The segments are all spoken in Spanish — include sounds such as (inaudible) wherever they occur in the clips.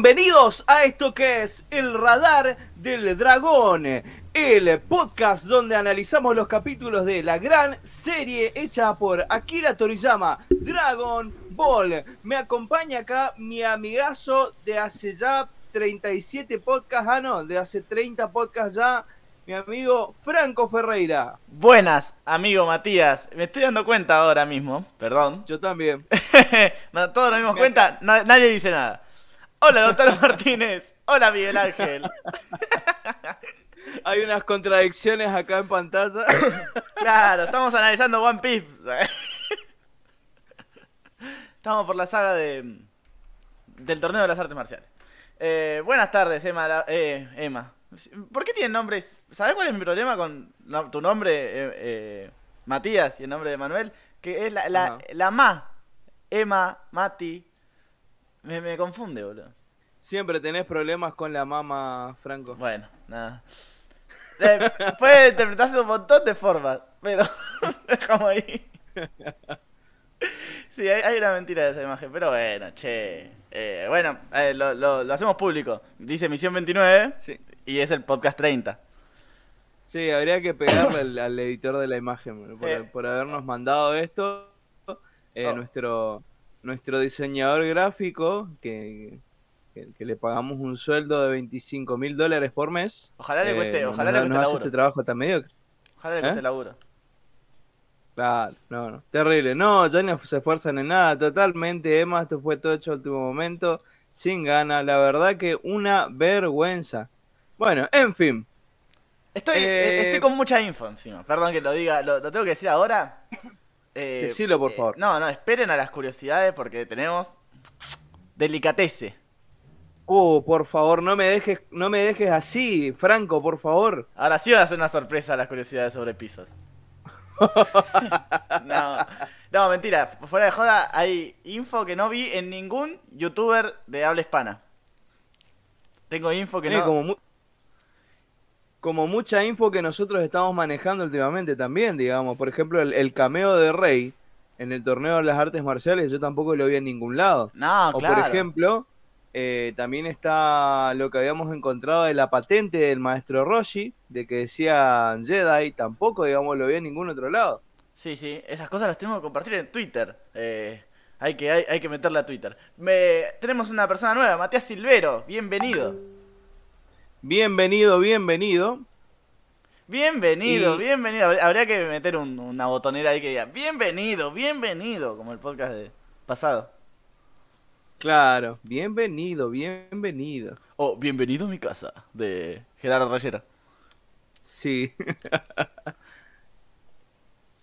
Bienvenidos a esto que es el radar del dragón, el podcast donde analizamos los capítulos de la gran serie hecha por Akira Toriyama, Dragon Ball. Me acompaña acá mi amigazo de hace ya 37 podcasts, ah no, de hace 30 podcasts ya, mi amigo Franco Ferreira. Buenas, amigo Matías. Me estoy dando cuenta ahora mismo, perdón. Yo también. (laughs) no, todos nos dimos cuenta, na- nadie dice nada. Hola, doctor Martínez. Hola, Miguel Ángel. Hay unas contradicciones acá en pantalla. Claro, estamos analizando One Piece. Estamos por la saga de del torneo de las artes marciales. Eh, buenas tardes, Emma. eh, Emma. ¿Por qué tienen nombres? ¿Sabes cuál es mi problema con no- tu nombre, eh, Matías, y el nombre de Manuel? Que es la, la, la Ma. Emma, Mati. Me, me confunde, boludo. Siempre tenés problemas con la mama, Franco. Bueno, nada. (laughs) Eh, puede interpretarse de un montón de formas, pero (laughs) dejamos ahí. (laughs) Sí, hay, hay una mentira de esa imagen, pero bueno, che. Eh, bueno, eh, lo, lo- lo hacemos público. Dice Misión 29 Sí. y es el podcast 30. Sí, habría que pegarle al, al editor de la imagen por, Eh. por habernos mandado esto. Eh, Oh. nuestro, nuestro diseñador gráfico, que, que, que le pagamos un sueldo de 25 mil dólares por mes. Ojalá le cueste, eh, ojalá nos- le cueste laburo. este trabajo tan mediocre. Ojalá le cueste ¿Eh? laburo. Claro, no, no. Terrible. No, ya no se esfuerzan en nada. Totalmente, Emma, esto fue todo hecho a último momento. Sin ganas. La verdad que una vergüenza. Bueno, en fin. Estoy, Eh, eh, estoy con mucha info encima. Perdón que lo diga, lo, lo tengo que decir ahora. Eh, Decilo, por eh, favor. no, no, esperen a las curiosidades porque tenemos delicatese. Uh, por favor, no me dejes, no me dejes así, Franco, por favor. Ahora sí van a ser una sorpresa las curiosidades sobre pisos. (laughs) no, no, mentira. Fuera de joda, hay info que no vi en ningún youtuber de habla hispana. Tengo info que no. como, como mucha info que nosotros estamos manejando últimamente también, digamos. Por ejemplo, el, el cameo de Rey en el torneo de las artes marciales, yo tampoco lo vi en ningún lado. No, o claro. por ejemplo, eh, también está lo que habíamos encontrado de la patente del maestro Roshi, de que decía Jedi, tampoco, digamos, lo vi en ningún otro lado. Sí, sí, esas cosas las tenemos que compartir en Twitter. Eh, hay, que, hay, hay que meterla a Twitter. Me, tenemos una persona nueva, Matías Silvero. Bienvenido. Bienvenido, bienvenido. Bienvenido, Y- bienvenido. Habría- que meter un- una botonera ahí que diga bienvenido, bienvenido, como el podcast de pasado. Claro, bienvenido, bienvenido. O bienvenido a mi casa, de Gerardo Rayera. Sí. (laughs)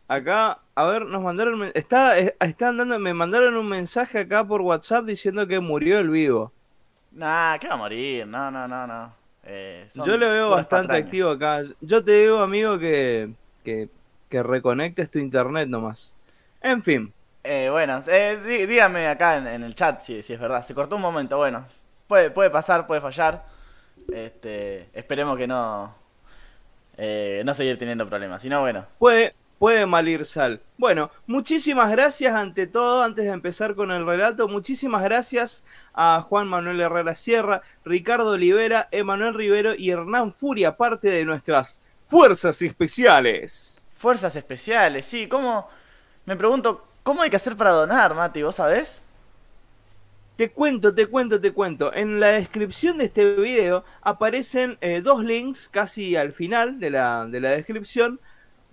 Acá, a ver, nos mandaron, está, están dando, me mandaron un mensaje acá por WhatsApp diciendo que murió el vivo. Nah, que va a morir, no, no, no, no. Eh, Yo lo veo bastante patrañas. activo acá. Yo te digo, amigo, que, que, que reconectes tu internet nomás. En fin, Eh, bueno, eh, dí- dígame acá en, en el chat si, si es verdad. Se cortó un momento, bueno. Puede, puede pasar, puede fallar. Este, esperemos que no. Eh, no seguir teniendo problemas. Si no, bueno. puede, puede mal ir sal. Bueno, muchísimas gracias ante todo, antes de empezar con el relato, muchísimas gracias a Juan Manuel Herrera Sierra, Ricardo Olivera, Emanuel Rivero y Hernán Furia, parte de nuestras fuerzas especiales. Fuerzas especiales, sí. ¿Cómo? Me pregunto, ¿cómo hay que hacer para donar, Mati? ¿Vos sabés? Te cuento, te cuento, te cuento. En la descripción de este video aparecen eh, dos links casi al final de la, de la descripción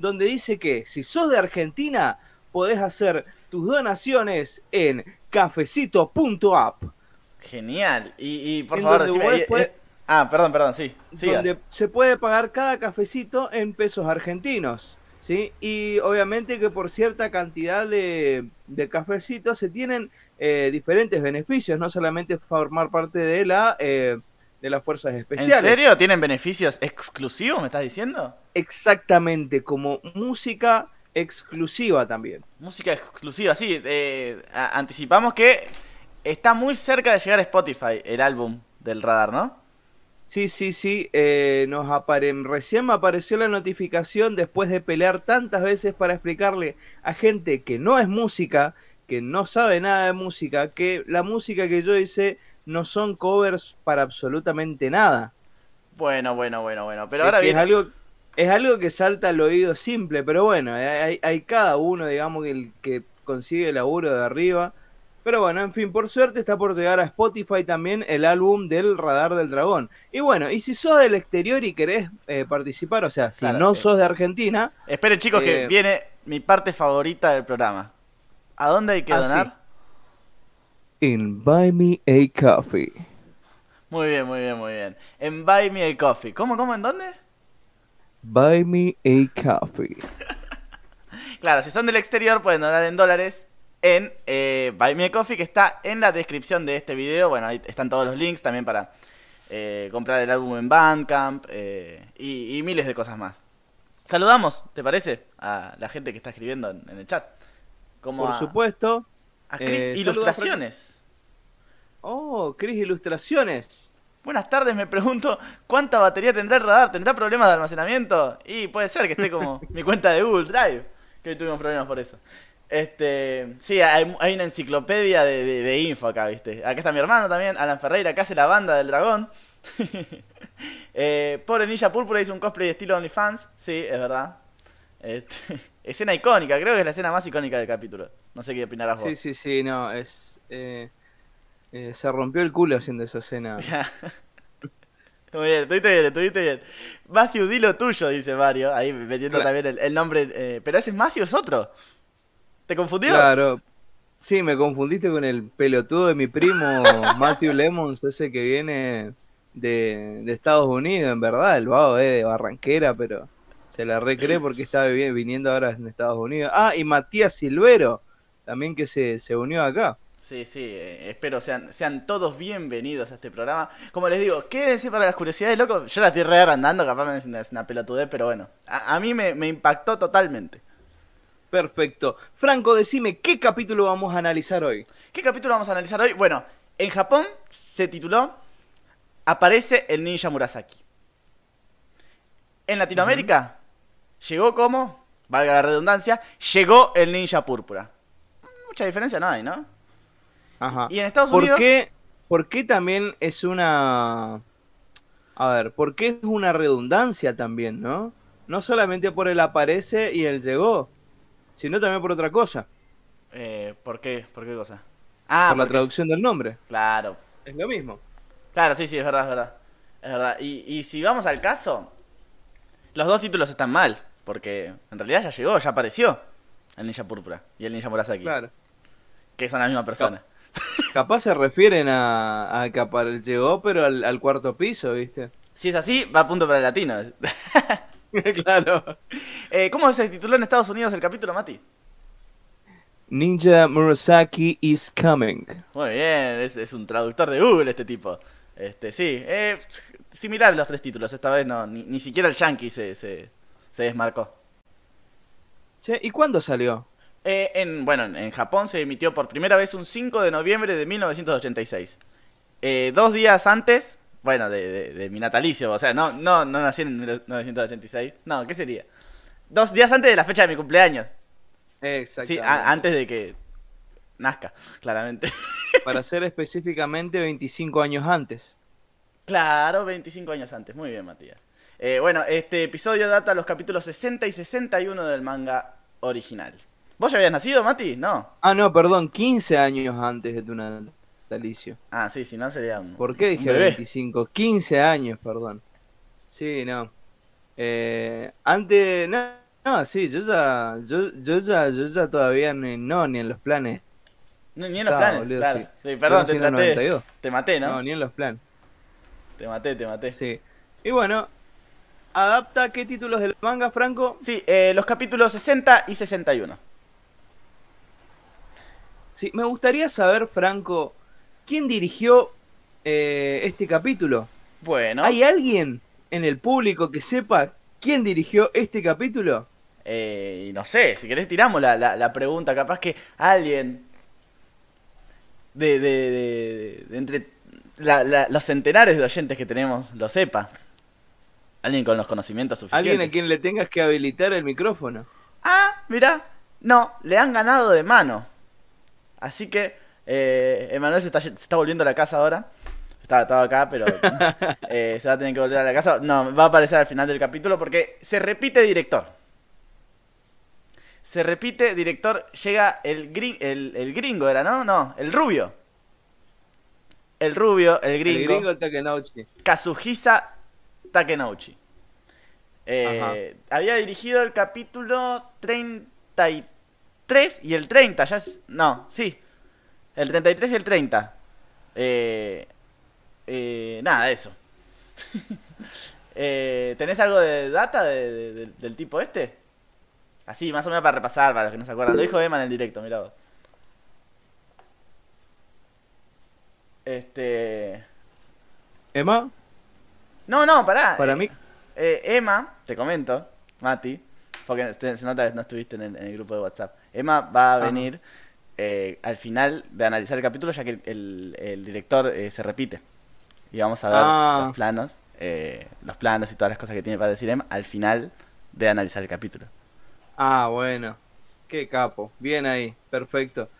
donde dice que si sos de Argentina podés hacer tus donaciones en cafecito.app. Genial. Y, y por En favor, decime. eh, eh, ah, perdón, perdón, sí. sigas. donde se puede pagar cada cafecito en pesos argentinos. ¿sí? Y obviamente que por cierta cantidad de, de cafecitos se tienen eh, diferentes beneficios, no solamente formar parte de la eh, de las fuerzas ¿En especiales. serio? ¿Tienen beneficios exclusivos, me estás diciendo? Exactamente, como música exclusiva también. Música exclusiva, sí. eh, anticipamos que está muy cerca de llegar a Spotify el álbum del radar, ¿no? Sí, sí, sí, eh, nos apare... recién me apareció la notificación después de pelear tantas veces para explicarle a gente que no es música, que no sabe nada de música, que la música que yo hice no son covers para absolutamente nada. Bueno, bueno, bueno, bueno. Pero Es ahora viene. es algo es algo que salta al oído simple, pero bueno, hay, hay cada uno, digamos, que el que consigue el laburo de arriba. Pero bueno, en fin, por suerte está por llegar a Spotify también el álbum del Radar del Dragón. Y bueno, y si sos del exterior y querés eh, participar, o sea, si Claro, no sí. sos de Argentina, Esperen, chicos, que Eh, viene mi parte favorita del programa. ¿A dónde hay que Ah, donar? In Buy Me a Coffee. Muy bien, muy bien, muy bien. En Buy Me a Coffee. ¿Cómo, cómo, en dónde? Buy Me a Coffee. (laughs) Claro, si son del exterior pueden donar en dólares en eh, Buy Me a Coffee, que está en la descripción de este video. Bueno, ahí están todos los links también para eh, comprar el álbum en Bandcamp eh, y, y miles de cosas más. Saludamos, ¿te parece? A la gente que está escribiendo en, en el chat. Como Por a, supuesto. a Chris Ilustraciones. Oh, Cris Ilustraciones. Buenas tardes, me pregunto cuánta batería tendrá el radar, ¿tendrá problemas de almacenamiento? Y puede ser que esté como (laughs) mi cuenta de Google Drive, que hoy tuvimos problemas por eso. Este, sí, hay, hay una enciclopedia de, de- de info acá, ¿viste? Acá está mi hermano también, Alan Ferreira, que hace la banda del dragón. (laughs) eh, pobre Ninja Púrpura hizo un cosplay de estilo OnlyFans, sí, es verdad. Este, (laughs) escena icónica, creo que es la escena más icónica del capítulo. No sé qué opinarás vos. Sí, sí, sí, no, es... eh, eh, se rompió el culo haciendo esa escena. (laughs) Muy bien, estuviste bien, estuviste bien. Matthew, di lo tuyo, dice Mario. Ahí metiendo Claro. también el, el nombre. eh, pero ese es Matthew, es otro. ¿Te confundió? Claro. Sí, me confundiste con el pelotudo de mi primo (laughs) Matthew Lemons, ese que viene de, de Estados Unidos, en verdad, el vago es de Barranquera, pero se la recree porque está vi- viniendo ahora en Estados Unidos. Ah, y Matías Silvero, también que se, se unió acá. Sí, sí, eh, espero sean, sean todos bienvenidos a este programa. Como les digo, quédense para las curiosidades, loco. Yo la estoy re agrandando, capaz me es una, es una pelotudez, pero bueno. A, a mí me, me impactó totalmente. Perfecto. Franco, decime, ¿qué capítulo vamos a analizar hoy? ¿Qué capítulo vamos a analizar hoy? Bueno, en Japón se tituló Aparece el ninja Murasaki. En Latinoamérica llegó como, valga la redundancia, llegó el ninja púrpura. Mucha diferencia no hay, ¿no? Ajá. Y en Estados ¿Por Unidos... qué, ¿Por qué también es una... A ver, ¿por qué es una redundancia también, no? No solamente por el aparece y el llegó, sino también por otra cosa, Eh, ¿Por qué? ¿Por qué cosa? Ah, por la traducción del nombre. Claro, Es lo mismo. claro, sí, sí, es verdad, es verdad. Es verdad. Y, y si vamos al caso, los dos títulos están mal, porque en realidad ya llegó, ya apareció el ninja púrpura y el ninja Murasaki, Claro. que son la misma persona. Capaz se refieren a, a que llegó, pero al, al cuarto piso, ¿viste? Si es así, va a punto para el latino. (laughs) (laughs) claro. Eh, ¿Cómo se tituló en Estados Unidos el capítulo, Mati? Ninja Murasaki is coming. Muy bien, es, es un traductor de Google este tipo. Este, sí, eh, similar los tres títulos, esta vez no, ni, ni siquiera el Yankee se, se, se desmarcó. Che, ¿y cuándo salió? Eh, en, bueno, en Japón se emitió por primera vez un 5 de noviembre de 1986. Eh, dos días antes, bueno, de, de- de mi natalicio, o sea, no, no, no nací en 1986. No, ¿qué sería? Dos días antes de la fecha de mi cumpleaños. Exactamente. Sí, a- antes de que nazca, claramente. (laughs) Para ser específicamente 25 años antes. Claro, 25 años antes. Muy bien, Matías. Eh, bueno, este episodio data los capítulos 60 y 61 del manga original. ¿Vos ya habías nacido, Mati? No. Ah, no, perdón, 15 años antes de tu natalicio. Ah, sí, si no sería un. ¿Por qué dije bebé. 25? 15 años, perdón. Sí, no. Eh, antes, no, no, sí, yo ya, yo, yo ya, yo ya todavía ni, no, ni en los planes. No, ni en los Ah, planes, boludo, claro. sí. Sí, perdón, te, traté- 92. te maté, ¿no? No, ni en los planes. Te maté, te maté. Sí, Sí. Y bueno, adapta qué títulos del manga, Franco. eh, los capítulos 60 y 61. Sí, me gustaría saber, Franco, quién dirigió eh, este capítulo. Bueno, ¿Hay alguien en el público que sepa quién dirigió este capítulo? eh, no sé, si querés tiramos la, la, la pregunta. Capaz que alguien de, de, de- de entre la- los centenares de oyentes que tenemos lo sepa. Alguien con los conocimientos suficientes. Alguien a quien le tengas que habilitar el micrófono. Ah, mirá. No, le han ganado de mano. Así que Eh, Emanuel se está, se está volviendo a la casa ahora. Estaba, estaba acá, pero (laughs) eh, se va a tener que volver a la casa. No, va a aparecer al final del capítulo porque se repite director. Se repite director. Llega el, gri- el, el gringo, ¿era, no? No, el rubio. El rubio, el gringo. El gringo Takenouchi. Kazuhisa Takenouchi. Eh, había dirigido el capítulo 33 y el 30. Ya es- no, sí. El 33 y el 30. Eh, eh, nada, eso. (laughs) Eh, ¿Tenés algo de data de- de- de- del tipo este? Así, más o menos para repasar, para los que no se acuerdan. Lo dijo Emma en el directo, mirá vos. Este... Emma, No, no, pará. para Eh, mí. Eh, Emma, te comento, Mati, porque se nota que no estuviste en el, en el grupo de WhatsApp. Emma va a Ajá. venir eh, al final de analizar el capítulo, ya que el, el- el director eh, se repite. Y vamos a ver Ah. los planos, eh, los planos y todas las cosas que tiene para decir Emma al final de analizar el capítulo. Ah, bueno. Qué capo. Bien ahí. Perfecto.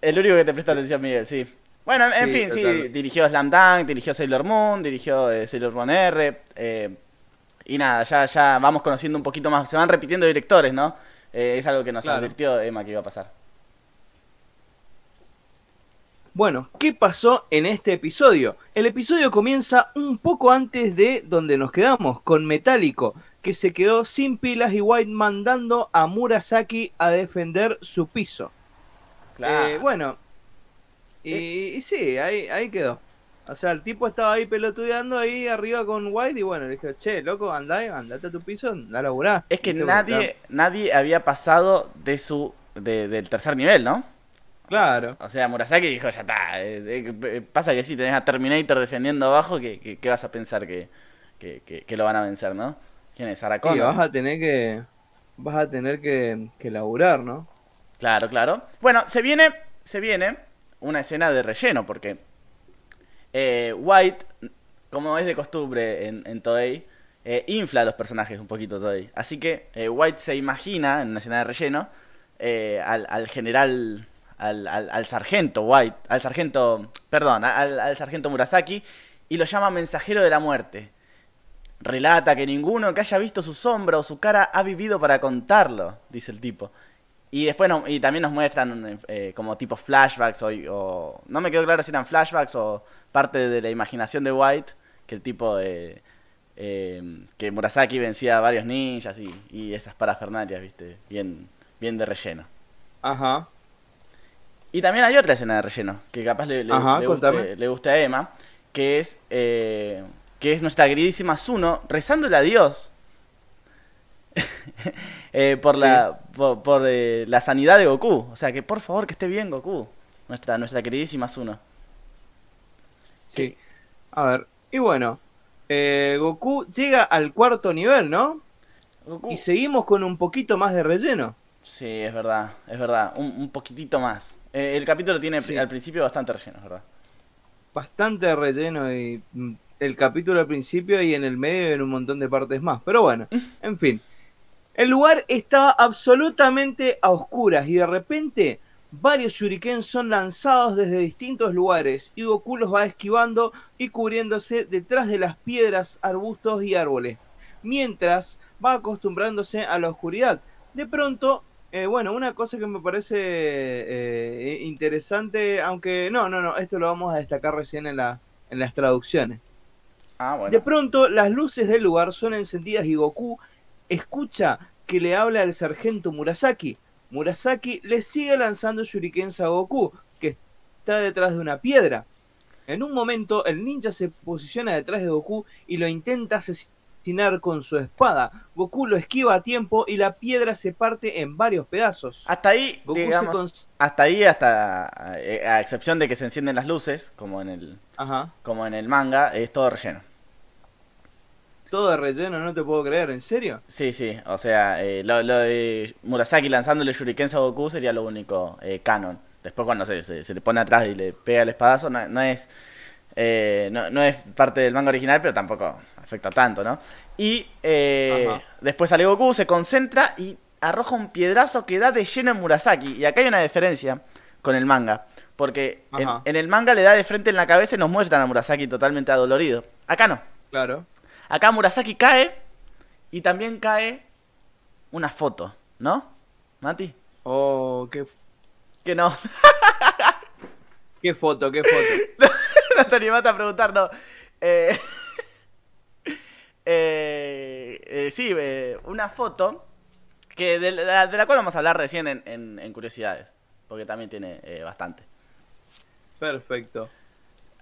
El único que te presta atención, Miguel, sí. Bueno, en Sí, fin, sí, dirigió Slam Dunk, dirigió Sailor Moon, dirigió eh, Sailor Moon R. eh, y nada, ya, ya vamos conociendo un poquito más. Se van repitiendo directores, ¿no? Eh, es algo que nos Claro. advirtió Emma que iba a pasar. Bueno, ¿qué pasó en este episodio? El episodio comienza un poco antes de donde nos quedamos, con Metálico, que se quedó sin pilas y White mandando a Murasaki a defender su piso. Eh, bueno, y, y sí, ahí, ahí quedó. O sea, el tipo estaba ahí pelotudeando ahí arriba con White y bueno, le dije, che, loco, andá, andate a tu piso, andá a laburar. es que nadie, nadie había pasado de su de- del tercer nivel, ¿no? Claro. O sea, Murasaki dijo, ya está. eh, eh, pasa que sí, tenés a Terminator defendiendo abajo, que, que- que vas a pensar que, que, lo van a vencer, ¿no? ¿Quién es? Sarah Sí, vas a tener que. Vas a tener que, que laburar, ¿no? Claro, claro. Bueno, se viene, se viene una escena de relleno, porque eh, White, como es de costumbre en, en Toei, eh, infla a los personajes un poquito Toei. Así que eh, White se imagina, en una escena de relleno, al, al general, al, al- sargento White, al sargento, perdón, al sargento Murasaki, y lo llama mensajero de la muerte. Relata que ninguno que haya visto su sombra o su cara ha vivido para contarlo, dice el tipo. Y después no- y también nos muestran eh, como tipo flashbacks o, o- No me quedó claro si eran flashbacks o parte de la imaginación de White, que el tipo... eh, eh, que Murasaki vencía a varios ninjas y, y esas parafernalias, viste, bien, bien de relleno. Ajá. Y también hay otra escena de relleno, que capaz le, le, Ajá, le contame. guste, le guste a Emma, que es, eh, que es nuestra queridísima Zuno rezándole a Dios eh, por, Sí. la, por, por, eh, la sanidad de Goku. O sea, que por favor que esté bien Goku, nuestra, nuestra queridísima Zuno. Sí. A ver. Y bueno. eh, Goku llega al cuarto nivel, ¿no? Goku. Y seguimos con un poquito más de relleno. Sí, es verdad, es verdad, un, un poquitito más. Eh, el capítulo tiene Sí. al principio bastante relleno, es verdad. Bastante relleno y mm, el capítulo al principio y en el medio y en un montón de partes más. Pero bueno, (laughs) en fin. El lugar estaba absolutamente a oscuras y de repente varios shuriken son lanzados desde distintos lugares y Goku los va esquivando y cubriéndose detrás de las piedras, arbustos y árboles, mientras va acostumbrándose a la oscuridad. De pronto, eh, bueno, una cosa que me parece eh, interesante, aunque no, no, no, esto lo vamos a destacar recién en, la, en las traducciones. Ah, bueno. De pronto, las luces del lugar son encendidas y Goku escucha que le habla al sargento Murasaki. Murasaki le sigue lanzando shurikens a Goku, que está detrás de una piedra. En un momento, el ninja se posiciona detrás de Goku y lo intenta asesinar con su espada. Goku lo esquiva a tiempo y la piedra se parte en varios pedazos. Hasta ahí, Goku digamos, hasta ahí, hasta eh, a excepción de que se encienden las luces, como en el, Ajá. como en el manga, es todo relleno. Todo de relleno, no te puedo creer, ¿en serio? Sí, sí, o sea, eh, lo, lo de Murasaki lanzándole shurikens a Goku sería lo único eh, canon. Después cuando se, se- se le pone atrás y le pega el espadazo, no, no es eh, no, no es parte del manga original, pero tampoco afecta tanto, ¿no? Y eh, después sale Goku, se concentra y arroja un piedrazo que da de lleno en Murasaki. Y acá hay una diferencia con el manga. Porque en, en el manga le da de frente en la cabeza y nos muestran a Murasaki totalmente adolorido. Acá no. Claro. Acá Murasaki cae y también cae una foto, ¿no? Mati. Oh, qué, Que no. (laughs) qué foto, qué foto. (laughs) no te animaste a preguntar, no. Eh, (laughs) eh, eh, sí, eh, una foto que de la, de la cual vamos a hablar recién en, en- en curiosidades, porque también tiene eh, bastante. Perfecto.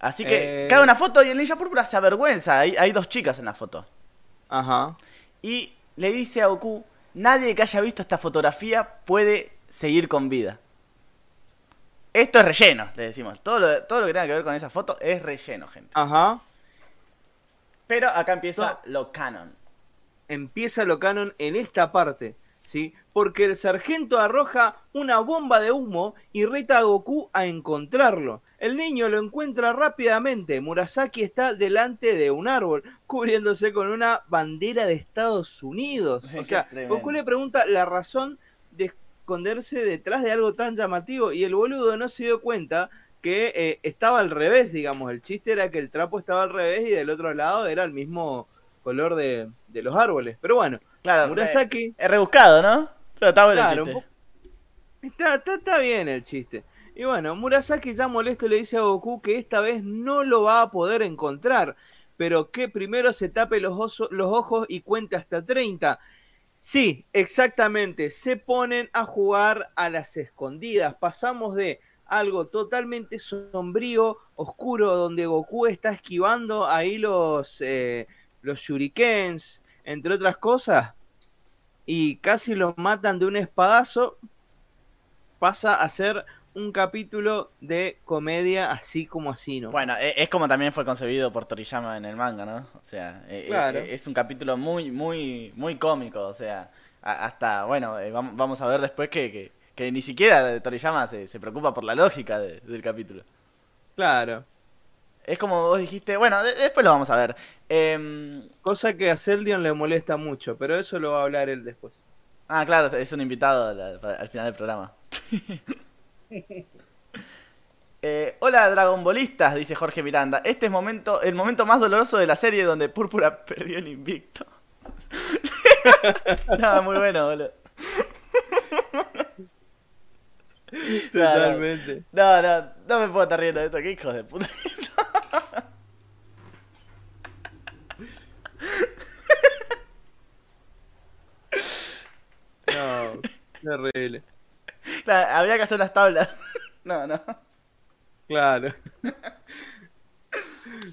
Así que Eh. cae una foto y el ninja púrpura se avergüenza. Hay, hay dos chicas en la foto. Ajá. Y le dice a Goku, nadie que haya visto esta fotografía puede seguir con vida. Esto es relleno, le decimos. Todo lo, todo lo que tenga que ver con esa foto es relleno, gente. Ajá. Pero acá empieza lo canon. Empieza lo canon en esta parte, ¿sí? Porque el sargento arroja una bomba de humo y reta a Goku a encontrarlo. El niño lo encuentra rápidamente. Murasaki está delante de un árbol, cubriéndose con una bandera de Estados Unidos. (laughs) O sea. Goku le pregunta la razón de esconderse detrás de algo tan llamativo y el boludo no se dio cuenta que eh, estaba al revés, digamos. El chiste era que el trapo estaba al revés y del otro lado era el mismo color de, de los árboles. Pero bueno, Claro, Murasaki, eh, es rebuscado, ¿no? Pero está bueno el claro, un chiste. poco- está, está- está bien el chiste. Y bueno, Murasaki ya molesto le dice a Goku que esta vez no lo va a poder encontrar, pero que primero se tape los, oso- los ojos y cuente hasta 30. Sí, exactamente, se ponen a jugar a las escondidas. Pasamos de algo totalmente sombrío, oscuro, donde Goku está esquivando ahí los, eh, los shurikens, entre otras cosas, y casi lo matan de un espadazo, pasa a ser un capítulo de comedia así como así, ¿no? Bueno, e- es como también fue concebido por Toriyama en el manga, ¿no? O sea, eh, Claro. eh, es un capítulo muy, muy, muy cómico. O sea, hasta, bueno, eh, vam- vamos a ver después que, que, que ni siquiera Toriyama se, se preocupa por la lógica de- del capítulo. Claro. Es como vos dijiste, bueno, de- después lo vamos a ver. Em, Cosa que a Celdion le molesta mucho, pero eso lo va a hablar él después. ah, claro, es un invitado al, al final del programa. (laughs) Eh, hola Dragonbolistas, dice Jorge Miranda. Este es momento, el momento más doloroso de la serie donde Púrpura (laughs) perdió el invicto. (laughs) no, muy bueno, boludo. (laughs) No. Totalmente. No, no, no me puedo estar riendo de esto, qué hijos de puta. que. (laughs) No, terrible. Claro, había que hacer unas tablas. No, no. Claro.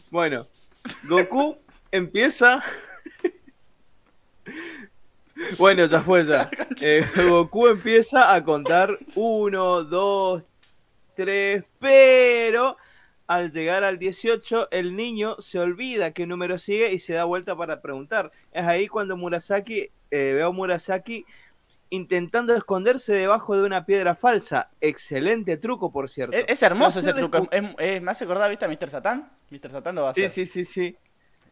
Bueno, Goku (laughs) empieza. (laughs) Bueno, ya fue ya. (laughs) Eh, Goku empieza a contar uno, dos, tres, pero al llegar al 18 el niño se olvida qué número sigue y se da vuelta para preguntar. Es ahí cuando Murasaki, eh, veo a Murasaki intentando esconderse debajo de una piedra falsa. Excelente truco, por cierto. Es, es hermoso ese truco. cu- Es, es- me hace acordar, ¿viste a Mr. Satan? Mr. Satan lo va a Sí, hacer. sí, sí, sí.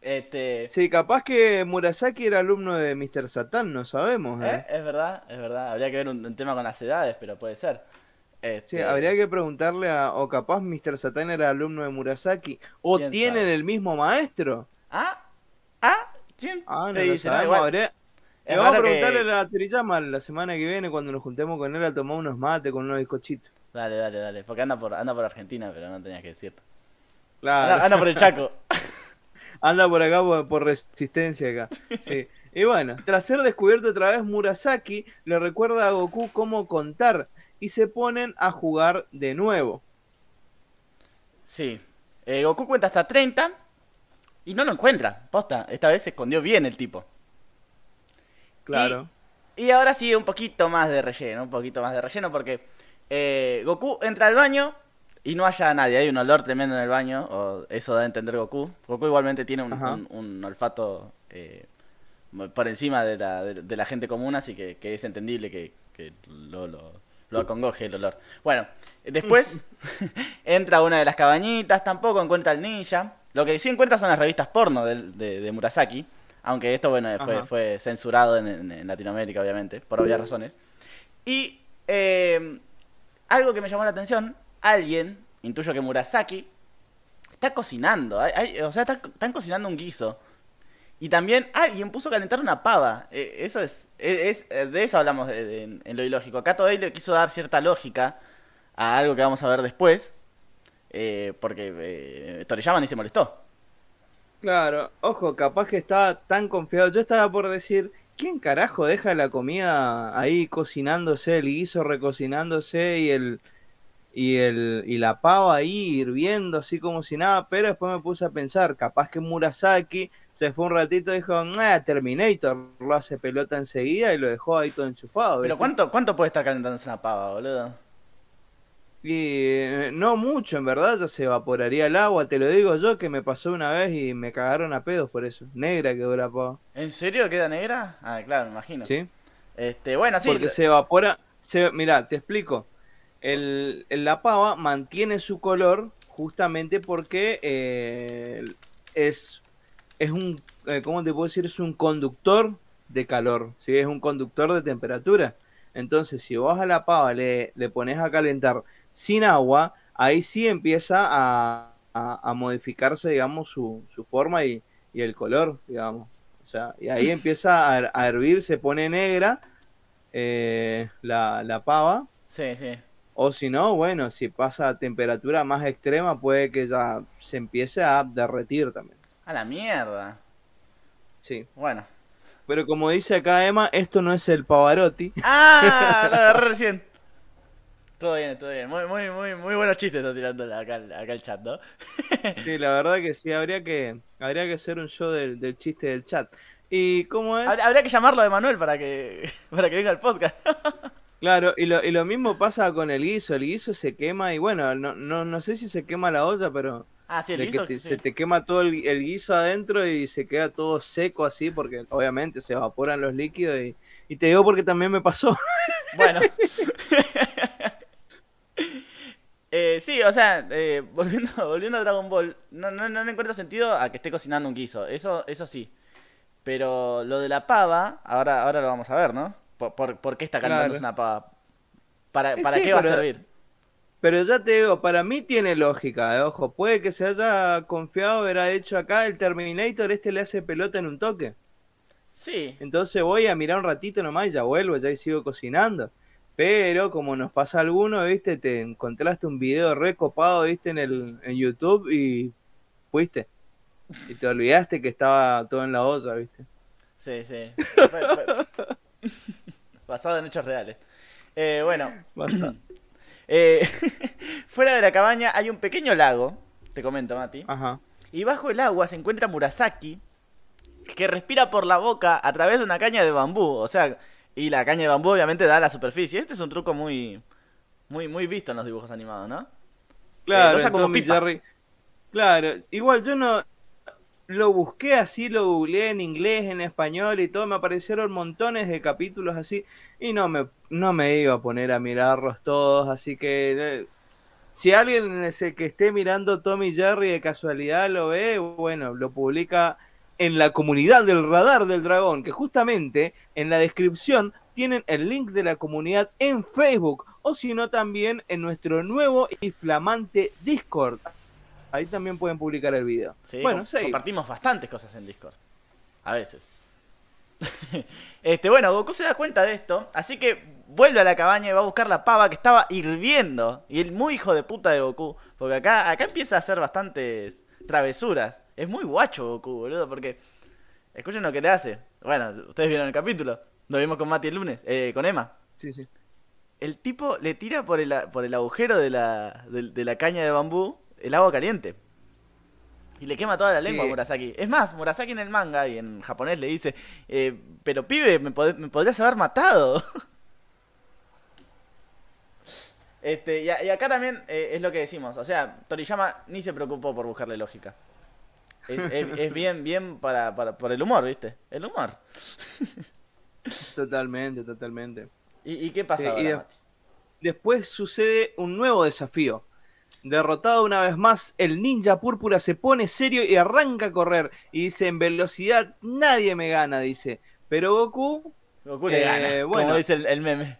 Este, Sí, capaz que Murasaki era alumno de Mr. Satan, no sabemos. ¿eh? ¿eh? Es verdad, es verdad. Habría que ver un, un tema con las edades, pero puede ser. Este, Sí, habría que preguntarle a. O capaz Mr. Satan era alumno de Murasaki. O ¿Quién tienen sabe? el mismo maestro. Ah, ah, ¿quién Ah, no te dice? No, igual, habría- es Le vamos a raro que- preguntarle a la Toriyama la semana que viene cuando nos juntemos con él a tomar unos mates con unos bizcochitos. Dale, dale, dale. Porque anda por, anda por Argentina, pero no tenías que decirlo. Claro. Anda, anda por el Chaco. (laughs) Anda por acá por, por resistencia acá. (laughs) Sí. Y bueno, tras ser descubierto otra vez, Murasaki le recuerda a Goku cómo contar y se ponen a jugar de nuevo. Sí. Eh, Goku cuenta hasta 30 y no lo encuentra. Posta, esta vez se escondió bien el tipo. Claro. Y ahora sigue un poquito más de relleno, un poquito más de relleno porque eh, Goku entra al baño y no haya nadie. Hay un olor tremendo en el baño, o eso da a entender Goku. Goku igualmente tiene un, un- un olfato eh, por encima de la, de, de la gente común, así que, que es entendible que, que lo, lo, lo acongoje el olor. Bueno, después (laughs) entra a una de las cabañitas, tampoco encuentra al ninja. Lo que sí encuentra son las revistas porno de, de Murasaki. Aunque esto, bueno, fue, censurado en, en- en Latinoamérica, obviamente, por obvias razones. Y eh, algo que me llamó la atención, alguien, intuyo que Murasaki, está cocinando. O sea, está- están cocinando un guiso. Y también alguien puso a calentar una pava. Eh, eso es, es- es- de eso hablamos en, lo ilógico. Acá Toei le quiso dar cierta lógica a algo que vamos a ver después. eh, porque eh, Toriyama ni se molestó. Claro, ojo, capaz que estaba tan confiado. Yo estaba por decir, ¿quién carajo deja la comida ahí cocinándose, el guiso recocinándose y el y el y la pava ahí hirviendo así como si nada? Pero después me puse a pensar, capaz que Murasaki se fue un ratito y dijo, Terminator lo hace pelota enseguida y lo dejó ahí todo enchufado. Pero. ¿cuánto, ¿cuánto puede estar calentándose una pava, boludo? Y eh, no mucho, en verdad, ya se evaporaría el agua, te lo digo yo que me pasó una vez y me cagaron a pedos por eso. Negra quedó la pava. ¿En serio queda negra? Ah, claro, me imagino. ¿Sí? Este, bueno, sí. Porque se evapora. Se, mira, te explico. El, la pava mantiene su color justamente porque eh, es, es un. eh, ¿Cómo te puedo decir? Es un conductor de calor. ¿sí? Es un conductor de temperatura. Entonces, si vos a la pava le, le pones a calentar sin agua, ahí sí empieza a, a- a modificarse, digamos, su, su forma y, y el color, digamos. O sea, y ahí (laughs) empieza a, a hervir, se pone negra eh, la, la pava. Sí, sí. O si no, bueno, si pasa a temperatura más extrema, puede que ya se empiece a derretir también. A la mierda. Sí. Bueno. Pero como dice acá Emma, esto no es el Pavarotti. (laughs) ¡Ah! Lo agarré recién. Todo bien, todo bien. Muy, muy, muy, muy buenos chistes está tirando acá, acá el chat, ¿no? (laughs) Sí, la verdad que sí, habría que, habría que hacer un show del, del chiste del chat. ¿Y cómo es? Hab- Habría que llamarlo de Manuel para que, (laughs) para que venga al podcast. Claro, y lo, y lo mismo pasa con el guiso. El guiso se quema y bueno, no, no, no sé si se quema la olla, pero Ah, sí, el de que guiso, te- sí. se te quema todo el, el guiso adentro y se queda todo seco así, porque obviamente se evaporan los líquidos y, y te digo porque también me pasó. (laughs) Bueno. (laughs) Eh, sí, o sea, eh, volviendo, (laughs) volviendo a Dragon Ball, no, no, no le encuentro sentido a que esté cocinando un guiso, eso, eso sí. Pero lo de la pava, ahora, ahora lo vamos a ver, ¿no? ¿Por, por, por qué está calentándose Claro. una pava? ¿Para, Eh, para sí, qué va a servir? Pero ya te digo, para mí tiene lógica, eh, ojo, puede que se haya confiado, habrá hecho acá el Terminator, este le hace pelota en un toque. Sí, Entonces voy a mirar un ratito nomás y ya vuelvo, ya y sigo cocinando. Pero como nos pasa a alguno, viste, te encontraste un video recopado, viste, en el en YouTube y fuiste. Y te olvidaste que estaba todo en la olla, viste. sí, sí. (laughs) Basado en hechos reales. Eh, bueno, (clears throat) eh, (laughs) fuera de la cabaña hay un pequeño lago, te comento, Mati. Ajá. Y bajo el agua se encuentra Murasaki, que respira por la boca a través de una caña de bambú. O sea, y la caña de bambú obviamente da a la superficie. Este es un truco muy, muy, muy visto en los dibujos animados, ¿no? Claro, en como pipa. Jerry. Claro, igual yo no lo busqué así, lo googleé en inglés, en español y todo, me aparecieron montones de capítulos así y no me no me iba a poner a mirarlos todos, así que eh, si alguien es el que esté mirando Tommy Jerry de casualidad lo ve, bueno, lo publica en la comunidad del radar del dragón, que justamente en la descripción tienen el link de la comunidad en Facebook o si no también en nuestro nuevo y flamante Discord. Ahí también pueden publicar el video. Sí, bueno, com- compartimos bastantes cosas en Discord. A veces. (laughs) este, bueno, Goku se da cuenta de esto, así que vuelve a la cabaña y va a buscar la pava que estaba hirviendo. Y el muy hijo de puta de Goku. Porque acá, acá empieza a hacer bastantes travesuras. Es muy guacho Goku, boludo, porque. Escuchen lo que le hace. Bueno, ustedes vieron el capítulo. Lo vimos con Mati el lunes, eh, con Emma. Sí, sí. El tipo le tira por el, por el agujero de la, de, de la caña de bambú el agua caliente. Y le quema toda la Sí. lengua a Murasaki. Es más, Murasaki en el manga y en japonés le dice, eh, pero pibe, me, pod- me podrías haber matado. (laughs) este, y, acá también eh, es lo que decimos. O sea, Toriyama ni se preocupó por buscarle lógica. Es, (laughs) es- es bien, bien para, para, por el humor, ¿viste? El humor. (laughs) Totalmente, totalmente. ¿Y, y qué pasa Sí, ahora, y de- Mati? Después sucede un nuevo desafío. Derrotado una vez más, el ninja púrpura se pone serio y arranca a correr. Y dice, en velocidad nadie me gana, dice. Pero Goku, Goku le eh, gana, bueno. como dice el, el meme.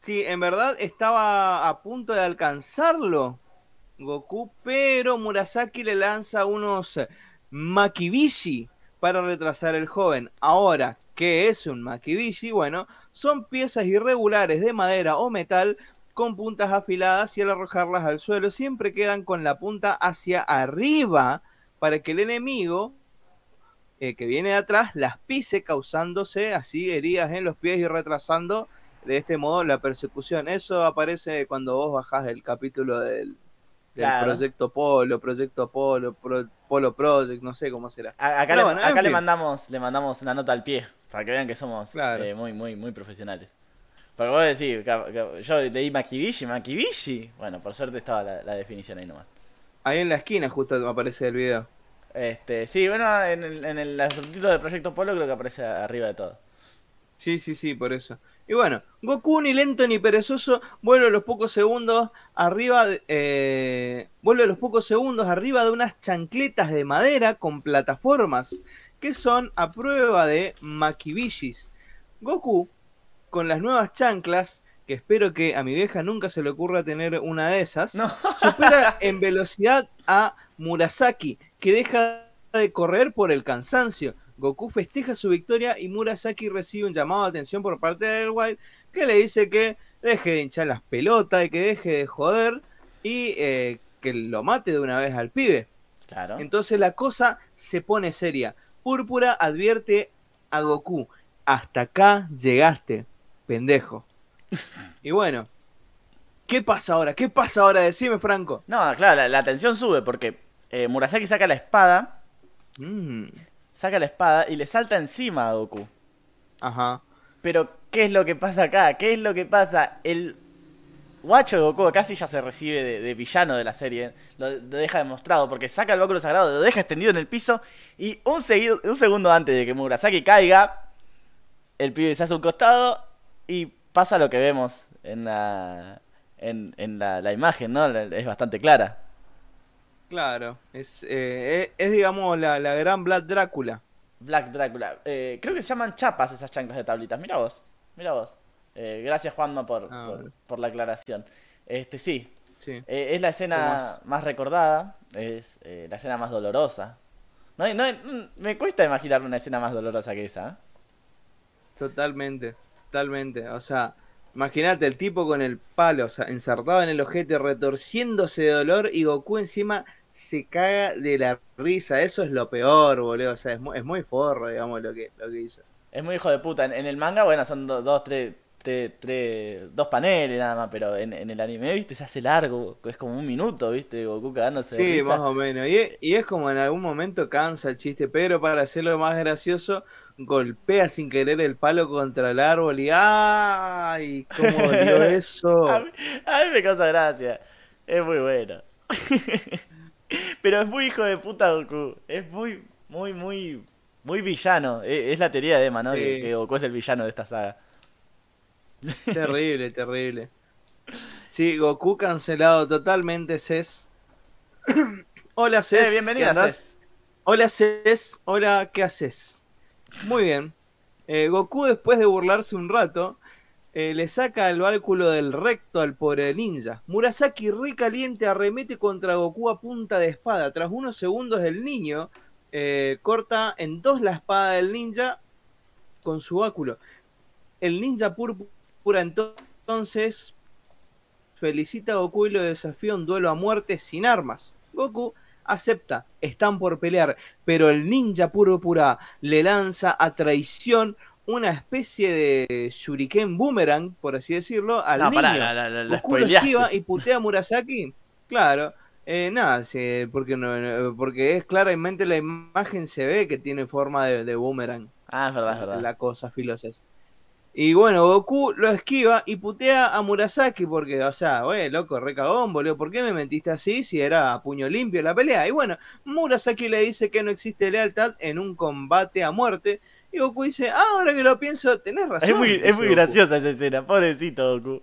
Sí, en verdad estaba a punto de alcanzarlo Goku, pero Murasaki le lanza unos Makibishi para retrasar el joven. Ahora, ¿qué es un Makibishi? Bueno, son piezas irregulares de madera o metal con puntas afiladas y al arrojarlas al suelo siempre quedan con la punta hacia arriba para que el enemigo eh, que viene de atrás las pise causándose así heridas en los pies y retrasando de este modo la persecución. Eso aparece cuando vos bajás el capítulo del, Proyecto Polo, Proyecto Polo, Polo Project, no sé cómo será. acá, le, acá le, mandamos, le mandamos una nota al pie, para que vean que somos eh, muy, muy, muy profesionales. Porque vos decís, yo leí Makibishi, Makibishi. Bueno, por suerte estaba la, definición ahí nomás. Ahí en la esquina justo aparece el video. Este, sí, bueno, en el, en el subtítulo del Proyecto Polo creo que aparece arriba de todo. Sí, sí, sí, por eso. Y bueno, Goku ni lento ni perezoso vuelve a los pocos segundos arriba, de, eh, vuelve a los pocos segundos arriba de unas chancletas de madera con plataformas que son a prueba de Makibishis. Goku, con las nuevas chanclas, que espero que a mi vieja nunca se le ocurra tener una de esas, (laughs) supera en velocidad a Murasaki, que deja de correr por el cansancio. Goku festeja su victoria y Murasaki recibe un llamado de atención por parte de White que le dice que deje de hinchar las pelotas y que deje de joder y eh, que lo mate de una vez al pibe. Claro. Entonces la cosa se pone seria. Púrpura advierte a Goku, hasta acá llegaste, pendejo. y bueno, ¿qué pasa ahora? ¿Qué pasa ahora? Decime, Franco. No, claro, la, tensión sube porque eh, Murasaki saca la espada. Mm saca la espada y le salta encima a Goku. Ajá. Pero, ¿qué es lo que pasa acá? ¿Qué es lo que pasa? El guacho de Goku casi ya se recibe de, villano de la serie. Lo, deja demostrado porque saca el báculo sagrado, lo deja extendido en el piso y un, un segundo antes de que Murasaki caiga, el pibe se hace un costado y pasa lo que vemos en la, en, la imagen, ¿no? Es bastante clara. Claro, es, eh, es, digamos la, la, gran Black Drácula. Black Drácula. Eh, creo que se llaman chapas esas chanclas de tablitas. Mira vos, mira vos. Eh, gracias Juanma por, ah, por, la aclaración. Este sí, sí. es la escena más recordada, es la escena más dolorosa. No, no, mm, me cuesta imaginar una escena más dolorosa que esa. Totalmente, totalmente. O sea, Imagínate el tipo con el palo, o sea, ensartado en el ojete, retorciéndose de dolor y Goku encima se caga de la risa. Eso es lo peor, boludo. O sea, es muy, es muy forro, digamos, lo que, lo que hizo. Es muy hijo de puta. En, el manga, bueno, son dos, tres, tres, dos paneles nada más, pero en, el anime, viste, se hace largo. Es como un minuto, viste, Goku cagándose sí, de risa. más o menos. Y y es como en algún momento cansa el chiste, pero para hacerlo más gracioso golpea sin querer el palo contra el árbol y ¡ay! ¿Cómo dio (laughs) eso? a, mí, me causa gracia. Es muy bueno. (laughs) Pero es muy hijo de puta Goku. Es muy, muy, muy, muy villano. E, es, la teoría de Emma, ¿no? Que, Goku es el villano de esta saga. Terrible, terrible. Sí, Goku cancelado totalmente, Cés. (coughs) Hola, Cés. Eh, bienvenida, Cés. Hola, Cés. Hola, ¿qué haces? Muy bien. Eh, Goku, después de burlarse un rato, eh, le saca el bálculo del recto al pobre ninja. Murasaki, recaliente, arremete contra Goku a punta de espada. Tras unos segundos, el niño eh, corta en dos la espada del ninja con su báculo. El ninja púrpura entonces felicita a Goku y lo desafía a un duelo a muerte sin armas. Goku acepta, están por pelear, pero el ninja púrpura le lanza a traición una especie de shuriken boomerang, por así decirlo, al niño. esquiva y putea a Murasaki. Claro, eh, nada, porque, no, porque es claramente la imagen se ve que tiene forma de, boomerang. Ah, es verdad, es verdad. La cosa filosa y bueno, Goku lo esquiva y putea a Murasaki porque, o sea, güey, loco, recagón, boludo, ¿por qué me mentiste así si era puño limpio la pelea? Y bueno, Murasaki le dice que no existe lealtad en un combate a muerte. Y Goku dice, ah, ahora que lo pienso, tenés razón. Es muy, es muy graciosa esa escena, pobrecito Goku.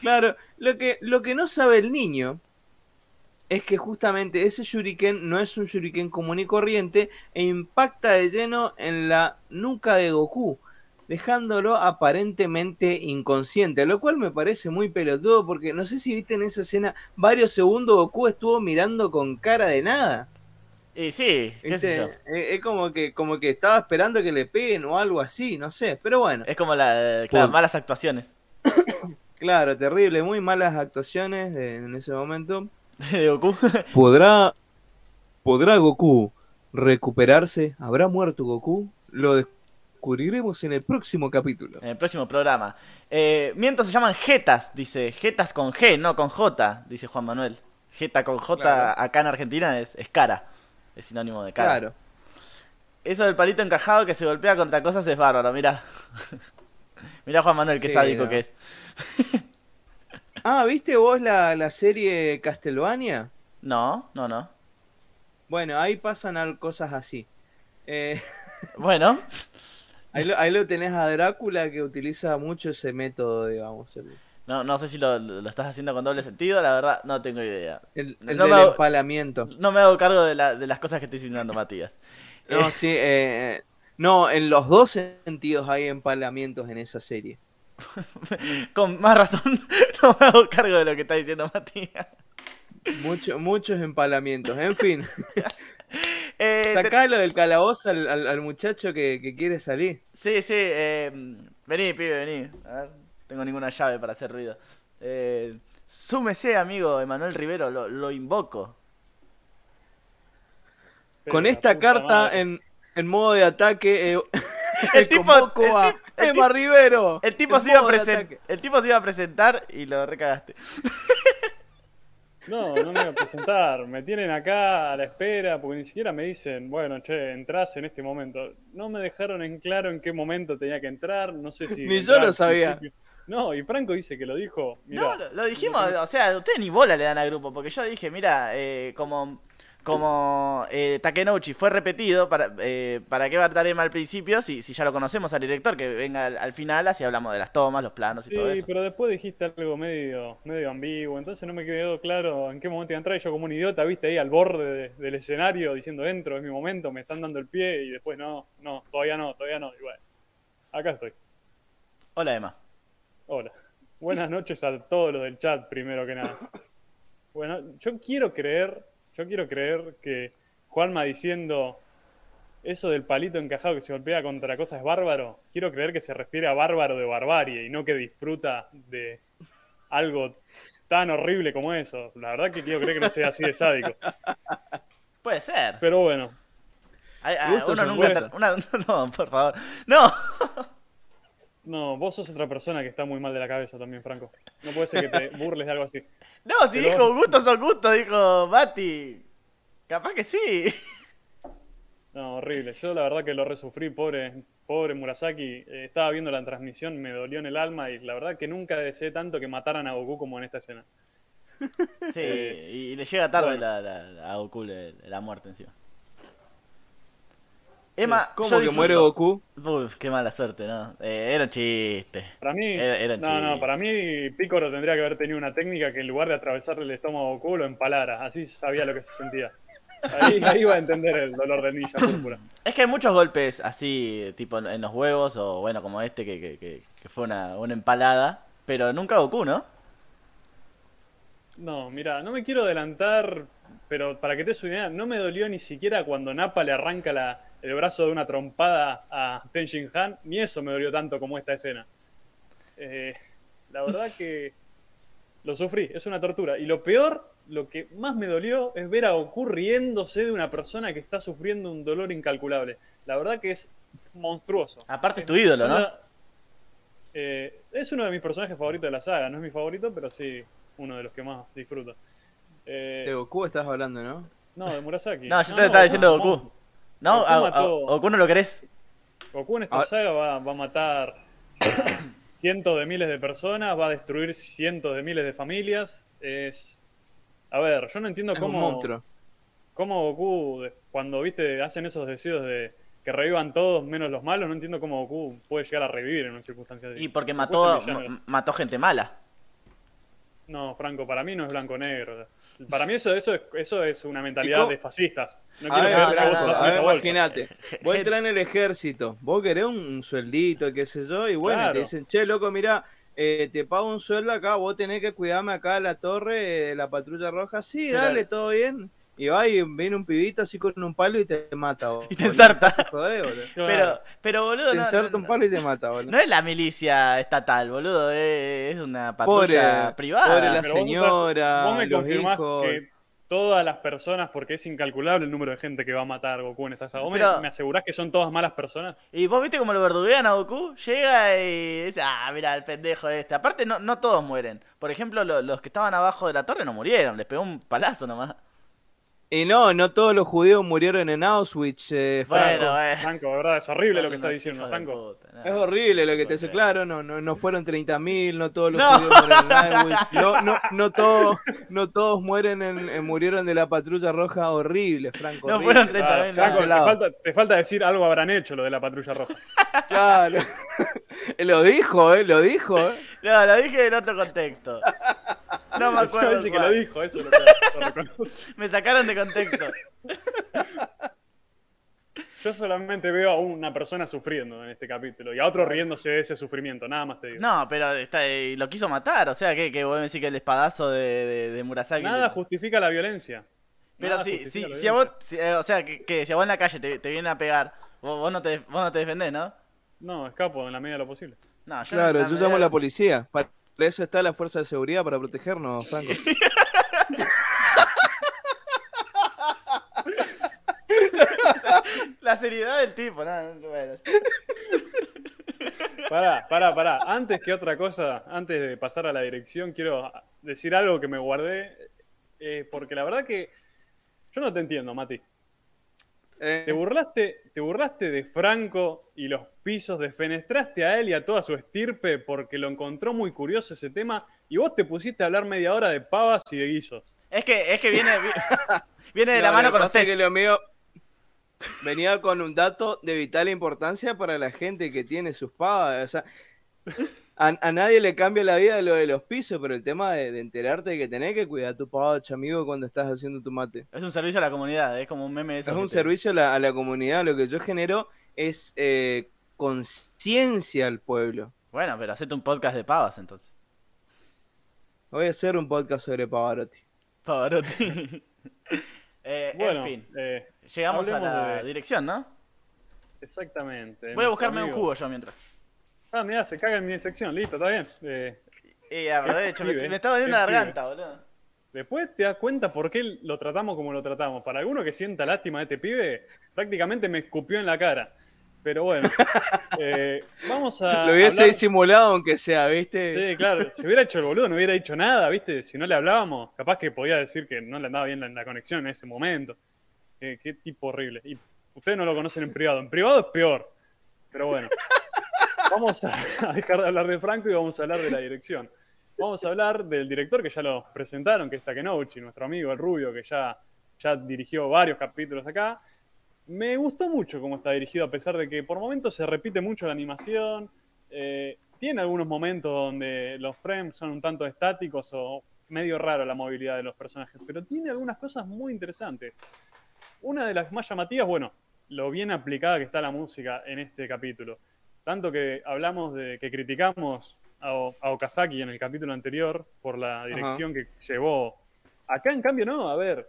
Claro, lo que, lo que no sabe el niño es que justamente ese shuriken no es un shuriken común y corriente e impacta de lleno en la nuca de Goku dejándolo aparentemente inconsciente, lo cual me parece muy pelotudo porque no sé si viste en esa escena varios segundos Goku estuvo mirando con cara de nada. Y sí, qué sé ¿viste? yo. Es, es como que como que estaba esperando que le peguen o algo así, no sé, pero bueno, Es como la, claro, Pum. malas actuaciones (coughs) claro, terrible, muy malas actuaciones de- en ese momento. (laughs) de Goku. (laughs) ¿Podrá podrá Goku recuperarse? ¿Habrá muerto Goku? Lo descubriremos en el próximo capítulo. En el próximo programa. Eh, mientras se llaman jetas, dice. Jetas con G, no con J, dice Juan Manuel. Jeta con J Claro. acá en Argentina es, es cara. Es sinónimo de cara. Claro. Eso del palito encajado que se golpea contra cosas es bárbaro, mira. (laughs) mira Juan Manuel, qué Sí, sádico no. que es. Ah, ¿viste vos la, la serie Castlevania? No, no, no. Bueno, ahí pasan cosas así. Eh, (laughs) Bueno, ahí, lo, ahí lo tenés a Drácula que utiliza mucho ese método, digamos. El, no, no sé si lo, lo estás haciendo con doble sentido, la verdad no tengo idea. el- el No del me hago- empalamiento. No me hago cargo de, la- de las cosas que estoy insinuando, (laughs) Matías. No, Eh, sí, eh, no, en los dos sentidos hay empalamientos en esa serie. (laughs) con más razón, (laughs) no me hago cargo de lo que está diciendo Matías. Mucho, muchos empalamientos. En fin, Eh, te- sacalo del calabozo al, al- al muchacho que, que quiere salir. Sí, sí, eh, vení, pibe, vení. A ver, tengo ninguna llave para hacer ruido. Eh, súmese, amigo Emanuel Rivero, lo, lo invoco. Con Pero esta carta madre. en, en modo de ataque, eh, (laughs) (laughs) El tipo- el a tip- el Emma tip- Rivero. El tipo, se iba a el tipo se iba a presentar y lo recagaste. (laughs) No, no me voy a presentar. Me tienen acá a la espera porque ni siquiera me dicen, bueno, che, entras en este momento. No me dejaron en claro en qué momento tenía que entrar. No sé si. (laughs) Ni yo lo sabía. No, y Franco dice que lo dijo. Mirá, no, lo, lo dijimos, o sea, ustedes ni bola le dan al grupo, porque yo dije, mira, eh, como, como eh, Takenouchi fue repetido, para, eh, ¿para qué va a dar Emma al principio? Si, si ya lo conocemos al director, que venga al, al final, así hablamos de las tomas, los planos y Sí, todo eso. pero después dijiste algo medio, medio ambiguo, entonces no me quedó claro en qué momento iba a entrar. Y yo como un idiota, viste ahí al borde de- del escenario diciendo dentro, es mi momento, me están dando el pie y después no, no, todavía no, todavía no. Y bueno, acá estoy. Hola, Emma. Hola. Buenas noches a todos los del chat, primero que nada. Bueno, yo quiero creer, yo quiero creer que Juanma diciendo eso del palito encajado que se golpea contra cosas es bárbaro, quiero creer que se refiere a bárbaro de barbarie y no que disfruta de algo tan horrible como eso. La verdad que quiero creer que no sea así de sádico. (laughs) Puede ser. Pero bueno, Ay, ay, Gustos uno nunca una- (laughs) no, por favor. No. (laughs) no, vos sos otra persona que está muy mal de la cabeza también, Franco. No puede ser que te (laughs) burles de algo así. No, si Pero- dijo gustos son gustos, dijo Mati. Capaz que sí. No, horrible. Yo la verdad que lo resufrí, pobre, pobre Murasaki. Eh, estaba viendo la transmisión, me dolió en el alma y la verdad que nunca deseé tanto que mataran a Goku como en esta escena. (laughs) Sí, y, y le llega tarde bueno. la, la, a Goku le- la muerte encima. Emma, ¿Cómo yo que disfruto- muere Goku? Uf, qué mala suerte, ¿no? Eh, era un chiste. Para mí, Era- era no, no, chido. para mí Piccolo tendría que haber tenido una técnica que en lugar de atravesarle el estómago a Goku lo empalara. Así sabía lo que se sentía. Ahí, ahí iba a entender el dolor de ninja púrpura. Es que hay muchos golpes así, tipo en, en los huevos, o bueno, como este que, que, que, que fue una, una empalada, pero nunca Goku, ¿no? No, mira, no me quiero adelantar, pero para que te des una idea, no me dolió ni siquiera cuando Nappa le arranca la- el brazo de una trompada a Tenshin Han, ni eso me dolió tanto como esta escena. Eh, la verdad que lo sufrí, es una tortura. Y lo peor, lo que más me dolió es ver a Goku riéndose de una persona que está sufriendo un dolor incalculable. La verdad que es monstruoso. Aparte es tu ídolo, ¿no? Eh, es uno de mis personajes favoritos de la saga, no es mi favorito, pero sí uno de los que más disfruto. Eh, De Goku estás hablando, ¿no? no, de Murasaki. No, yo te estaba diciendo Goku. No, Goku a, a- mató- Goku no lo querés. Goku en esta Ah. saga va, va a matar (coughs) cientos de miles de personas, va a destruir cientos de miles de familias. Es. A ver, yo no entiendo Es un cómo, monstruo. cómo Goku, cuando viste, hacen esos deseos de que revivan todos menos los malos, no entiendo cómo Goku puede llegar a revivir en una circunstancia así. Y porque Goku mató, mató gente mala. No, Franco, para mí no es blanco-negro. Para mí eso, eso, es, eso es una mentalidad de fascistas. No a quiero ver, que vos no, a ver, imagínate. (laughs) Vos entras en el ejército, vos querés un, un sueldito, qué sé yo, y bueno, Claro. te dicen, che, loco, mira, eh, te pago un sueldo acá, vos tenés que cuidarme acá la torre de la patrulla roja. Sí, Claro. dale, todo bien. Y va y viene un pibito así con un palo y te mata, boludo. Y te ensarta. Joder, boludo. (laughs) Pero, pero boludo, Te no, inserta no- un palo y te mata, boludo. no es la milicia estatal, boludo, es, una patrulla Pobre- privada. pobre la Pero señora, vos me los confirmás hijos. que todas las personas, porque es incalculable el número de gente que va a matar a Goku en esta saga. ¿Vos me- Pero- me, asegurás que son todas malas personas? Y vos viste cómo lo verduguean a Goku, llega y dice, ah, mira, el pendejo este. Aparte, no, no todos mueren. Por ejemplo, lo- los que estaban abajo de la torre no murieron, les pegó un palazo nomás. Y no, no todos los judíos murieron en Auschwitz, eh, Franco. Bueno, eh. Franco, de verdad, es horrible lo que está diciendo, de Franco. puta, no. Es horrible lo que te hace Joder. claro, no, no, no fueron 30.000, no todos los No. judíos mueren en (laughs) Auschwitz, no, no, no todos, no todos mueren en, en- murieron de la patrulla roja horrible, Franco. No horrible. fueron 30.000, Claro, no. Franco, te falta, te falta decir algo habrán hecho lo de la patrulla roja. (laughs) Claro. (laughs) lo dijo, eh, lo dijo, eh. No, lo dije en otro contexto. No me (laughs) acuerdo. dice que cuál. lo dijo, eso lo, lo reconozco. (laughs) Me sacaron de contexto. Yo solamente veo a una persona sufriendo en este capítulo y a otro riéndose de ese sufrimiento, nada más te digo. No, pero está, eh, lo quiso matar, o sea, que, que vos me decís que el espadazo de, de, de Murasaki. Nada le- justifica la violencia. Pero Nada si, si, a vos, si, eh, o sea, que, que si a vos en la calle te, te vienen a pegar, vos, vos no te, vos no te defendés, ¿no? No, escapo en la medida de lo posible. No, yo Claro, yo llamo a la policía. Para eso está la fuerza de seguridad, para protegernos, Franco. La seriedad del tipo, no, no, bueno. Pará, pará, pará. Antes que otra cosa, antes de pasar a la dirección, quiero decir algo que me guardé. eh, porque la verdad que yo no te entiendo, Mati. Eh, Te burlaste, te burlaste de Franco y los pisos, defenestraste a él y a toda su estirpe porque lo encontró muy curioso ese tema y vos te pusiste a hablar media hora de pavas y de guisos. Es que, es que viene, vi- (laughs) viene de no, la mano con test. que lo mío venía con un dato de vital importancia para la gente que tiene sus pavas. O sea, a, a nadie le cambia la vida lo de los pisos, pero el tema de, de enterarte de que tenés que cuidar tu pavacha, amigo, cuando estás haciendo tu mate. Es un servicio a la comunidad, es como un meme de Es un te- servicio a la, a la comunidad. Lo que yo genero es eh, conciencia al pueblo. Bueno, pero hacete un podcast de pavas entonces. Voy a hacer un podcast sobre Pavarotti. Pavarotti. (laughs) (laughs) Eh, Bueno, en fin, eh, llegamos a la de- dirección, ¿no? exactamente. Voy a buscarme un jugo yo mientras. Ah, mirá, se caga en mi sección, listo, está bien. Eh, Y aprovecho, (laughs) me, me está doliendo la garganta, boludo. Después te das cuenta por qué lo tratamos como lo tratamos. Para alguno que sienta lástima de este pibe, prácticamente me escupió en la cara. Pero bueno, (laughs) eh, vamos a. Lo hubiese hablar- disimulado aunque sea, ¿viste? Sí, claro. Si hubiera hecho el boludo, no hubiera dicho nada, ¿viste? Si no le hablábamos, capaz que podía decir que no le andaba bien la, la conexión en ese momento. Qué, qué tipo horrible. Y ustedes no lo conocen en privado. En privado es peor. Pero bueno. (laughs) Vamos (laughs) a, dejar de hablar de Franco y vamos a hablar de la dirección. Vamos a hablar del director que ya lo presentaron, que es Takenouchi, nuestro amigo el rubio, que ya, ya dirigió varios capítulos acá. Me gustó mucho cómo está dirigido, a pesar de que por momentos se repite mucho la animación. eh, tiene algunos momentos donde los frames son un tanto estáticos o medio raro la movilidad de los personajes, pero tiene algunas cosas muy interesantes. Una de las más llamativas, bueno, lo bien aplicada que está la música en este capítulo. Tanto que hablamos de que criticamos a, O- a Okazaki en el capítulo anterior por la dirección que llevó. Acá, en cambio, no. A ver,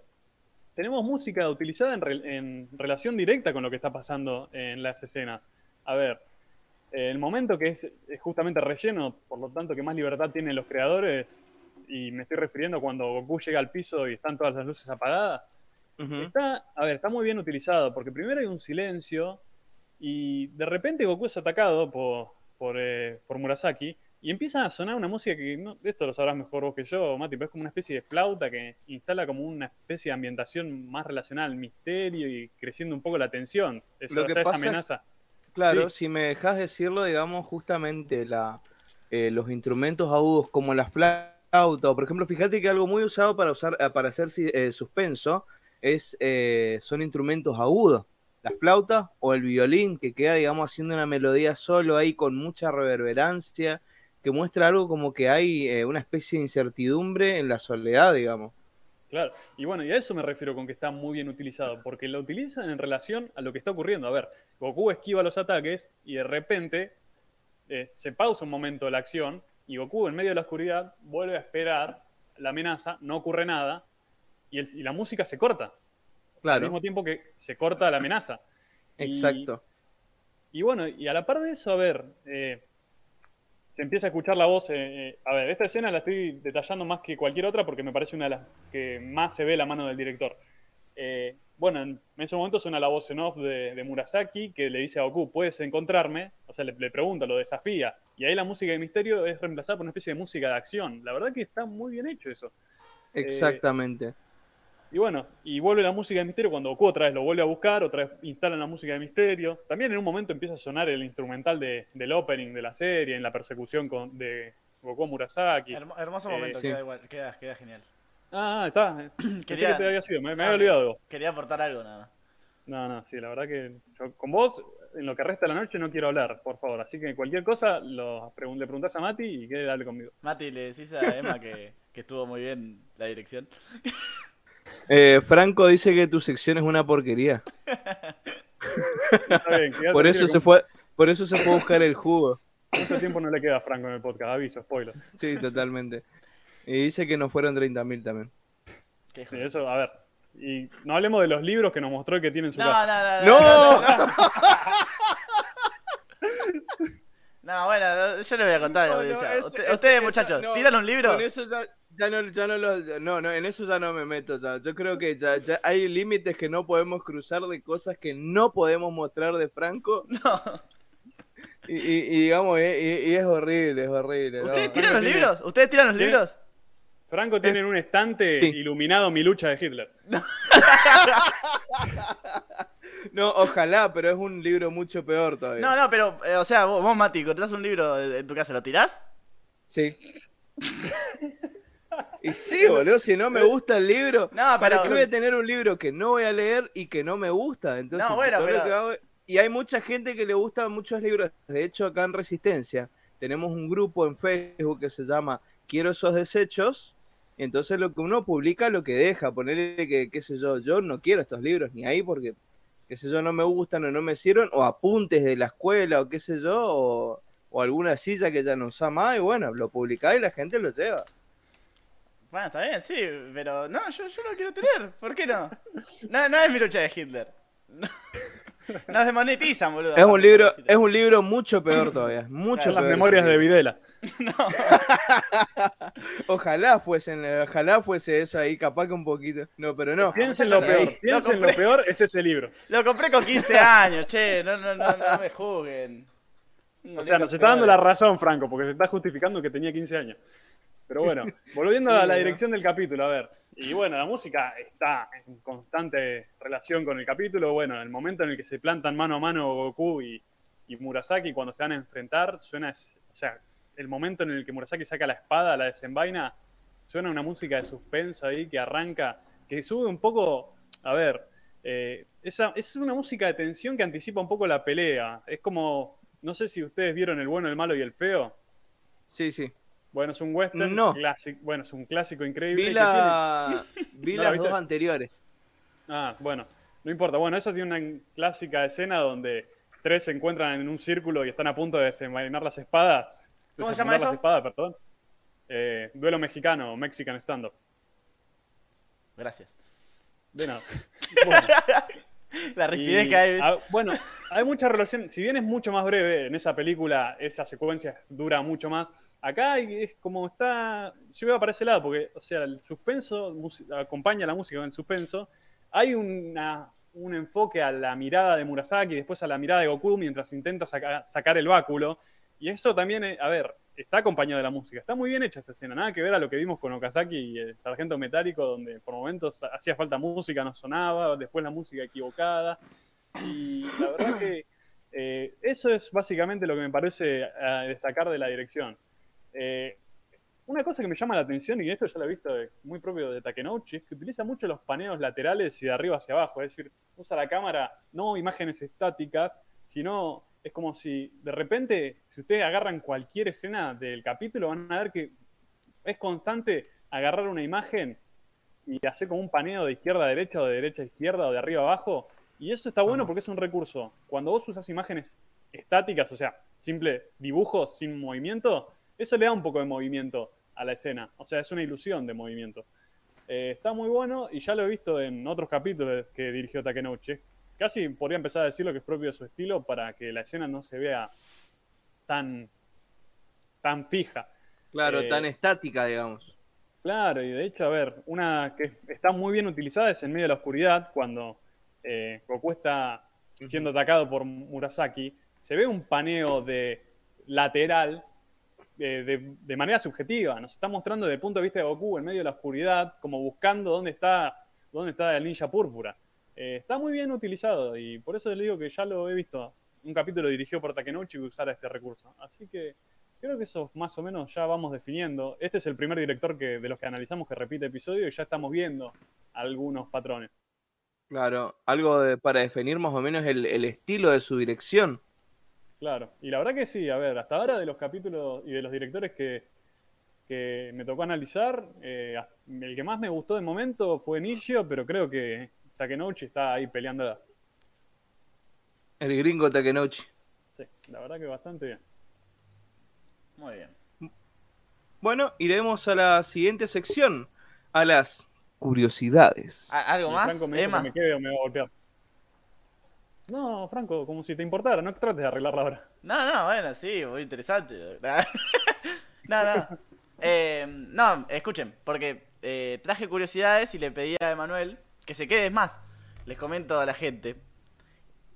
tenemos música utilizada en, rel- en relación directa con lo que está pasando en las escenas. A ver, el momento que es, es justamente relleno, por lo tanto que más libertad tienen los creadores, y me estoy refiriendo cuando Goku llega al piso y están todas las luces apagadas, Ujú. Está, a ver, está muy bien utilizado, porque primero hay un silencio y de repente Goku es atacado por, por, eh, por Murasaki y empieza a sonar una música que, no, esto lo sabrás mejor vos que yo, Mati, pero es como una especie de flauta que instala como una especie de ambientación más relacional al misterio y creciendo un poco la tensión. Eso, Lo que o sea, esa pasa es- amenaza. Claro, Sí. si me dejas decirlo, digamos, justamente la, eh, los instrumentos agudos como la flauta, o por ejemplo, fíjate que algo muy usado para usar eh, para hacer eh, suspenso es son instrumentos agudos, la flauta o el violín que queda, digamos, haciendo una melodía solo ahí con mucha reverberancia que muestra algo como que hay eh, una especie de incertidumbre en la soledad, digamos. Claro, y bueno, y a eso me refiero con que está muy bien utilizado, porque lo utilizan en relación a lo que está ocurriendo. A ver, Goku esquiva los ataques y de repente eh, se pausa un momento la acción y Goku en medio de la oscuridad vuelve a esperar la amenaza, no ocurre nada y, y la música se corta. Al Claro, mismo tiempo que se corta la amenaza. Exacto. Y bueno, y a la par de eso, a ver, eh, se empieza a escuchar la voz. eh, eh, a ver, esta escena la estoy detallando más que cualquier otra porque me parece una de las que más se ve la mano del director. Eh, bueno, en ese momento suena la voz en off de, de Murasaki que le dice a Goku, ¿puedes encontrarme? O sea, le, le pregunta, lo desafía. Y ahí la música de misterio es reemplazada por una especie de música de acción. La verdad que está muy bien hecho eso. Exactamente. Y bueno, y vuelve la música de misterio cuando Goku otra vez lo vuelve a buscar, otra vez instalan la música de misterio. También en un momento empieza a sonar el instrumental de- del opening de la serie, en la persecución con, de Goku Murasaki. Hermo- hermoso Eh, momento, sí. queda, igual, queda, queda genial. Ah, está. (clears throat) Pensé Quería- que te había sido, me, me Ah, había olvidado. Quería aportar algo nada más. No, no, sí, la verdad que yo con vos, en lo que resta de la noche, no quiero hablar, por favor. Así que cualquier cosa lo pregun- le preguntás a Mati y que dale conmigo. Mati, le decís a Emma que, que estuvo muy bien la dirección. (laughs) Eh, Franco dice que tu sección es una porquería. Está bien, quédate Por eso se fue, por eso se fue a buscar el jugo. Mucho tiempo no le queda a Franco en el podcast, aviso, spoiler. Sí, totalmente. Y dice que no fueron 30.000 también. Qué Sí, eso, a ver. Y no hablemos de los libros que nos mostró que tiene en su No, casa. no, no. ¡No! No, (laughs) bueno, no, yo le voy a contar. No, a la no, audiencia. es- Usted- es- ustedes, esa- muchachos, no, ¿tiran un libro? Con eso ya, ya no, ya no lo- no, no, en eso ya no me meto. ya. Yo creo que ya, ya hay límites que no podemos cruzar de cosas que no podemos mostrar de Franco. (laughs) No. Y, y- y digamos, y, y- y es horrible, es horrible. ¿no? ¿Ustedes tiran los tiene- libros? ¿Ustedes tiran los libros? Franco tiene en un estante Sí. iluminado mi lucha de Hitler. (laughs) No, ojalá, pero es un libro mucho peor todavía. No, no, pero, eh, o sea, vos, vos, Mati, encontrás un libro en tu casa, ¿lo tirás? Sí. (laughs) Y sí, boludo, si no me gusta el libro, No, ¿para pero- qué voy a tener un libro que no voy a leer y que no me gusta? Entonces, No, bueno, todo lo pero- que hago- Y hay mucha gente que le gustan muchos libros. De hecho, acá en Resistencia tenemos un grupo en Facebook que se llama Quiero esos desechos. Entonces lo que uno publica lo que deja, ponerle que, qué sé yo, yo no quiero estos libros ni ahí porque, qué sé yo, no me gustan o no me sirven, o apuntes de la escuela o qué sé yo, o, o alguna silla que ya no usa más, y bueno, lo publicás y la gente lo lleva. Bueno, está bien, sí, pero no, yo, yo lo quiero tener, ¿por qué no? No, no es mi lucha de Hitler. (laughs) Nos demonetizan, boludo. Es un libro, es un libro mucho peor todavía, mucho Son las peor. memorias de Videla. (laughs) (laughs) Ojalá fuesen, ojalá fuese eso ahí, capaz que un poquito. No, pero no. Piensen lo Lo peor, piensen lo peor, es ese libro. Lo compré con 15 años, che, no, no, no, no me juzguen. O sea, nos está dando la razón, Franco, porque se está justificando que tenía 15 años. Pero bueno, (laughs) volviendo Sí, a la dirección del capítulo, a ver. Y bueno, la música está en constante relación con el capítulo. Bueno, el momento en el que se plantan mano a mano Goku y, y Murasaki cuando se van a enfrentar, suena, o sea, el momento en el que Murasaki saca la espada, la desenvaina, suena una música de suspenso ahí que arranca, que sube un poco, a ver, eh, esa, es una música de tensión que anticipa un poco la pelea. Es como, no sé si ustedes vieron El bueno, el malo y el feo. Sí, sí. Bueno, es un western No. clásico, bueno, es un clásico increíble. Vi, que la... (laughs) (laughs) vi ¿No la las dos anteriores. Ah, bueno, no importa. Bueno, esa tiene una clásica escena donde tres se encuentran en un círculo y están a punto de desenvainar las espadas. ¿Cómo se llama eso? las espadas, perdón. Eh, duelo mexicano, Mexican Stand-Up. Gracias. De nada. (laughs) Bueno, La rigidez y, que hay. bueno, hay mucha relación. Si bien es mucho más breve, en esa película esa secuencia dura mucho más. Acá es como está. Yo veo para ese lado, porque, o sea, el suspenso acompaña la música con el suspenso. Hay una, un enfoque a la mirada de Murasaki después a la mirada de Goku mientras intenta saca- sacar el báculo. Y eso también, eh, a ver, está acompañado de la música. Está muy bien hecha esa escena. Nada que ver a lo que vimos con Okazaki y el Sargento Metálico, donde por momentos hacía falta música, no sonaba, después la música equivocada. Y la verdad que eh, eso es básicamente lo que me parece a destacar de la dirección. Eh, una cosa que me llama la atención, y esto ya lo he visto de- muy propio de Takenouchi, es que utiliza mucho los paneos laterales y de arriba hacia abajo. Es decir, usa la cámara no imágenes estáticas, sino es como si de repente, si ustedes agarran cualquier escena del capítulo, van a ver que es constante agarrar una imagen y hacer como un paneo de izquierda a derecha o de derecha a izquierda o de arriba a abajo. Y eso está bueno porque es un recurso. Cuando vos usas imágenes estáticas, o sea, simple dibujo sin movimiento, eso le da un poco de movimiento a la escena. O sea, es una ilusión de movimiento. Eh, está muy bueno y ya lo he visto en otros capítulos que dirigió Takenouchi. Casi podría empezar a decir lo que es propio de su estilo para que la escena no se vea tan, tan fija. Claro, Eh, tan estática, digamos. Claro, y de hecho, a ver, una que está muy bien utilizada es en medio de la oscuridad, cuando eh, Goku está siendo atacado por Murasaki, se ve un paneo de lateral de, manera subjetiva. Nos está mostrando desde el punto de vista de Goku en medio de la oscuridad, como buscando dónde está, dónde está el ninja púrpura. Eh, está muy bien utilizado y por eso le digo que ya lo he visto. Un capítulo dirigido por Takenouchi que usara este recurso. Así que creo que eso más o menos ya vamos definiendo. Este es el primer director que, de los que analizamos que repite episodio y ya estamos viendo algunos patrones. Claro, algo para definir más o menos el, el estilo de su dirección. Claro, y la verdad que sí, a ver, hasta ahora de los capítulos y de los directores que, que me tocó analizar, eh, el que más me gustó de momento fue Nishio, pero creo que Takenouchi está ahí peleando. El gringo Takenouchi. Sí, la verdad que bastante bien. Muy bien. Bueno, iremos a la siguiente sección, a las curiosidades. ¿A- ¿Algo más? Franco me Emma. que me quede o me va a golpear. No, Franco, como si te importara, no trates de arreglarla ahora. No, no, bueno, sí, muy interesante. (laughs) no, no. Eh, no, escuchen, porque eh, traje curiosidades y le pedí a Emanuel que se quede es más. Les comento a la gente.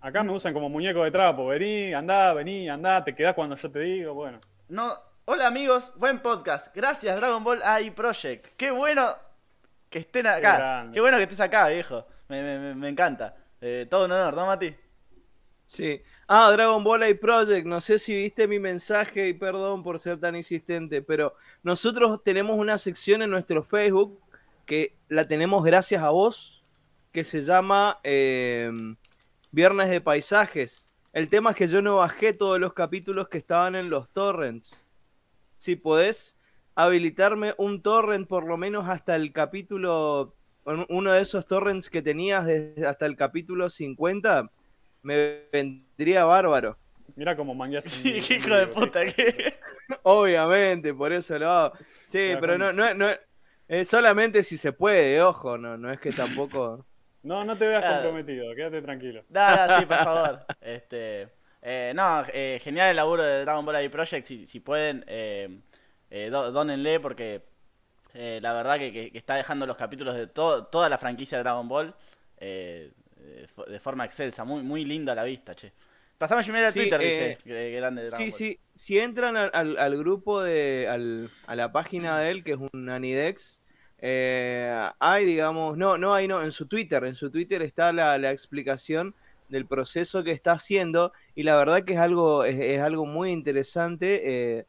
Acá me usan como muñeco de trapo. Vení, andá, vení, andá, te quedás cuando yo te digo. Bueno, No, hola amigos, buen podcast. Gracias Dragon Ball AI Project. Qué bueno que estén acá. Qué bueno que estés acá, viejo. Me- me- me encanta. Eh, todo un honor, ¿no, Mati? Sí. Ah, Dragon Ball y Project, no sé si viste mi mensaje y perdón por ser tan insistente, pero nosotros tenemos una sección en nuestro Facebook que la tenemos gracias a vos, que se llama eh, Viernes de Paisajes. El tema es que yo no bajé todos los capítulos que estaban en los torrents. Si podés habilitarme un torrent por lo menos hasta el capítulo, uno de esos torrents que tenías desde hasta el capítulo 50, me vendría bárbaro. mira cómo mangueas. (laughs) Sí, un hijo de puta, que. Obviamente, por eso lo hago. Sí, pero no, no, no, es solamente si se puede, ojo, no, no es que tampoco. No, no te veas Claro. comprometido, quédate tranquilo. Nada, sí, por (laughs) favor. Este, eh, no, eh, genial el laburo de Dragon Ball AI Project. Si, si pueden, eh, eh, do- dónenle porque eh, la verdad que, que- que está dejando los capítulos de to- toda la franquicia de Dragon Ball eh, de fo- de forma excelsa. Muy, muy lindo a la vista, che. Pasame a al Sí, Twitter, eh, dice, que, que grande de Dragon Sí, Ball. sí, si entran al, al- al grupo de, al- a la página de él, que es un Anidex, eh, hay, digamos, no, no hay, no, en su Twitter, en su Twitter está la, la explicación del proceso que está haciendo y la verdad que es algo, es, es algo muy interesante eh,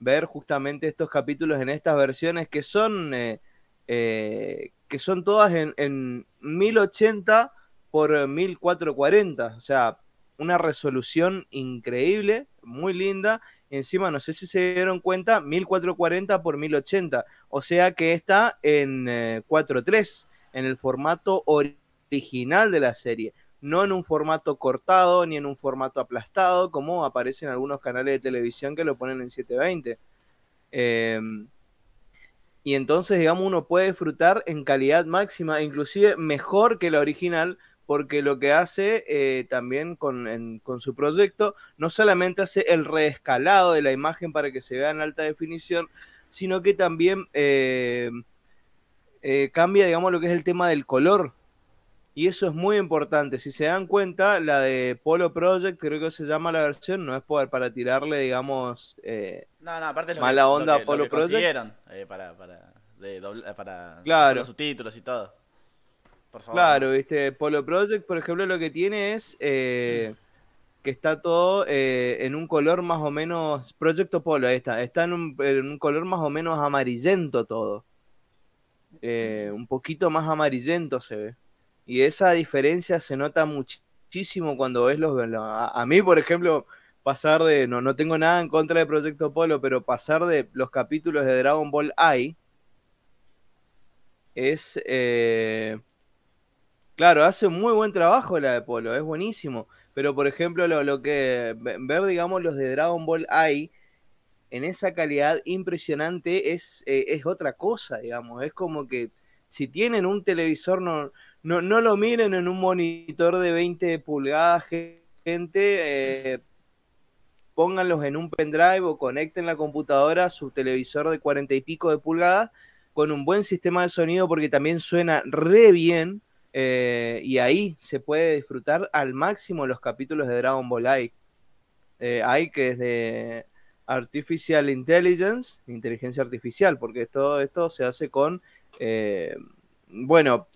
ver justamente estos capítulos en estas versiones que son, eh, eh, que son todas en, en 1080 por 1440, o sea, una resolución increíble, muy linda. Encima, no sé si se dieron cuenta, 1440 por 1080. O sea que está en eh, 4.3, en el formato original de la serie. No en un formato cortado ni en un formato aplastado, como aparece en algunos canales de televisión que lo ponen en 720. Eh, y entonces, digamos, uno puede disfrutar en calidad máxima, inclusive mejor que la original, porque lo que hace eh, también con, con su proyecto, no solamente hace el reescalado de la imagen para que se vea en alta definición, sino que también eh, eh, cambia, digamos, lo que es el tema del color. Y eso es muy importante. Si se dan cuenta, la de Polo Project, creo que se llama la versión, no es por- para tirarle, digamos, eh, No, no, aparte lo Mala que, onda, lo que, lo Apollo que Project. eh, para, para, de dobla- para Claro. subtítulos y todo. Por favor. Claro, viste, Polo Project, por ejemplo, lo que tiene es eh, que está todo eh, en un color más o menos, Proyecto Polo, ahí está, está en un, en un color más o menos amarillento todo. Eh, un poquito más amarillento se ve. Y esa diferencia se nota muchísimo cuando ves los... lo- A, a mí, por ejemplo, pasar de, no, no tengo nada en contra de Proyecto Polo, pero pasar de los capítulos de Dragon Ball I es, eh, claro, hace un muy buen trabajo la de Polo, es buenísimo, pero por ejemplo lo, lo que, ver digamos los de Dragon Ball I en esa calidad impresionante es, eh, es otra cosa, digamos, es como que si tienen un televisor no, no lo miren en un monitor de 20 pulgadas, gente, eh, pónganlos en un pendrive o conecten la computadora a su televisor de 40 y pico de pulgadas con un buen sistema de sonido porque también suena re bien eh, y ahí se puede disfrutar al máximo los capítulos de Dragon Ball I. Eh, hay que es de Artificial Intelligence, inteligencia artificial, porque todo esto se hace con, bueno,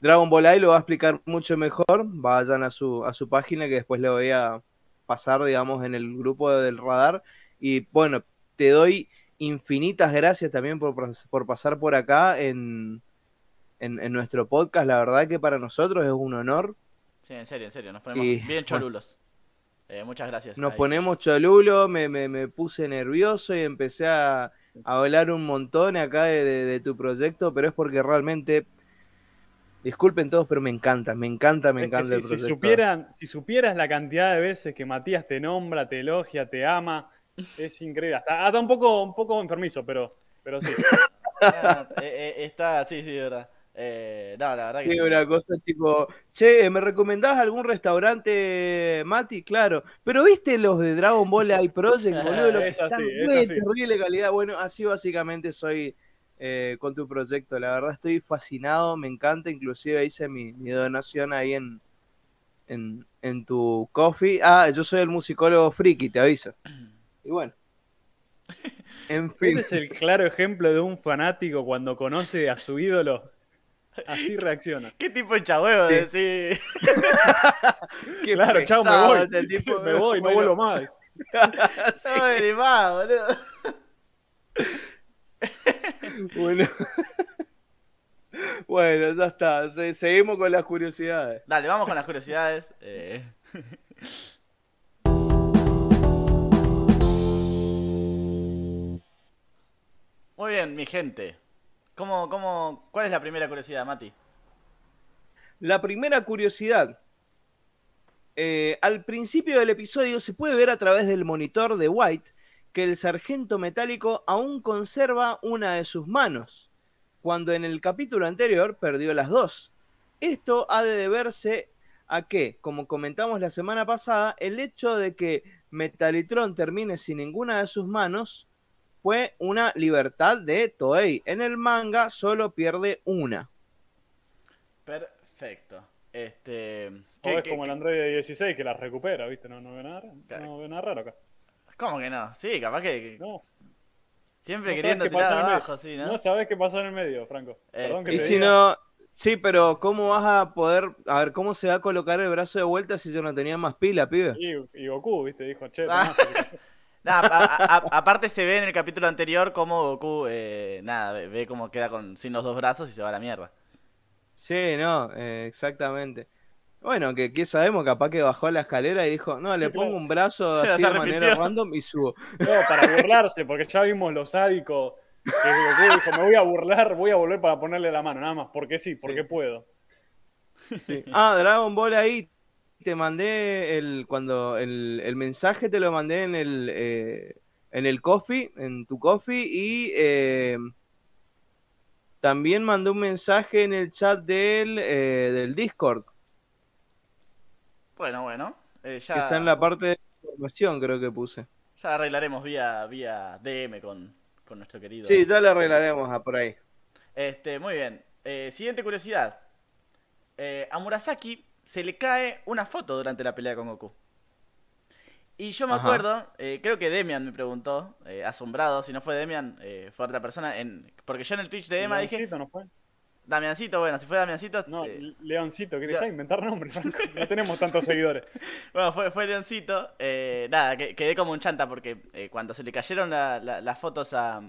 Dragon Ball I lo va a explicar mucho mejor, vayan a su, a su página que después le voy a pasar, digamos, en el grupo del radar. Y bueno, te doy infinitas gracias también por, por pasar por acá en, en, nuestro podcast. La verdad que para nosotros es un honor. Sí, en serio, en serio, nos ponemos bien cholulos. Eh, muchas gracias. Nos ponemos cholulos, me, me, me, puse nervioso y empecé a, a hablar un montón acá de, de tu proyecto, pero es porque realmente Disculpen todos, pero me encanta, me encanta, me encanta el proyecto. Si, supieran, si supieras la cantidad de veces que Matías te nombra, te elogia, te ama, es increíble. Hasta, un, poco, un poco enfermizo, pero, pero sí. (laughs) Ah, eh, eh, está, sí, sí, verdad. Eh, no, la verdad sí, que una cosa tipo, che, ¿me recomendás algún restaurante, Mati? Claro, pero viste los de Dragon Ball I Project, boludo, (laughs) lo que es así, es terrible calidad. Bueno, así básicamente soy eh, con tu proyecto. La verdad estoy fascinado, me encanta. Inclusive hice mi, donación ahí en, en, tu coffee. Ah, yo soy el musicólogo friki, te aviso. (clears throat) Y bueno. (laughs) En fin. Este es el claro ejemplo de un fanático cuando conoce a su ídolo. Así reacciona. ¿Qué tipo de chabuevo sí. (laughs) claro, chao, me voy. Este (laughs) me voy, no vuelvo más. sí. más, boludo. Bueno. bueno, ya está. seguimos con las curiosidades. Dale, vamos con las curiosidades. Eh. Muy bien, mi gente. ¿Cómo, cómo, ¿Cuál es la primera curiosidad, Mati? La primera curiosidad. Eh, al principio del episodio se puede ver a través del monitor de White que el sargento metálico aún conserva una de sus manos, cuando en el capítulo anterior perdió las dos. Esto ha de deberse a que, como comentamos la semana pasada, el hecho de que Metalitron termine sin ninguna de sus manos fue una libertad de Toei. En el manga solo pierde una. Perfecto. Este. es como el Android 16 que la recupera, ¿viste? No, no veo nada, no veo nada raro acá. ¿Cómo que no? Sí, capaz que. No. Siempre queriendo tirar abajo, sí, ¿no? No sabes qué pasó en el medio, Franco. Eh, Perdón que y si no. Sí, pero ¿cómo vas a poder. A ver, ¿cómo se va a colocar el brazo de vuelta si yo no tenía más pila, pibe? Y, Goku, viste, dijo, che, ah. (laughs) aparte se ve en el capítulo anterior cómo Goku, eh, nada, ve, cómo queda con, sin los dos brazos y se va a la mierda. Sí, no, eh, exactamente. Bueno, que, que sabemos, capaz que bajó la escalera y dijo, no, le pongo un brazo (laughs) así de manera random y subo. No, para burlarse, porque ya vimos los sádicos que dijo, me voy a burlar, voy a volver para ponerle la mano, nada más, porque sí, porque puedo. (laughs) Ah, Dragon Ball ahí, te mandé el, cuando el, el mensaje te lo mandé en el, eh, en el coffee, en tu coffee, y eh, también mandé un mensaje en el chat del, eh, del Discord bueno, bueno. Eh, ya... Está en la parte de información, creo que puse. Ya arreglaremos vía, vía DM con, nuestro querido. Sí, ya lo arreglaremos a por ahí. Este, muy bien. Eh, siguiente curiosidad. Eh, a Murasaki se le cae una foto durante la pelea con Goku. Y yo me acuerdo, creo que Demian me preguntó, asombrado, si no fue Demian, fue otra persona, en, porque yo en el Twitch de Emma dije... No fue? Damiancito, bueno, si fue Damiancito. No, eh, Leoncito, ¿querés inventar nombres? (laughs) no tenemos tantos seguidores. bueno, fue, fue Leoncito. Eh, nada, quedé como un chanta porque eh, cuando se le cayeron las fotos a,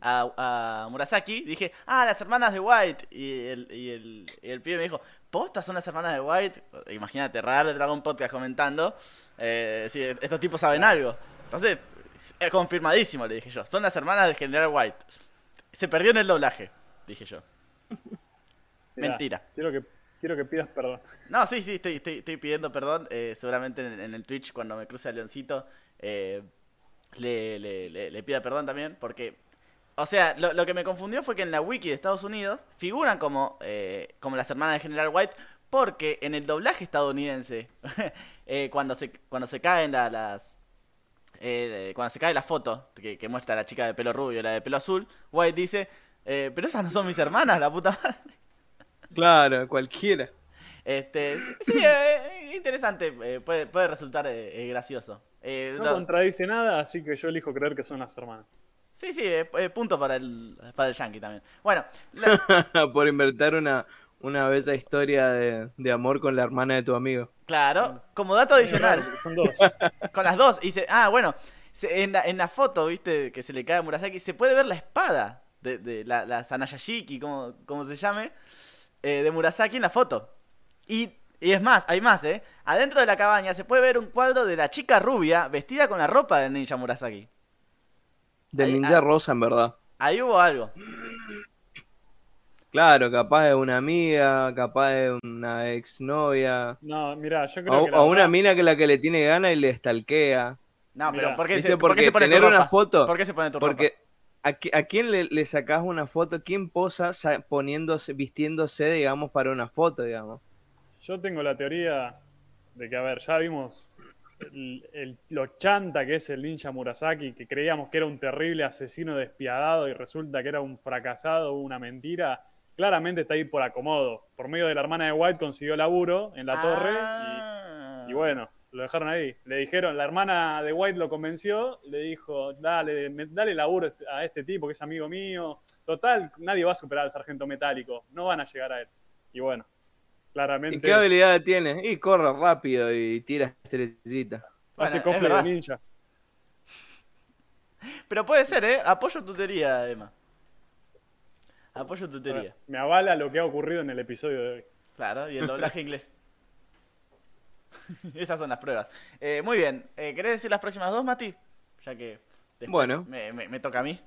a, Murasaki, dije, ah, las hermanas de White. Y el, y el, y el pibe me dijo, ¿postas son las hermanas de White? Imagínate, raro de Dragon Podcast comentando. Eh, sí, estos tipos saben algo. Entonces, es confirmadísimo, le dije yo. Son las hermanas del General White. Se perdió en el doblaje, dije yo. Mirá, Mentira. Quiero que, quiero que pidas perdón. No, sí, sí, estoy, estoy, estoy pidiendo perdón. eh, seguramente en, en el Twitch, cuando me cruce a Leoncito, eh, le, le, le- le pida perdón también. Porque, o sea, lo, lo que me confundió fue que en la wiki de Estados Unidos figuran como, eh, como las hermanas de General White. Porque en el doblaje estadounidense, (laughs) eh, cuando, se, cuando se caen la- las. eh, cuando se cae la foto que, que muestra la chica de pelo rubio y la de pelo azul, White dice: eh, Pero esas no son mis hermanas, la puta madre. Claro, cualquiera. Este, sí, eh, interesante, eh, puede, puede resultar eh, eh, gracioso. Eh, No no- contradice nada, así que yo elijo creer que son las hermanas. sí, sí, punto para el, para el yankee también. Bueno, la- (laughs) Por inventar una, una bella historia de, de amor con la hermana de tu amigo. claro, como dato adicional, Son dos. (laughs) con las dos, y se- ah, bueno, se- en, la, en la foto, viste, que se le cae a Murasaki, se puede ver la espada de, de la, la Sanayashiki, como, como se llame, eh, de Murasaki en la foto. Y, y es más, hay más, ¿eh? Adentro de la cabaña se puede ver un cuadro de la chica rubia vestida con la ropa del ninja Murasaki. Del ninja ah. rosa, en verdad. Ahí hubo algo. Claro, capaz de una amiga, capaz de una exnovia. No, mira, yo creo O, que. la o una mina que la que le tiene gana y le stalkea. No, pero ¿por qué, ¿viste? se, por qué Porque se pone tu tener una foto- ¿Por qué se pone tu Porque ¿a, qui- a quién le, le sacás una foto? ¿Quién posa sa- poniéndose, vistiéndose, digamos, para una foto, digamos? Yo tengo la teoría de que, a ver, ya vimos el- el- lo chanta que es el ninja Murasaki, que creíamos que era un terrible asesino despiadado y resulta que era un fracasado, una mentira. Claramente está ahí por acomodo. Por medio de la hermana de White consiguió laburo en la torre Ah. y, y bueno, lo dejaron ahí. Le dijeron, la hermana de White lo convenció, le dijo, dale, me- dale laburo a este tipo que es amigo mío. Total, nadie va a superar al sargento metálico, no van a llegar a él. Y bueno, claramente... ¿Y qué habilidad tiene? Y corre rápido y tira estrellita. Hace Bueno, es cosplay de ninja. (laughs) Pero puede ser, ¿eh? Apoyo tu teoría, Emma. Apoyo tu teoría. Me avala lo que ha ocurrido en el episodio de hoy. Claro, y el doblaje inglés. (laughs) Esas son las pruebas. Eh, muy bien. Eh, ¿Querés decir las próximas dos, Mati? Ya que después Bueno. me, me- me toca a mí.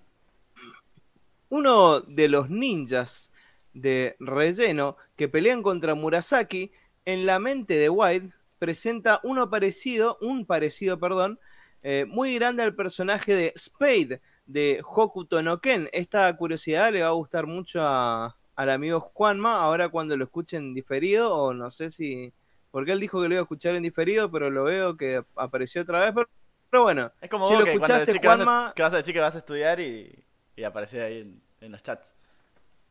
Uno de los ninjas de relleno que pelean contra Murasaki en la mente de White presenta uno parecido, un parecido, perdón, eh, muy grande al personaje de Spade de Hokuto no Ken. Esta curiosidad le va a gustar mucho a- al amigo Juanma ahora cuando lo escuchen diferido o no sé si porque él dijo que lo iba a escuchar en diferido, pero lo veo que apareció otra vez, pero, pero bueno, Es como Si vos lo que, escuchaste, decís que, vas a, Juanma- que vas a decir que vas a estudiar y, y ahí en, en los chats.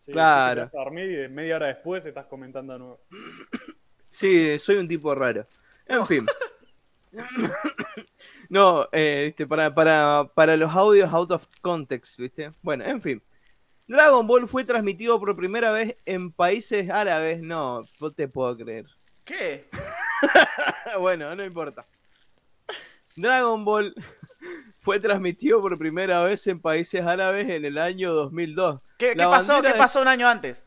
Sí, Claro. sí, te vas a dormir y media hora después estás comentando de nuevo. (coughs) Sí, soy un tipo raro. En fin. (coughs) No, eh, viste, para, para, para los audios out of context, ¿viste? Bueno, en fin. Dragon Ball fue transmitido por primera vez en países árabes. No, no te puedo creer. ¿Qué? (laughs) bueno, no importa. Dragon Ball (laughs) fue transmitido por primera vez en países árabes en el año 2002. ¿Qué, pasó? ¿Qué pasó un año antes?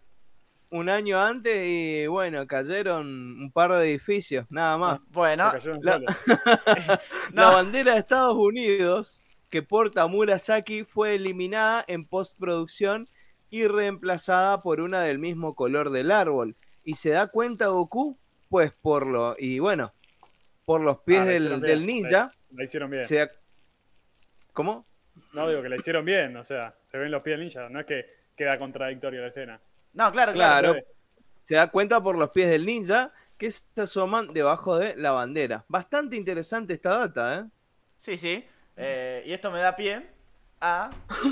Un año antes y bueno, cayeron un par de edificios, nada más. Bueno, Se cayeron (laughs) la- bandera de Estados Unidos que porta Murasaki fue eliminada en postproducción y reemplazada por una del mismo color del árbol. ¿Y se da cuenta Goku? Pues por lo... Y bueno, por los pies Ah, del, ninja. La hicieron bien. se ¿Cómo? No digo que la hicieron bien, o sea, se ven los pies del ninja, no es que queda contradictoria la escena. no, claro, claro. Claro. Se da cuenta por los pies del ninja que se asoman debajo de la bandera. Bastante interesante esta data, ¿eh? Sí, sí. Eh, y esto me da pie a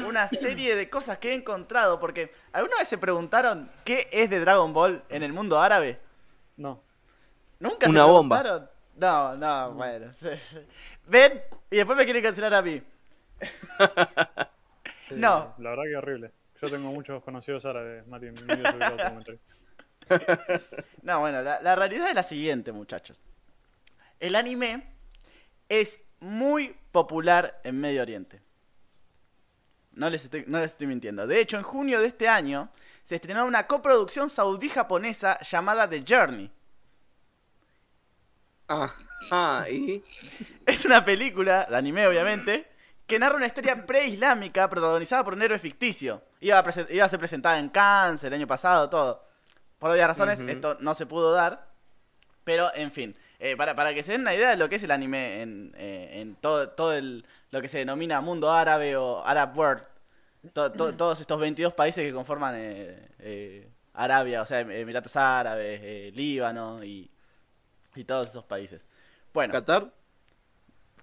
una serie de cosas que he encontrado. Porque, ¿alguna vez se preguntaron qué es de Dragon Ball en el mundo árabe? No. ¿Nunca se Una bomba. preguntaron? No, no, bueno. Ven y después me quieren cancelar a mí. Sí, (laughs) No. La verdad que horrible. Yo tengo muchos conocidos árabes, Mati. (laughs) No, bueno, la, la realidad es la siguiente, muchachos. El anime es muy popular en Medio Oriente. No les, estoy, no les estoy mintiendo. De hecho, en junio de este año se estrenó una coproducción saudí-japonesa llamada The Journey. Ajá, y. (laughs) Es una película, de anime obviamente, que narra una historia preislámica protagonizada por un héroe ficticio. Iba a, iba a ser presentada en Cannes el año pasado, todo. Por obvias razones, esto no se pudo dar. Pero, en fin, eh, para, para que se den una idea de lo que es el anime en, eh, en todo, todo el, lo que se denomina mundo árabe o Arab World. To- to- (clears throat) todos estos 22 países que conforman eh, Arabia, o sea, Emiratos Árabes, Líbano y, y todos esos países. Bueno, Qatar.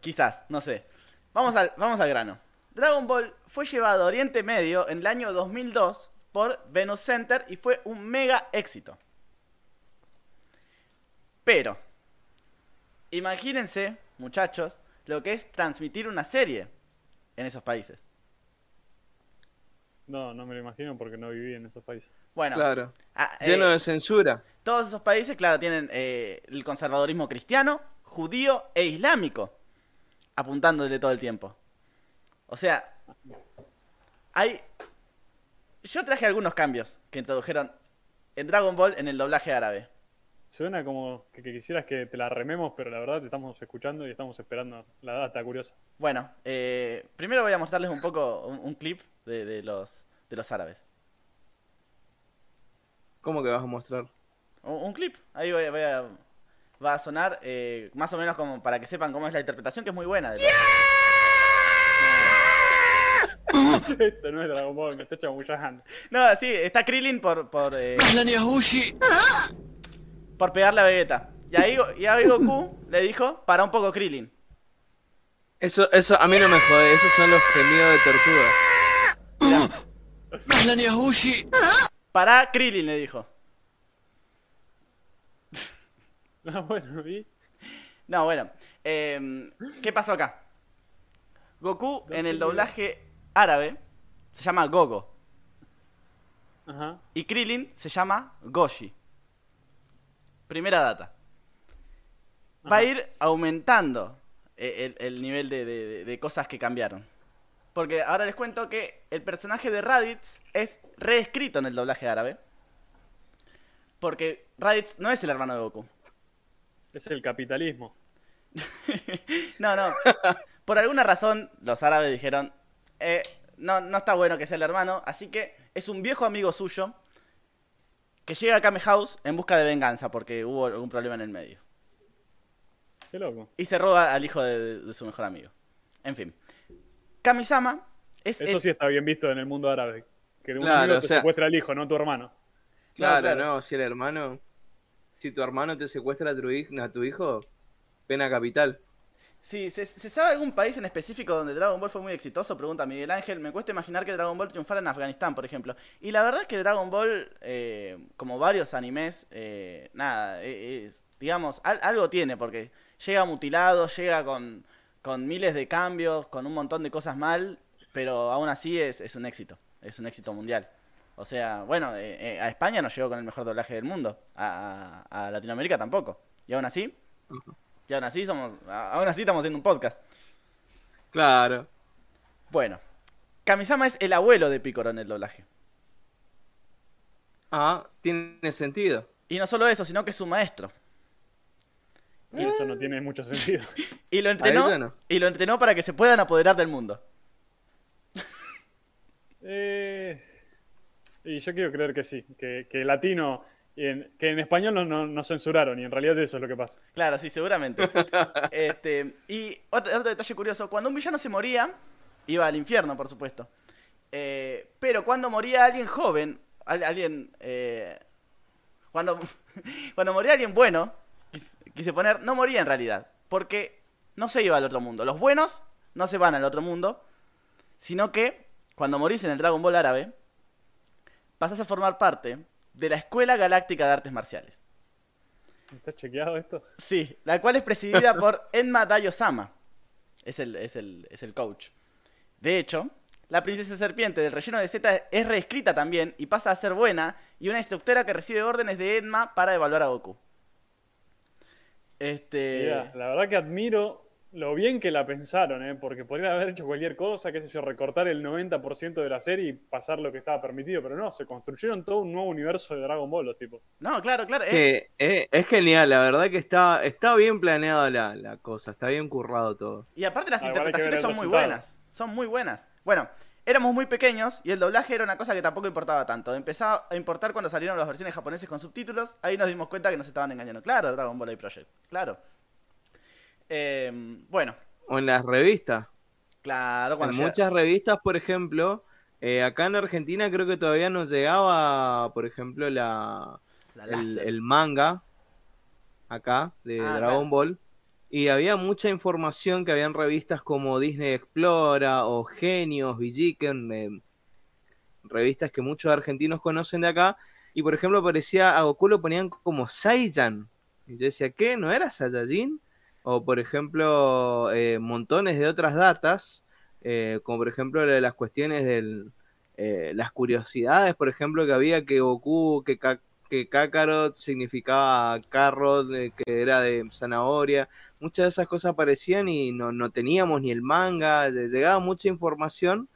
Quizás, no sé. Vamos al, vamos al grano. Dragon Ball fue llevado a Oriente Medio en el año 2002 por Venus Center y fue un mega éxito. Pero, imagínense, muchachos, lo que es transmitir una serie en esos países. No, no me lo imagino porque no viví en esos países. Bueno, Claro. ah, eh, Lleno de censura. Todos esos países, claro, tienen eh, el conservadorismo cristiano, judío e islámico apuntándole todo el tiempo. O sea, hay... Yo traje algunos cambios que introdujeron en Dragon Ball en el doblaje árabe. Suena como que, que quisieras que te la rememos, pero la verdad te estamos escuchando y estamos esperando la data curiosa. Bueno, eh, primero voy a mostrarles un poco un, un clip de, de los, de los árabes. ¿Cómo que vas a mostrar? un clip. Ahí voy, voy a, va a sonar eh, más o menos como para que sepan cómo es la interpretación, que es muy buena. De (laughs) Esto no es Dragon Ball, me está. No, sí, está Krillin por. por eh, por pegarle a Vegeta. Y ahí, y Goku le dijo: para un poco, Krillin. Eso, eso a mí no me jode, esos son los gemidos de tortuga. Pará, Krillin le dijo. (laughs) Ah, bueno, ¿y? No, bueno. em, ¿Qué pasó acá? Goku en el doblaje árabe se llama Gogo. Ajá. Y Krillin se llama Goshi. Primera data. Va a ir aumentando eh, el, el nivel de- de cosas que cambiaron. Porque ahora les cuento que el personaje de Raditz es reescrito en el doblaje árabe. Porque Raditz no es el hermano de Goku. Es el capitalismo. (laughs) No, no. Por alguna razón, los árabes dijeron, eh, no, no está bueno que sea el hermano, así que es un viejo amigo suyo que llega a Kame House en busca de venganza porque hubo algún problema en el medio. Qué loco. Y se roba al hijo de, de su mejor amigo. En fin. Kamisama es Eso el- sí está bien visto en el mundo árabe. Que un Claro, amigo o te sea- secuestra al hijo, no tu hermano. Claro, claro. no, si el hermano. Si tu hermano te secuestra a tu, hijo, pena capital. Sí, ¿se, se sabe algún país en específico donde Dragon Ball fue muy exitoso? Pregunta Miguel Ángel. Me cuesta imaginar que Dragon Ball triunfara en Afganistán, por ejemplo. Y la verdad es que Dragon Ball, eh, como varios animes, eh, nada, eh, digamos, al- algo tiene, porque llega mutilado, llega con, con miles de cambios, con un montón de cosas mal, pero aún así es, es un éxito, es un éxito mundial. O sea, bueno, eh, eh, a España no llegó con el mejor doblaje del mundo, a, a- a Latinoamérica tampoco. Y aún así, y aún así somos, a- aún así estamos haciendo un podcast. Claro. Bueno, Kamisama es el abuelo de Picoro en el doblaje. Ah, tiene sentido. Y no solo eso, sino que es su maestro. Y eso no tiene mucho sentido. (laughs) Y lo entrenó, no. y lo entrenó para que se puedan apoderar del mundo. Eh, y yo quiero creer que sí, que, que latino, y en- que en español no, no, no censuraron, y en realidad eso es lo que pasa. Claro, sí, seguramente. (laughs) este, y otro, otro detalle curioso, cuando un villano se moría, iba al infierno, por supuesto. Eh, pero cuando moría alguien joven, al- alguien... eh, cuando, (laughs) cuando moría alguien bueno, quis- quise poner, no moría en realidad, porque no se iba al otro mundo. Los buenos no se van al otro mundo, sino que cuando morís en el Dragon Ball árabe, pasás a formar parte de la Escuela Galáctica de Artes Marciales. ¿Está chequeado esto? Sí, la cual es presidida (laughs) por Enma Dayo-sama. Es el, es, el, es el coach. De hecho, la princesa serpiente del relleno de Z es reescrita también y pasa a ser buena y una instructora que recibe órdenes de Enma para evaluar a Goku. Este. La verdad que admiro lo bien que la pensaron, ¿eh? porque podrían haber hecho cualquier cosa, qué sé yo, recortar el 90% de la serie y pasar lo que estaba permitido, pero no, se construyeron todo un nuevo universo de Dragon Ball los tipos. No, claro, claro. Sí, eh, eh, es genial, la verdad que está, está bien planeada la, la cosa, está bien currado todo. Y aparte las Ah, interpretaciones son muy buenas. Son muy buenas. Bueno, éramos muy pequeños y el doblaje era una cosa que tampoco importaba tanto. Empezaba a importar cuando salieron las versiones japonesas con subtítulos. Ahí nos dimos cuenta que nos estaban engañando. Claro, Dragon Ball y Project. Claro. Eh, bueno, O en las revistas. claro, cuando en muchas revistas, por ejemplo, eh, acá en Argentina creo que todavía no llegaba, por ejemplo, la, la el, manga acá de Ah, Dragon claro. Ball. Y había mucha información que habían revistas como Disney Explora o Genios, Villiquen, eh, revistas que muchos argentinos conocen de acá. Y por ejemplo aparecía a Goku lo ponían como Saiyan. Y yo decía, ¿qué? ¿No era Saiyajin? O por ejemplo, eh, montones de otras datas, eh, como por ejemplo la de las cuestiones del, eh, las curiosidades, por ejemplo, que había que Goku, que, Ka- que Kakarot significaba carrot, eh, que era de zanahoria, muchas de esas cosas aparecían y no, no teníamos ni el manga, lle- llegaba mucha información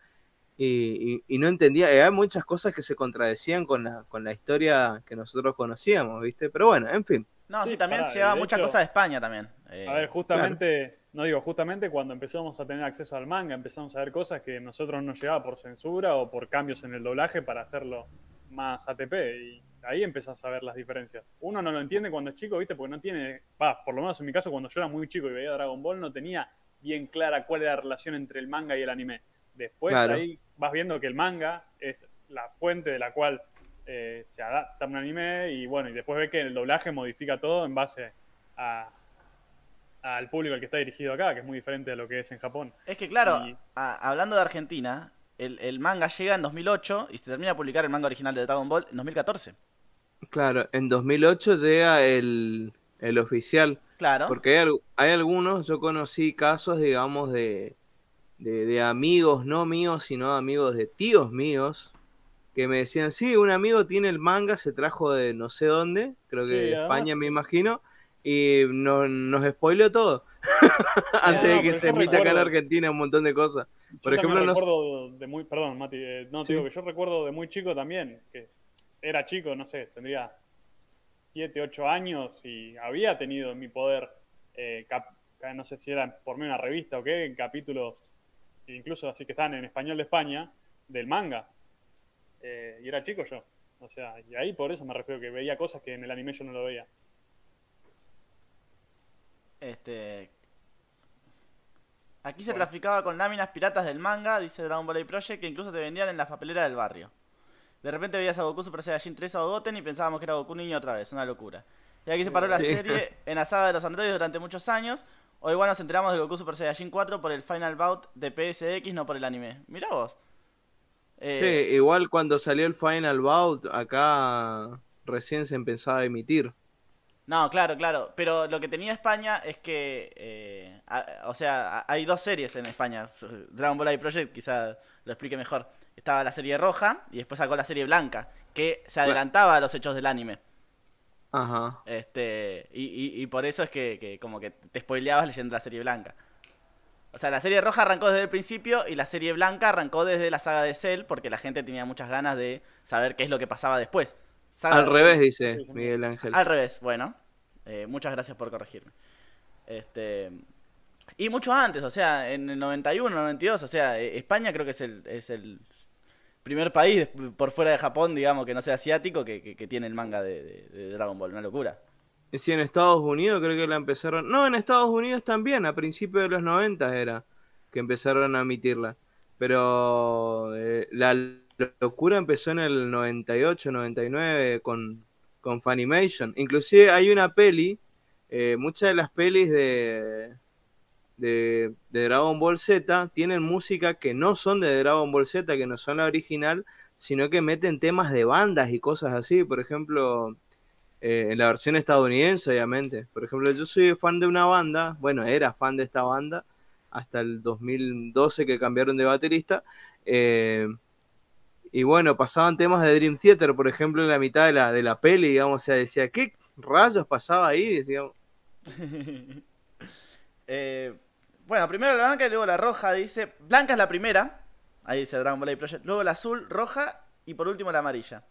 y, y- y no entendía, y hay muchas cosas que se contradecían con la, con la historia que nosotros conocíamos, ¿viste? Pero bueno, en fin. No, sí, Sí, también pará, llegaba de mucha hecho- cosa de España también. Eh, A ver, justamente, no digo, justamente cuando empezamos a tener acceso al manga, empezamos a ver cosas que nosotros no llegaba por censura o por cambios en el doblaje para hacerlo más ATP. Y ahí empezás a ver las diferencias. Uno no lo entiende cuando es chico, ¿viste? Porque no tiene, va, por lo menos en mi caso, cuando yo era muy chico y veía Dragon Ball, no tenía bien clara cuál era la relación entre el manga y el anime. Después Claro. ahí vas viendo que el manga es la fuente de la cual eh, se adapta un anime y bueno, y después ve que el doblaje modifica todo en base a, al público al que está dirigido acá, que es muy diferente de lo que es en Japón. Es que claro, Y- a- hablando de Argentina, el, el manga llega en 2008 y se termina de publicar el manga original de Dragon Ball en 2014. Claro, en 2008 llega el, el oficial. Claro. Porque hay, al- hay algunos, yo conocí casos, digamos, de, de, de amigos, no míos, sino amigos de tíos míos, que me decían, sí, un amigo tiene el manga, se trajo de no sé dónde, creo que Sí, de además- España me imagino, y no- nos spoileó todo, (laughs) antes no, de que se emita acá en recuerdo- Argentina un montón de cosas. Yo Por ejemplo, recuerdo de muy, perdón, Mati, eh, no Sí. digo que yo recuerdo de muy chico también, que era chico, no sé, tendría 7, 8 años y había tenido en mi poder, eh, cap- no sé si era por de una revista o qué, capítulos, incluso así que están en español de España, del manga. Eh, y era chico yo. O sea, y ahí por eso me refiero que veía cosas que en el anime yo no lo veía. Este. Aquí se Bueno. traficaba con láminas piratas del manga, dice Dragon Ball Project, que incluso te vendían en la papelera del barrio. De repente veías a Goku Super Saiyajin 3 o Goten y pensábamos que era Goku niño otra vez, una locura. Y aquí se paró la Sí. serie (laughs) en la saga de los androides durante muchos años. O igual nos enteramos de Goku Super Saiyajin 4 por el Final Bout de PSX, no por el anime. Mirá vos. Eh, Sí, igual cuando salió el Final Bout, acá recién se empezaba a emitir. No, claro, claro. Pero lo que tenía España es que, eh, a- o sea, a- hay dos series en España. Dragon Ball y Project, quizá lo explique mejor. Estaba la serie roja y después sacó la serie blanca, que se adelantaba a los hechos del anime. Ajá. Este, y, y- y por eso es que, que como que te spoileabas leyendo la serie blanca. O sea, la serie roja arrancó desde el principio y la serie blanca arrancó desde la saga de Cell porque la gente tenía muchas ganas de saber qué es lo que pasaba después. Saga- Al revés, dice. Miguel Ángel. al revés, bueno. Eh, muchas gracias por corregirme. Este, y mucho antes, o sea, en el 91, 92, o sea, eh, España creo que es el, es el primer país por fuera de Japón, digamos, que no sea asiático, que, que- que tiene el manga de, de- de Dragon Ball, una locura. Y si en Estados Unidos creo que la empezaron. No, en Estados Unidos también, a principios de los 90 era que empezaron a emitirla. Pero eh, la locura empezó en el 98, 99 con, con Funimation. Inclusive hay una peli, eh, muchas de las pelis de, de, Dragon Ball Z tienen música que no son de Dragon Ball Z, que no son la original, sino que meten temas de bandas y cosas así. Por ejemplo, eh, en la versión estadounidense, obviamente. Por ejemplo, yo soy fan de una banda, bueno, era fan de esta banda hasta el 2012 que cambiaron de baterista. eh, y bueno, pasaban temas de Dream Theater, por ejemplo, en la mitad de la, de la peli, digamos, o sea, decía, ¿qué rayos pasaba ahí? Decíamos, (laughs) Eh, Bueno, primero la blanca y luego la roja. Dice. Blanca es la primera. Ahí dice Dragon Ball Project. Luego la azul, roja y por último la amarilla.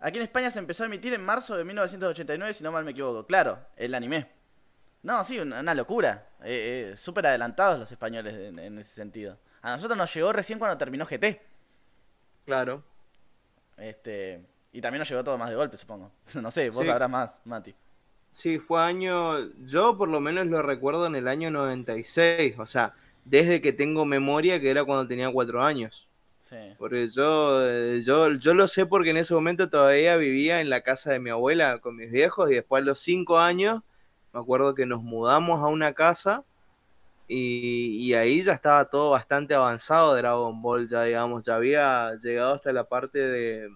Aquí en España se empezó a emitir en marzo de 1989, si no mal me equivoco. Claro, el anime. No, sí, una, una locura. Eh, eh, Súper adelantados los españoles en, en ese sentido. A nosotros nos llegó recién cuando terminó GT. Claro. Este, y también nos llegó todo más de golpe, supongo. (laughs) No sé, vos Sí. sabrás más, Mati. Sí, fue año, yo por lo menos lo recuerdo en el año 96, o sea, desde que tengo memoria, que era cuando tenía cuatro años. Sí. Porque yo, eh, yo, yo lo sé porque en ese momento todavía vivía en la casa de mi abuela con mis viejos y después a los cinco años me acuerdo que nos mudamos a una casa y, y ahí ya estaba todo bastante avanzado Dragon Ball, ya digamos, ya había llegado hasta la parte de,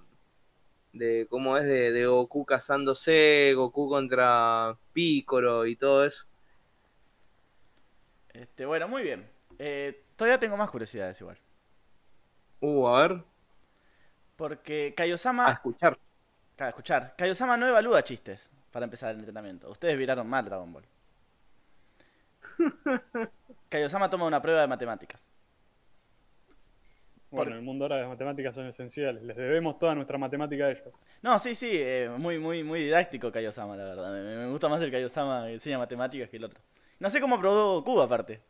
de cómo es, de, de Goku cazándose, Goku contra Piccolo y todo eso. Este, bueno, muy bien. Eh, todavía tengo más curiosidades igual. Uh, a ver, Porque a Kaiosama, escuchar. a escuchar, Kaiosama no evalúa chistes para empezar el entrenamiento. Ustedes viraron mal Dragon Ball. (laughs) Kaiosama toma una prueba de matemáticas. Bueno, Por- en el mundo ahora las matemáticas son esenciales. Les debemos toda nuestra matemática a ellos. No, sí, sí, eh, muy, muy, muy didáctico Kaiosama, la verdad. Me, me gusta más el Kaiosama que enseña matemáticas que el otro. No sé cómo probó Goku aparte.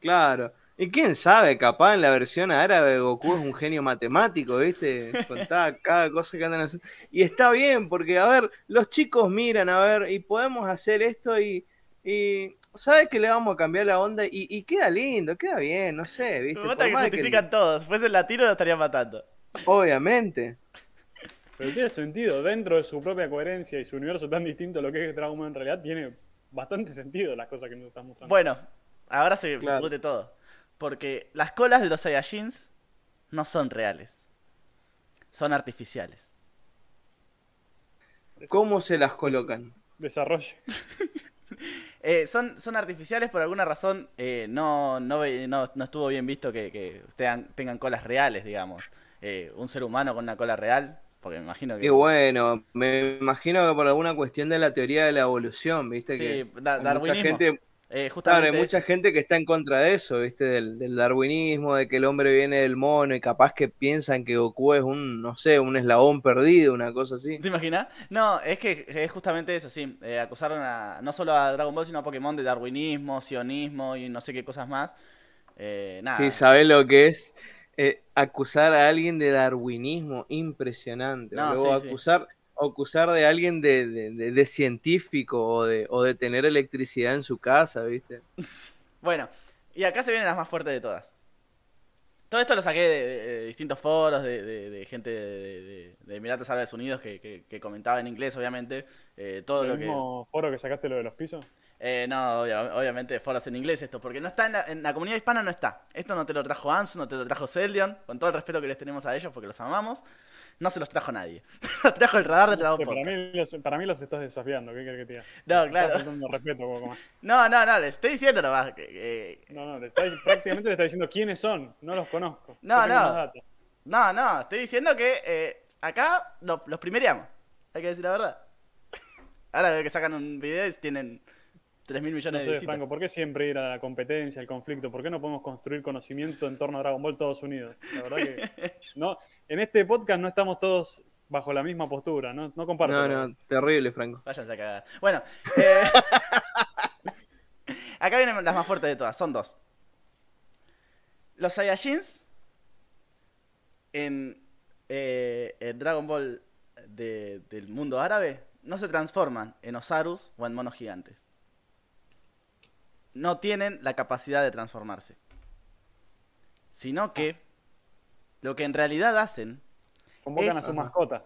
Claro. Y quién sabe, capaz en la versión árabe Goku es un genio matemático, ¿viste? Contaba cada cosa que andan haciendo. Y está bien, porque, a ver, los chicos miran, a ver, y podemos hacer esto y, y ¿sabes que le vamos a cambiar la onda? Y, y queda lindo, queda bien, no sé, ¿viste? Me mata que más que- justifican todos. Si fuese el latino lo estarían matando. obviamente. Pero tiene sentido, dentro de su propia coherencia y su universo tan distinto a lo que es Dragon Ball en realidad, tiene bastante sentido las cosas que nos están mostrando. Bueno, ahora se, se Claro. pudre todo. Porque las colas de los Saiyajins no son reales. Son artificiales. ¿Cómo se las colocan? Desarrollo. (laughs) Eh, son, son artificiales por alguna razón. eh, no, no, no, no estuvo bien visto que, que tengan, tengan colas reales, digamos. Eh, un ser humano con una cola real. Porque me imagino que. Y bueno, me imagino que por alguna cuestión de la teoría de la evolución, ¿viste? Sí, que da- mucha gente, eh, Claro, hay mucha gente que está en contra de eso, ¿viste? Del, del darwinismo, de que el hombre viene del mono y capaz que piensan que Goku es un, no sé, un eslabón perdido, una cosa así. ¿Te imaginas? No, es que es justamente eso, sí. Eh, acusaron a, no solo a Dragon Ball, sino a Pokémon de darwinismo, sionismo y no sé qué cosas más. Eh, nada. Sí, ¿sabes lo que es eh, acusar a alguien de darwinismo? Impresionante. No, Luego sí, sí. Acusar, acusar de alguien de, de- de- de científico o de, o de tener electricidad en su casa, ¿viste? (laughs) Bueno, y acá se vienen las más fuertes de todas. Todo esto lo saqué de, de- de distintos foros, de, de- de gente de, de- de Emiratos Árabes Unidos que, que- que comentaba en inglés, obviamente. eh, todo ¿El lo que. mismo foro que sacaste lo de los pisos? Eh, no, obvia- obviamente foros en inglés esto, porque no está en la, en la comunidad hispana, no está. Esto no te lo trajo Ansu, no te lo trajo Celdion, con todo el respeto que les tenemos a ellos porque los amamos. No se los trajo nadie. (laughs) los trajo el radar de Que para, Podcast. mí los, para mí los estás desafiando, ¿qué querés que te diga? No, claro. Estás faltando respeto, poco más. (laughs) No, no, no, les estoy diciendo nomás. que- No, no, le está- prácticamente le está diciendo quiénes son, no los conozco. No, no. No, no, estoy diciendo que eh, acá lo- los primereamos. Hay que decir la verdad. (laughs) Ahora veo que sacan un video y tienen 3 mil millones No de sé, visitas. Franco, ¿por qué siempre ir a la competencia, al conflicto? ¿Por qué no podemos construir conocimiento en torno a Dragon Ball todos unidos? La verdad que (laughs) no, en este podcast no estamos todos bajo la misma postura, no, no comparto. No, no, terrible, Franco. Váyanse a cagar. Bueno, eh, (laughs) acá vienen las más fuertes de todas, son dos. Los Saiyajins en, eh, en Dragon Ball de- del mundo árabe no se transforman en Osarus o en monos gigantes. No tienen la capacidad de transformarse. Sino que lo que en realidad hacen, Convocan es- a su mascota.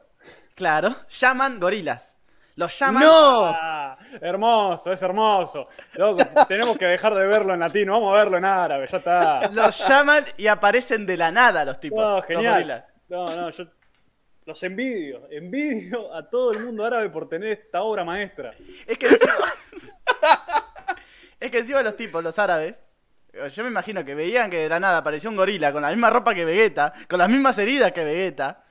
claro, llaman gorilas. Los llaman ¡No! Ah, hermoso, es hermoso. Loco, (laughs) tenemos que dejar de verlo en latino, vamos a verlo en árabe, ya está. Los llaman y aparecen de la nada los tipos. No, los genial. gorilas. No, no, yo los envidio, envidio a todo el mundo árabe por tener esta obra maestra. Es que encima... (laughs) es que encima los tipos, los árabes, yo me imagino que veían que de la nada apareció un gorila con la misma ropa que Vegeta, con las mismas heridas que Vegeta.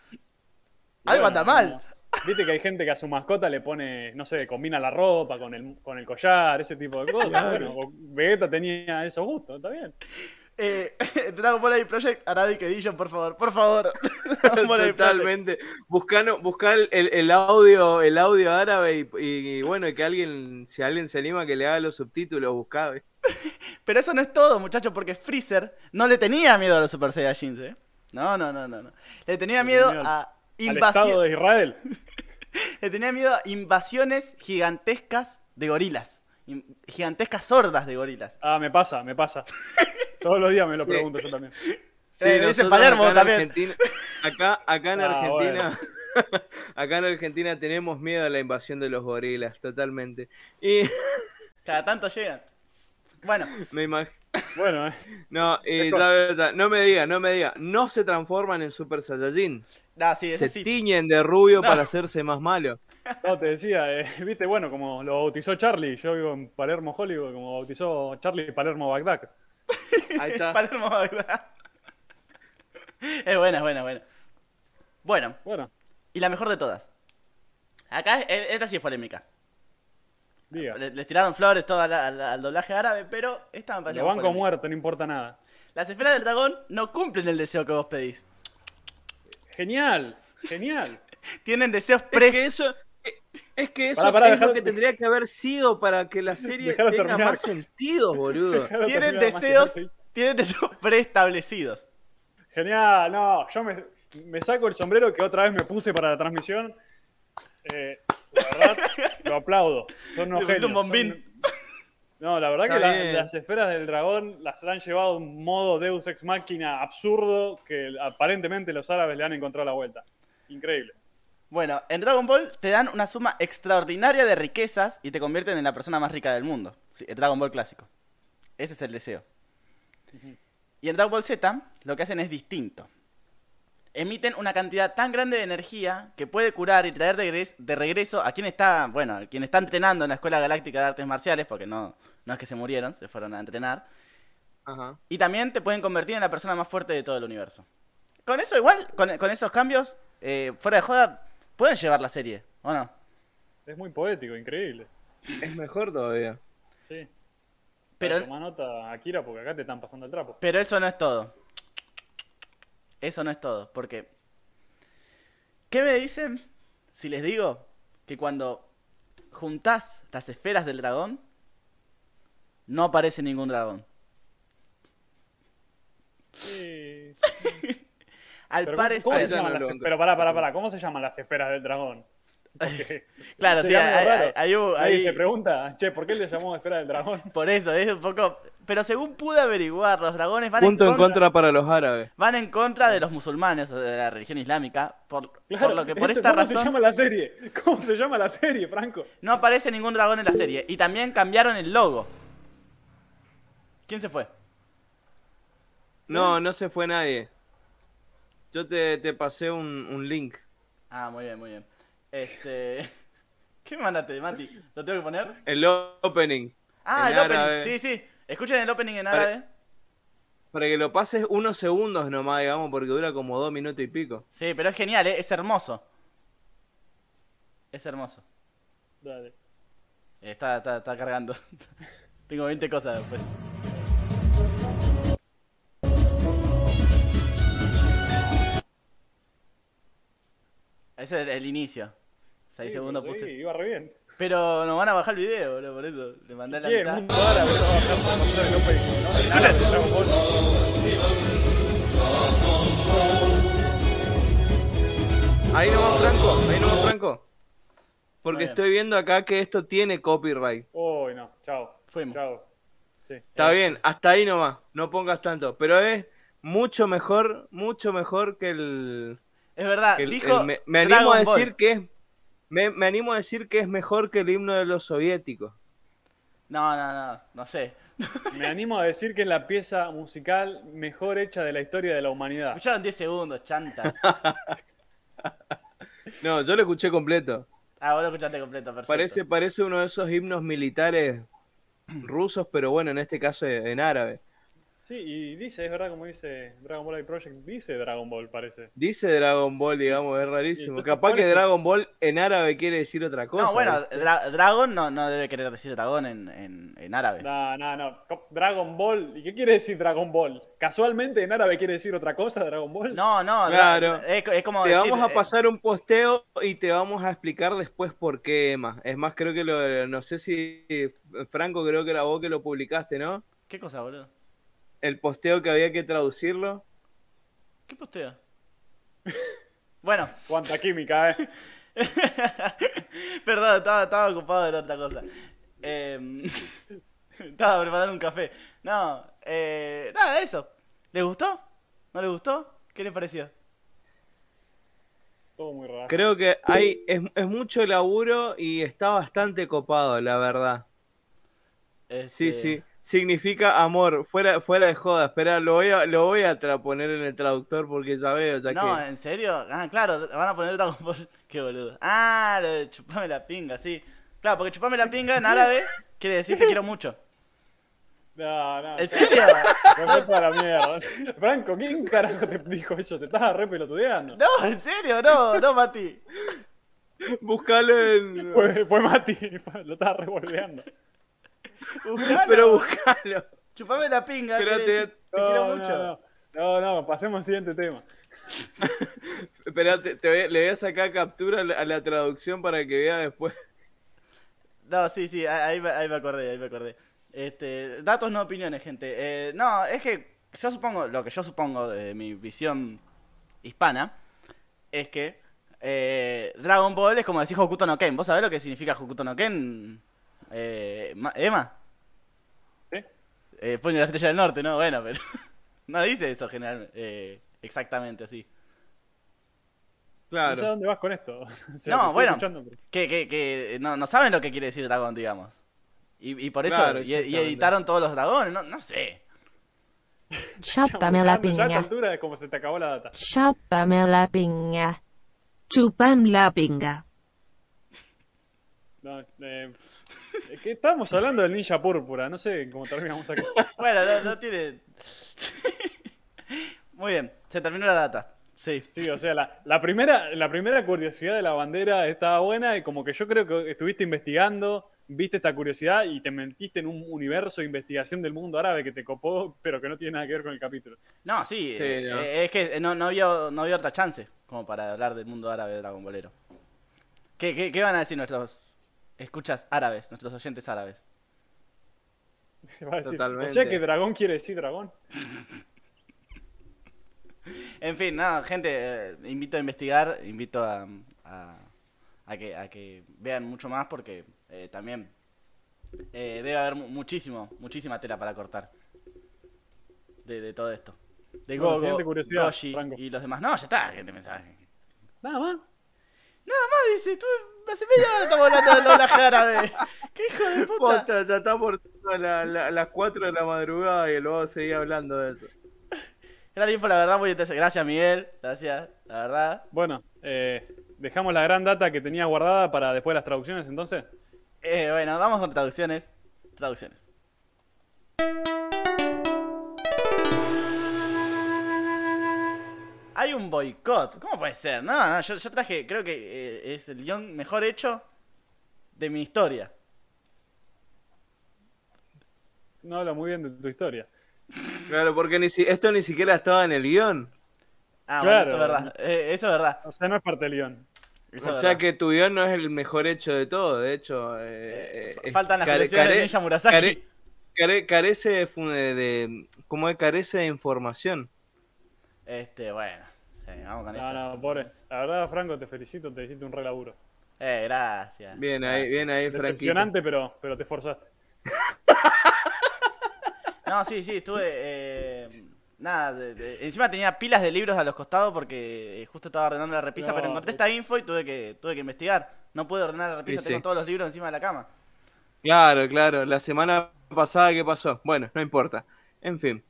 Algo Bueno, anda mal. no. Viste que hay gente que a su mascota le pone, no sé, combina la ropa con el, con el collar, ese tipo de cosas. Bueno, Vegeta tenía esos gustos, está bien. Eh, (laughs) Dragon Ball Project Arabic Edition, por favor, por favor. (laughs) Totalmente. Buscando, buscar el, el audio, el audio árabe y, y, bueno, que alguien, si alguien se anima que le haga los subtítulos, buscabe. (laughs) Pero eso no es todo, muchachos, porque Freezer no le tenía miedo a los Super Saiyajins, ¿eh? No, no, no, no. no. Le tenía miedo a invasiones. de Israel. Le tenía miedo a invasiones gigantescas de gorilas. Gigantescas sordas de gorilas. Ah, me pasa, me pasa. Todos los días me lo Sí. pregunto yo también. (laughs) Sí, Eh, dice Palermo acá en también. Argentina, (laughs) acá, acá en Ah, Argentina, (laughs) acá en Argentina tenemos miedo a la invasión de los gorilas, totalmente. Y Cada tanto llegan. Bueno, me imagino. Bueno, eh. No, y no me diga, no me diga, no se transforman en Super Saiyajin. ah, sí, se sí. tiñen de rubio No. para hacerse más malos. No, te decía, eh, viste, bueno, como lo bautizó Charlie, yo vivo en Palermo, Hollywood, como bautizó Charlie Palermo Bagdad. (laughs) Ahí está. Palermo. (laughs) Es buena, es buena, es buena. Bueno, Bueno, y la mejor de todas. Acá, eh, esta sí es polémica. diga. Le- Les tiraron flores todo al, al- al doblaje árabe, pero esta me parece Lo banco polémica. muerto, no importa nada. Las esferas del dragón no cumplen el deseo que vos pedís. Genial, genial. (laughs) Tienen deseos Es pre... que eso, es que eso es lo que tendría que haber sido para que la serie tenga terminar. más sentido, boludo. Tienen deseos, tienen deseos preestablecidos. Genial, no, yo me, me saco el sombrero que otra vez me puse para la transmisión. Eh, la verdad, lo aplaudo. Son unos genios. un bombín. son- No, la verdad Está que la- las esferas del dragón las han llevado a un modo Deus Ex Máquina absurdo que aparentemente los árabes le han encontrado la vuelta. Increíble. Bueno, en Dragon Ball te dan una suma extraordinaria de riquezas y te convierten en la persona más rica del mundo. Sí, el Dragon Ball clásico. Ese es el deseo. Y en Dragon Ball Z lo que hacen es distinto. Emiten una cantidad tan grande de energía que puede curar y traer de, regres- de regreso a quien está, bueno, a quien está entrenando en la Escuela Galáctica de Artes Marciales, porque no, no es que se murieron, se fueron a entrenar. Ajá. Y también te pueden convertir en la persona más fuerte de todo el universo. Con eso igual, con, con esos cambios, eh, fuera de joda, pueden llevar la serie, ¿o no? Es muy poético, increíble. Es mejor todavía. Sí. Pero- Toma nota, Akira, porque acá te están pasando el trapo. Pero eso no es todo. Eso no es todo, porque... ¿Qué me dicen si les digo que cuando juntás las esferas del dragón, no aparece ningún dragón? Sí. Al Pero, ¿cómo- parecer... ¿cómo se Esa llaman no pero pará, pará, pará, ¿cómo se llaman las esferas del dragón? Porque (laughs) Claro, sí, hay, hay- se pregunta, che, ¿por qué le llamó esfera del dragón? (laughs) Por eso, es un poco... Pero según pude averiguar, los dragones van Punto en en contra... contra para los árabes. Van en contra de los musulmanes o de la religión islámica, por, Claro, por lo que por eso, esta ¿cómo razón se llama la serie? ¿Cómo se llama la serie, Franco? no aparece ningún dragón en la serie. Y también cambiaron el logo. ¿Quién se fue? No, no se fue nadie. Yo te, te pasé un, un link. Ah, muy bien, muy bien. Este... (laughs) ¿Qué mandaste, Mati? ¿Lo tengo que poner? El opening. Ah, el árabe. opening. Sí, sí. Escuchen el opening en árabe. Para que lo pases unos segundos nomás, digamos, porque dura como dos minutos y pico. Sí, pero es genial, ¿eh? es hermoso. Es hermoso. Dale. Eh, Está, está, está cargando. (laughs) Tengo 20 cosas después. Ese es el, inicio. 6 Sí, segundos pero sí, puse. iba re bien. Pero nos van a bajar el video, boludo, por eso. Le mandé la mitad. Ahí nomás, Franco. Ahí nomás, Franco. Porque bien. estoy viendo acá que esto tiene copyright. Uy, no, chao. Fuimos. Chao. Sí. Está bien, hasta ahí nomás. No pongas tanto. Pero es mucho mejor, mucho mejor que el. Es verdad, que el- dijo. el- me, me animo a Ball. decir que es. Me, me animo a decir que es mejor que el himno de los soviéticos. No, no, no, no sé. Me animo a decir que es la pieza musical mejor hecha de la historia de la humanidad. Escucharon 10 segundos, chantas. (laughs) No, yo lo escuché completo. Ah, vos lo escuchaste completo, perfecto. Parece, parece uno de esos himnos militares (clears throat) rusos, pero bueno, en este caso en árabe. Sí, y dice, es verdad, como dice Dragon Ball Project, dice Dragon Ball, parece. Dice Dragon Ball, digamos, es rarísimo. Capaz ¿cuál que Dragon Ball en árabe quiere decir otra cosa. No, bueno, dra- Dragon no, no debe querer decir dragón en, en, en árabe. No, no, no. Dragon Ball. ¿Y qué quiere decir Dragon Ball? Casualmente en árabe quiere decir otra cosa, Dragon Ball. No, no, Claro. es, es como Te decir, vamos a eh, pasar un posteo y te vamos a explicar después por qué, Emma. Es más, creo que lo, no sé si Franco, creo que era vos que lo publicaste, ¿no? ¿Qué cosa, boludo? El posteo que había que traducirlo. ¿Qué posteo? (laughs) bueno, Cuánta química, eh. (laughs) perdón, estaba, estaba ocupado en otra cosa. Em, (laughs) estaba preparando un café. No, eh, nada, eso. ¿Le gustó? ¿No le gustó? ¿Qué le pareció? Todo muy raro. Creo que hay es, es mucho laburo y está bastante copado, la verdad. Sí, Este, sí. Significa amor, fuera, fuera de joda. Espera, lo voy a, lo voy a tra- poner en el traductor porque ya veo, ya No, que. ¿en serio? Ah, claro, van a poner Dragon Ball. (laughs) Qué boludo. Ah, lo de chupame la pinga, sí. Claro, porque chupame la pinga en árabe quiere decir te quiero mucho. (laughs) No, no. ¿En serio? Respeto a la mierda. Franco, ¿quién carajo te dijo eso? Te estás re pelotudeando. No, en serio, no, no, Mati. Buscalo en. Fue, fue Mati, (laughs) lo estaba revolveando. Buscalo. Pero buscalo. Chupame la pinga. decir, te quiero No, mucho. No, no, no, no, pasemos al siguiente tema. (laughs) Espérate, te voy- le voy a sacar captura a la, a la traducción para que vea después. No, sí, sí, ahí, me- ahí me acordé, ahí me acordé. Este, datos no opiniones, gente. Eh, no, es que yo supongo, lo que yo supongo de mi visión hispana, es que eh, Dragon Ball es como decir Hokuto no Ken. ¿Vos sabés lo que significa Hokuto no Ken? Eh, Ma- ¿Emma? ¿Sí? Eh, Puño de la Estrella del Norte, ¿no? Bueno, pero (laughs) no dice eso generalmente, eh, exactamente así. No sé a Claro. dónde vas con esto. (laughs) O sea, No, bueno. pero- Que, que, que no, no saben lo que quiere decir dragón, digamos. Y, y por eso, Claro, y, editaron todos los dragones, no, no sé. Chúpame la Ya a esta piña. altura es como se te acabó la data. Chúpame la piña. Chupam la pinga. No, eh, (laughs) es que estábamos hablando del ninja púrpura, no sé cómo terminamos acá. (laughs) Bueno, no, no tiene... (laughs) Muy bien, se terminó la data. Sí. Sí, o sea, la, la primera, la primera curiosidad de la bandera estaba buena y como que yo creo que estuviste investigando, viste esta curiosidad y te mentiste en un universo de investigación del mundo árabe que te copó, pero que no tiene nada que ver con el capítulo. No, sí, Sí, eh, no. eh, es que no, no, había, no había otra chance como para hablar del mundo árabe de Dragon Bolero. ¿Qué, qué, qué van a decir nuestros escuchas árabes, nuestros oyentes árabes? Decir, Totalmente. O sea que dragón quiere decir dragón. (laughs) En fin, nada, gente, eh, invito a investigar, invito a, a, a que, a que vean mucho más porque eh, también eh, debe haber mu- muchísimo, muchísima tela para cortar de, de todo esto. De Bueno, Gogo, Goshi Franco. y los demás. No, ya está, gente mensaje. Nada más. Nada más dice, tú hace media hora estamos hablando de doblaje árabe. (laughs) ¿Qué hijo de puta? Posta, ya está por todas la- la- las 4 de la madrugada y luego seguir hablando de eso. Gran info, la verdad, muy interesante. Gracias, Miguel. Gracias, la verdad. Bueno, eh, dejamos la gran data que tenía guardada para después las traducciones entonces. Eh, bueno, vamos con traducciones. Traducciones. Hay un boicot. ¿Cómo puede ser? No, no, yo, yo traje, creo que eh, es el guion mejor hecho de mi historia. No habla muy bien de tu historia. (laughs) Claro, porque ni si, esto ni siquiera estaba en el guion. Ah, Claro. bueno, eso es verdad. Eh, eso es verdad. O sea, no es parte del guion. Eso O sea verdad. que tu guion no es el mejor hecho de todo, de hecho. eh, eh, Faltan las curiosidades de Ninja Murasaki. care- care- carece de, de, de- ¿cómo es? Carece de información. Este, bueno. Vamos con No, eso. no, pobre. La verdad, Franco, te felicito, te hiciste un re laburo. Eh, gracias. Bien ahí, bien ahí, Franquito. Decepcionante, pero, pero te esforzaste. (laughs) No, sí, sí, estuve. eh, nada, de- de- encima tenía pilas de libros a los costados porque eh, justo estaba ordenando la repisa, No, pero encontré esta info y tuve que, tuve que investigar. No pude ordenar la repisa, Sí, tengo sí. todos los libros encima de la cama. Claro, claro. La semana pasada, ¿qué pasó? Bueno, no importa. En fin.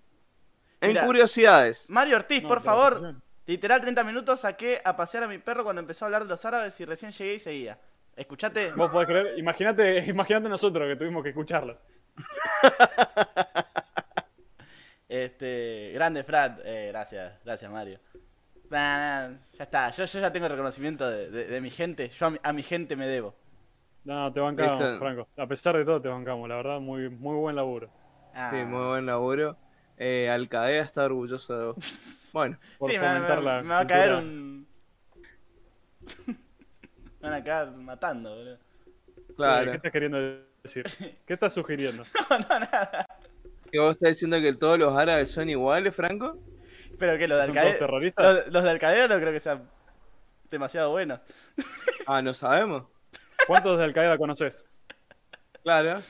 En Mira. curiosidades. Mario Ortiz, No, por favor. Literal 30 minutos saqué a pasear a mi perro cuando empezó a hablar de los árabes y recién llegué y seguía. Escuchate. Vos podés creer, imagínate, (laughs) imagínate nosotros que tuvimos que escucharlo. Este, grande Frat, eh, gracias, gracias Mario. Nah, nah, ya está, yo, yo ya tengo el reconocimiento de, de- de mi gente, yo a mi, a mi gente me debo. No, te bancamos. Franco. A pesar de todo, te bancamos. La verdad, muy, muy buen laburo. Ah, Sí, muy buen laburo. Eh, Alcadea está orgulloso de vos. (laughs) Bueno, Por sí, me, me- fomentar la me va a caer un... (laughs) me van a caer matando, boludo. Claro. ¿Qué estás queriendo decir? (laughs) ¿Qué estás sugiriendo? (laughs) ¿Que vos estás diciendo que todos los árabes son iguales, Franco? Pero que los de ¿Son todos Alcadea... terroristas? Los, los de Alcadea no creo que sean demasiado buenos. Ah, no sabemos. ¿Cuántos de Al Qaeda conoces? Claro.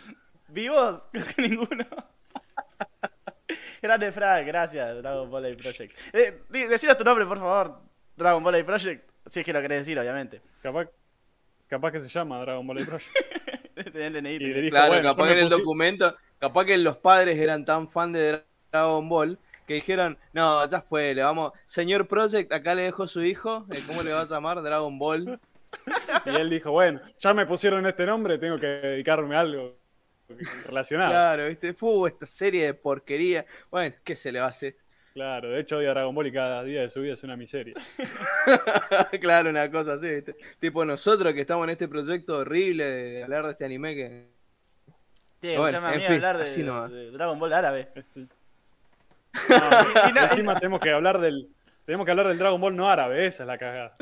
¿Vivos? Creo que ninguno. (laughs) Grande Frank, gracias, Dragon Ball A Project. Eh, decinos tu nombre, por favor, Dragon Ball A Project. Si es que lo querés decir, obviamente. Capaz, capaz que se llama Dragon Ball Z Project. Tenés el DNI, Y dijo, Claro, bueno, capaz que en el documento, capaz que los padres eran tan fan de Dragon Ball que dijeron, no, ya fue, le vamos, señor Project, acá le dejo su hijo, eh, ¿cómo le va a llamar? Dragon Ball. (laughs) Y él dijo, bueno, ya me pusieron este nombre, tengo que dedicarme a algo relacionado. Claro, viste, fue esta serie de porquería. Bueno, ¿qué se le va a hacer? Claro, de hecho odia Dragon Ball y cada día de su vida es una miseria. (laughs) claro, una cosa así, ¿viste? Tipo nosotros que estamos en este proyecto horrible de hablar de este anime que... Sí, Bueno, escuchame a en mí fin, hablar de, de Dragon Ball árabe. (laughs) (laughs) No, y encima tenemos que hablar del tenemos que hablar del Dragon Ball no árabe, esa es la cagada.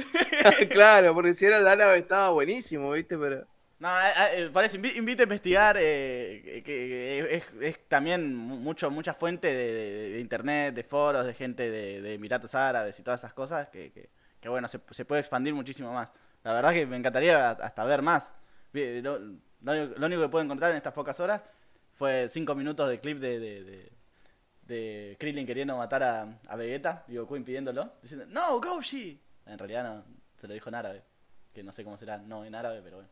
claro, porque si era el árabe estaba buenísimo, ¿viste? Pero... No, eh, eh, eso invi- invito a investigar, eh, que, es, es también mu- mucho, mucha fuente de, internet, de foros, de gente de, Emiratos Árabes y todas esas cosas, que, que- bueno, se, puede expandir muchísimo más. La verdad que me encantaría hasta ver más. Lo, único que puedo encontrar en estas pocas horas fue cinco minutos de clip de, de Krillin queriendo matar a, a Vegeta y Goku impidiéndolo, diciendo, no, Goshi. En realidad no, se lo dijo en árabe, que no sé cómo será, no en árabe, pero bueno.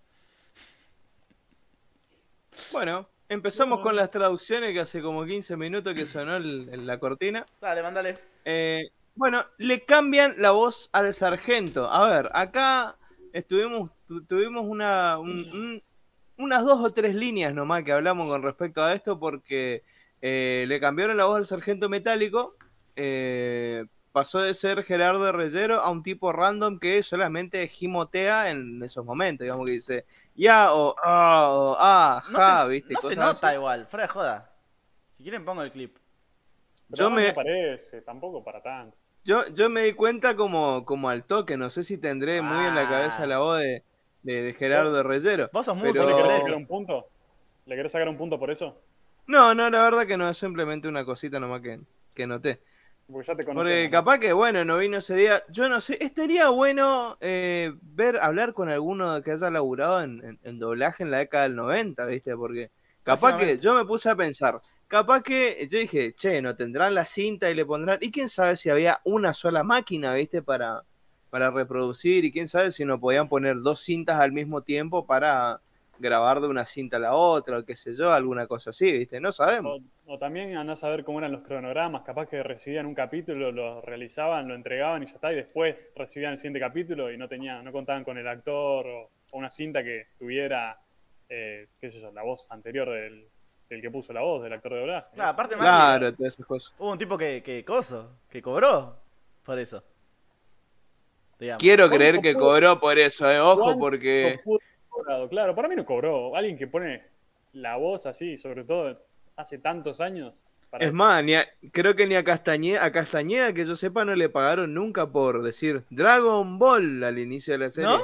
Bueno, empezamos con las traducciones que hace como 15 minutos que sonó el- el- la cortina. Dale, mándale. Eh, bueno, le cambian la voz al sargento. A ver, acá estuvimos, tu- tuvimos una, un- un- unas dos o tres líneas nomás que hablamos con respecto a esto porque eh, le cambiaron la voz al sargento metálico. eh, pasó de ser Gerardo Reyero a un tipo random que solamente gimotea en esos momentos, digamos que dice ya o ah o ah, No, ja, se, ¿viste? no se nota así. igual, fuera de joda. Si quieren pongo el clip. Pero Yo no me- me parece, tampoco para tanto. Yo, yo me di cuenta como, como al toque, no sé si tendré muy en la Ah. cabeza la voz de, de, de Gerardo Reyero. Vos sos muy Pero- ¿Vos le querés sacar un punto? ¿Le querés sacar un punto por eso? No, no, la verdad que no, es simplemente una cosita nomás que, que noté. Porque ya te Porque conocemos. capaz que, bueno, no vino ese día. Yo no sé, estaría bueno eh, ver, hablar con alguno que haya laburado en, en- en doblaje en la década del 90, ¿viste? Porque capaz que yo me puse a pensar, capaz que yo dije, che, no tendrán la cinta y le pondrán. Y quién sabe si había una sola máquina, ¿viste? Para, para reproducir. Y quién sabe si no podían poner dos cintas al mismo tiempo para grabar de una cinta a la otra, o qué sé yo, alguna cosa así, ¿viste? No sabemos. O, o también andás a ver cómo eran los cronogramas, capaz que recibían un capítulo, lo realizaban, lo entregaban y ya está, y después recibían el siguiente capítulo y no tenían, no contaban con el actor o, o una cinta que tuviera, eh, qué sé yo, la voz anterior del, del que puso la voz, del actor de doblaje. Claro, aparte más Claro, todas esas cosas. hubo un tipo que, que coso, que cobró por eso. Digamos. Quiero ¿Cuánto creer que cobró por eso, eh, ojo, ¿Cuánto porque... pudo cobrado? Claro, para mí no cobró. Alguien que pone la voz así, sobre todo hace tantos años. para- Es más, ni a- creo que ni a Castañeda, a Castañeda, que yo sepa, no le pagaron nunca por decir Dragon Ball al inicio de la serie. ¿No? Sí,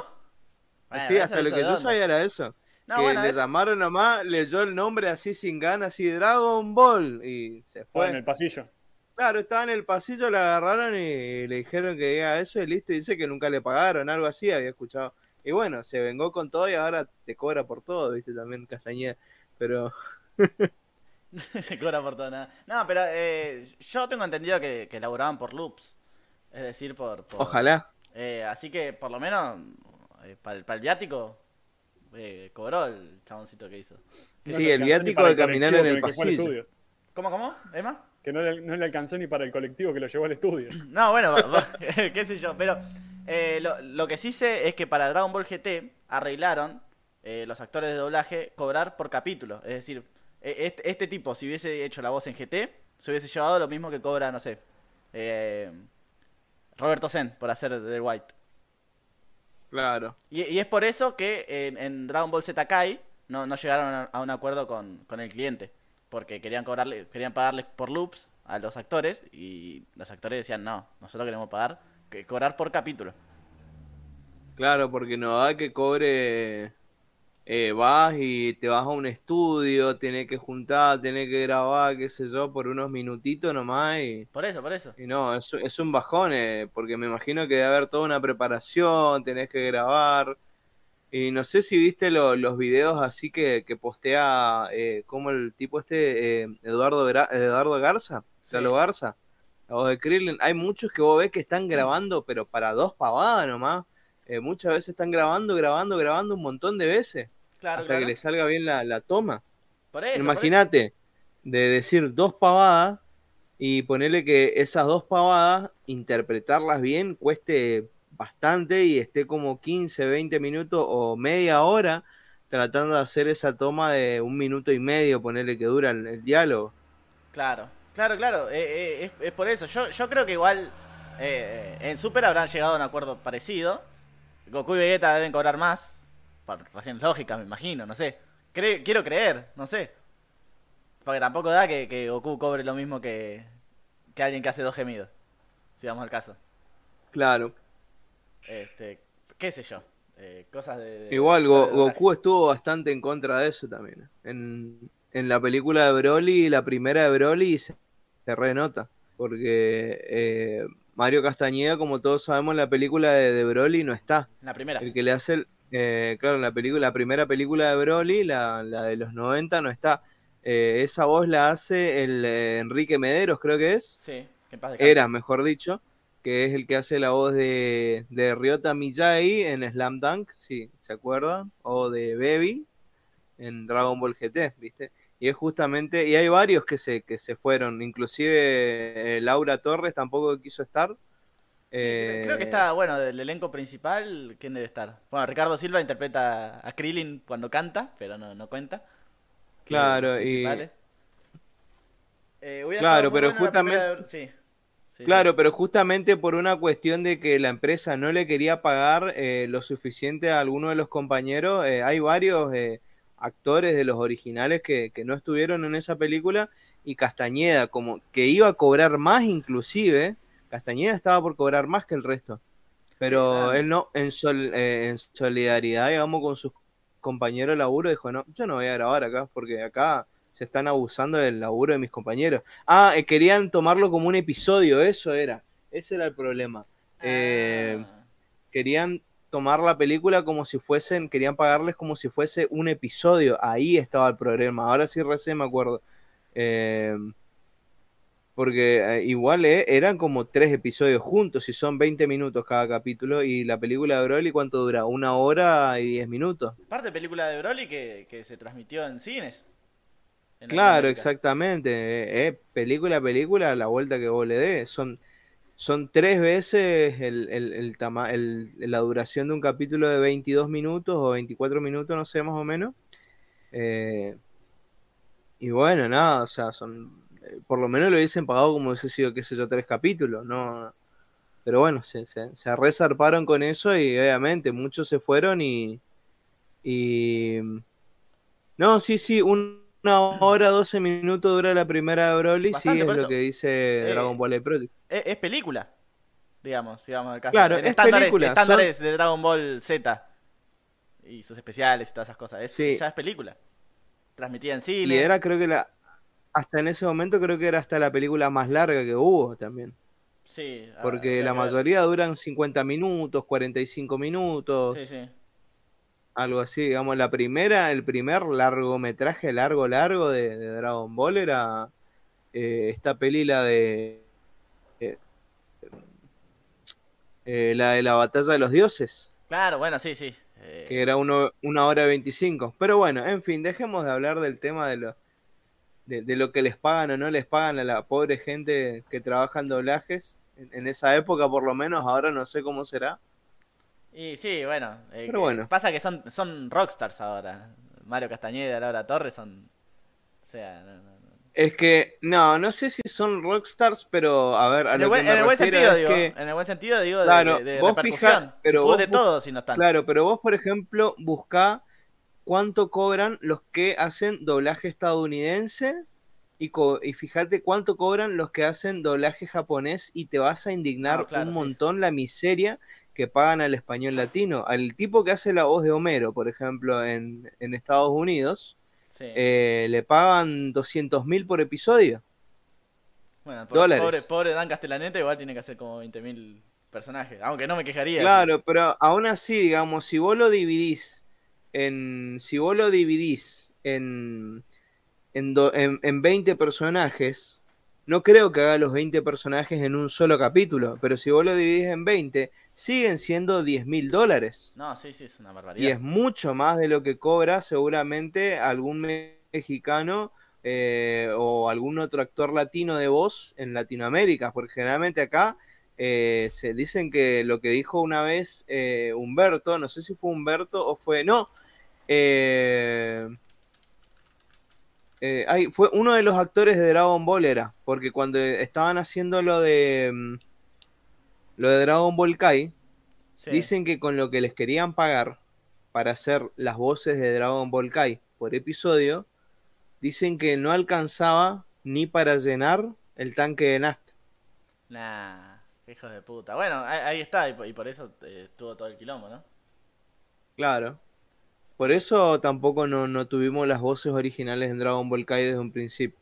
Bueno, eso hasta lo que yo sabía era eso. No, que bueno, le eso- llamaron nomás, leyó el nombre así sin ganas, así Dragon Ball, y se fue. en el pasillo. Claro, estaba en el pasillo, le agarraron y le dijeron que diga eso y listo, y dice que nunca le pagaron, algo así, había escuchado. Y bueno, se vengó con todo y ahora te cobra por todo, viste, también Castañeda. Pero, (laughs) Se cobra por todo nada. No, pero eh, yo tengo entendido que, que laburaban por loops. Es decir, por. por- ojalá. Eh, así que por lo menos eh, para el, para el viático eh, cobró el chaboncito que hizo. Sí, el viático de caminar en el pasillo. estudio. ¿Cómo, cómo? ¿Emma? Que no le, no le alcanzó ni para el colectivo que lo llevó al estudio. (laughs) No, bueno, va- va- (laughs) qué sé yo, pero eh, lo, lo que sí sé es que para Dragon Ball GT arreglaron eh, los actores de doblaje cobrar por capítulo. Es decir, eh, este, este tipo, si hubiese hecho la voz en GT, se hubiese llevado lo mismo que cobra, no sé, eh, Roberto Zen por hacer de White. Claro. Y, y es por eso que en, en Dragon Ball Z Kai no, no llegaron a, a un acuerdo con, con el cliente. Porque querían cobrarle, querían pagarles por loops a los actores y los actores decían, no, nosotros queremos pagar, que cobrar por capítulo. Claro, porque no da que cobre. eh, vas y te vas a un estudio, tenés que juntar, tenés que grabar, qué sé yo, por unos minutitos nomás. Y, Por eso, por eso. y no, es, es un bajón, eh, porque me imagino que debe haber toda una preparación, tenés que grabar. Y no sé si viste lo- los videos así que, que postea eh, como el tipo este, eh, Eduardo, Gra- Eduardo Garza, Sí. Lalo Garza, voz de Krillin. Hay muchos que vos ves que están grabando, pero para dos pavadas nomás. Eh, muchas veces están grabando, grabando, grabando un montón de veces Claro, hasta claro. que le salga bien la, la toma. Por eso, por Imagínate de decir dos pavadas y ponerle que esas dos pavadas, interpretarlas bien, cueste bastante y esté como 15, 20 minutos o media hora tratando de hacer esa toma de un minuto y medio, ponerle que dura el, el diálogo. Claro, claro, claro. eh, eh, es, es por eso. Yo, yo creo que igual eh, en Super habrán llegado a un acuerdo parecido. Goku y Vegeta deben cobrar más. Por razones lógicas, me imagino, no sé. Cre- quiero creer, no sé. Porque tampoco da que, que Goku cobre lo mismo que, que alguien que hace dos gemidos. Si vamos al caso. Claro. Este, qué sé yo. eh, cosas de... de- Igual Go- de- Goku estuvo bastante en contra de eso también. En, en la película de Broly, la primera de Broly, se, se renota. Porque eh, Mario Castañeda, como todos sabemos, en la película de, de Broly no está. La primera. El que le hace, el- eh, claro, en la película, la primera película de Broly, la, la de los 90, no está. Eh, esa voz la hace el eh, Enrique Mederos, creo que es. Sí, que paz. Era, mejor dicho, que es el que hace la voz de, de Ryota Miyagi en Slam Dunk, si se acuerdan, o de Baby en Dragon Ball GT, ¿viste? Y es justamente, y hay varios que se, que se fueron, inclusive eh, Laura Torres tampoco quiso estar. Eh, Creo que está, bueno, del elenco principal, ¿quién debe estar? Bueno, Ricardo Silva interpreta a Krillin cuando canta, pero no, no cuenta. Claro, y-. Eh, Claro, pero justamente- primera de- Sí. Sí, Claro, pero justamente por una cuestión de que la empresa no le quería pagar eh, lo suficiente a alguno de los compañeros, eh, hay varios eh, actores de los originales que, que no estuvieron en esa película y Castañeda, como que iba a cobrar más inclusive, Castañeda estaba por cobrar más que el resto, pero él no, en, sol- eh, en solidaridad, digamos, con sus compañeros de laburo, dijo, no, yo no voy a grabar acá porque acá se están abusando del laburo de mis compañeros. Ah, eh, querían tomarlo como un episodio, eso era. Ese era el problema. Eh, Ah, querían tomar la película como si fuesen, querían pagarles como si fuese un episodio. Ahí estaba el problema. Ahora sí recién me acuerdo. Eh, porque eh, igual eh, eran como tres episodios juntos y son 20 minutos cada capítulo. Y la película de Broly, ¿cuánto dura? Una hora y 10 minutos. Parte película de Broly que, que se transmitió en cines. En Claro, exactamente. Eh, eh, película a película, la vuelta que vos le des. Son, son tres veces el, el, el el- la duración de un capítulo de 22 minutos o 24 minutos, no sé, más o menos. Eh, y bueno, nada, o sea, son. eh, Por lo menos lo hubiesen pagado como hubiese sido, qué sé yo, tres capítulos, ¿no? Pero bueno, se, se, se resarparon con eso y obviamente muchos se fueron y. Y. No, sí, sí, un- una hora, 12 minutos dura la primera de Broly, sí, es lo que dice Eh, Dragon Ball Project. Es, es película, digamos, si vamos al caso. Claro, es estándares, película, estándares de Dragon Ball Z y sus especiales y todas esas cosas. Es, Sí. Ya es película. Transmitida en Y cines. era, creo que la. Hasta en ese momento, creo que era hasta la película más larga que hubo también. Sí, ah, Porque la mayoría duran 50 minutos, 45 minutos, Sí, sí. Algo así. Digamos, la primera, el primer largometraje largo, largo de, de Dragon Ball era eh, esta peli, la de. eh, eh, la de la batalla de los dioses. Claro, bueno, sí, sí. Eh, que era uno, una hora veinticinco. Pero bueno, en fin, dejemos de hablar del tema de lo, de, de lo que les pagan o no les pagan a la pobre gente que trabaja en doblajes. En, en esa época, por lo menos, ahora no sé cómo será. Y sí, bueno. eh, Pero bueno. Pasa que son, son rockstars ahora. Mario Castañeda, Laura Torres son. O sea, no, no, no. Es que, no, no sé si son rockstars, pero a ver, a En lo el buen, que me en el buen sentido, es digo. que, En el buen sentido, digo, de, Claro, de, de vos repercusión. fijá- pero vos bu- todo si no están. claro, pero vos, por ejemplo, buscá cuánto cobran los que hacen doblaje estadounidense y, co- y fíjate cuánto cobran los que hacen doblaje japonés y te vas a indignar No, claro, un sí, montón la miseria que pagan al español latino. Al tipo que hace la voz de Homero, por ejemplo, en, en Estados Unidos, Sí. eh, le pagan 200 mil por episodio. bueno, pobre, dólares. pobre, pobre Dan Castellaneta igual tiene que hacer como 20.000 personajes. Aunque no me quejaría. Claro, pero aún así, digamos, si vos lo dividís en. Si vos lo dividís en. En, do- en, en 20 personajes, no creo que haga los 20 personajes en un solo capítulo, pero si vos lo dividís en 20, siguen siendo 10 mil dólares. No, sí, sí, es una Y barbaridad. es mucho más de lo que cobra seguramente algún me- mexicano eh, o algún otro actor latino de voz en Latinoamérica, porque generalmente acá eh, se dicen que lo que dijo una vez eh, Humberto, no sé si fue Humberto o fue, no, ay, fue uno de los actores de Dragon Ball era, porque cuando estaban haciendo lo de mm, lo de Dragon Ball Kai, Sí. Dicen que con lo que les querían pagar para hacer las voces de Dragon Ball Kai por episodio, dicen que no alcanzaba ni para llenar el tanque de nafta. Nah, hijos de puta. Bueno, ahí, está, y por, eso eh, tuvo todo el quilombo, ¿no? Claro. Por eso tampoco no, no tuvimos las voces originales en Dragon Ball Kai desde un principio.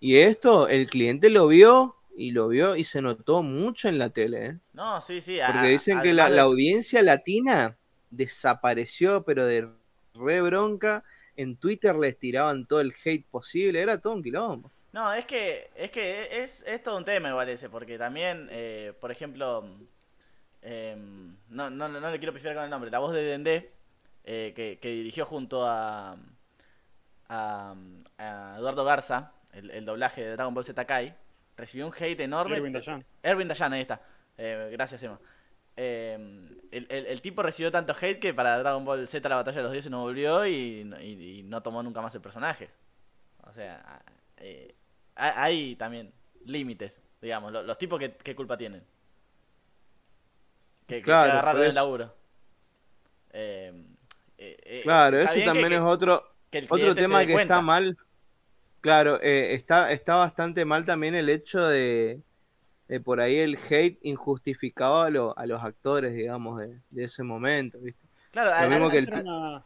Y esto, el cliente lo vio y lo vio y se notó mucho en la tele, ¿eh? No, sí, sí. a- Porque dicen que la, además de- la audiencia latina desapareció, pero de re bronca. En Twitter les tiraban todo el hate posible, era todo un quilombo. No, es que es que es, es todo un tema igual ese, porque también, eh, por ejemplo, em, no, no, no le quiero pifiar con el nombre, la voz de Dendé, eh, que, que dirigió junto a, a, a Eduardo Garza, el, el doblaje de Dragon Ball Z Kai, recibió un hate enorme. Irving Dayan. Erwin Dayan, ahí está. Eh, gracias, Emma. Eh, el, el- el tipo recibió tanto hate que para Dragon Ball Z la batalla de los dioses no volvió y, y- y no tomó nunca más el personaje. O sea, eh, ha- hay también límites, digamos. lo- Los, tipos que, qué culpa tienen. Que, Claro, agarraron el laburo. Eh, eh, eh, Claro, ese también que- es otro, otro tema que cuenta. está mal. Claro, eh, está, está bastante mal también el hecho de, de por ahí el hate injustificado a, lo- a los actores, digamos, de, de ese momento, ¿viste? Claro, Lo a- a- mismo que Parece el- ser una-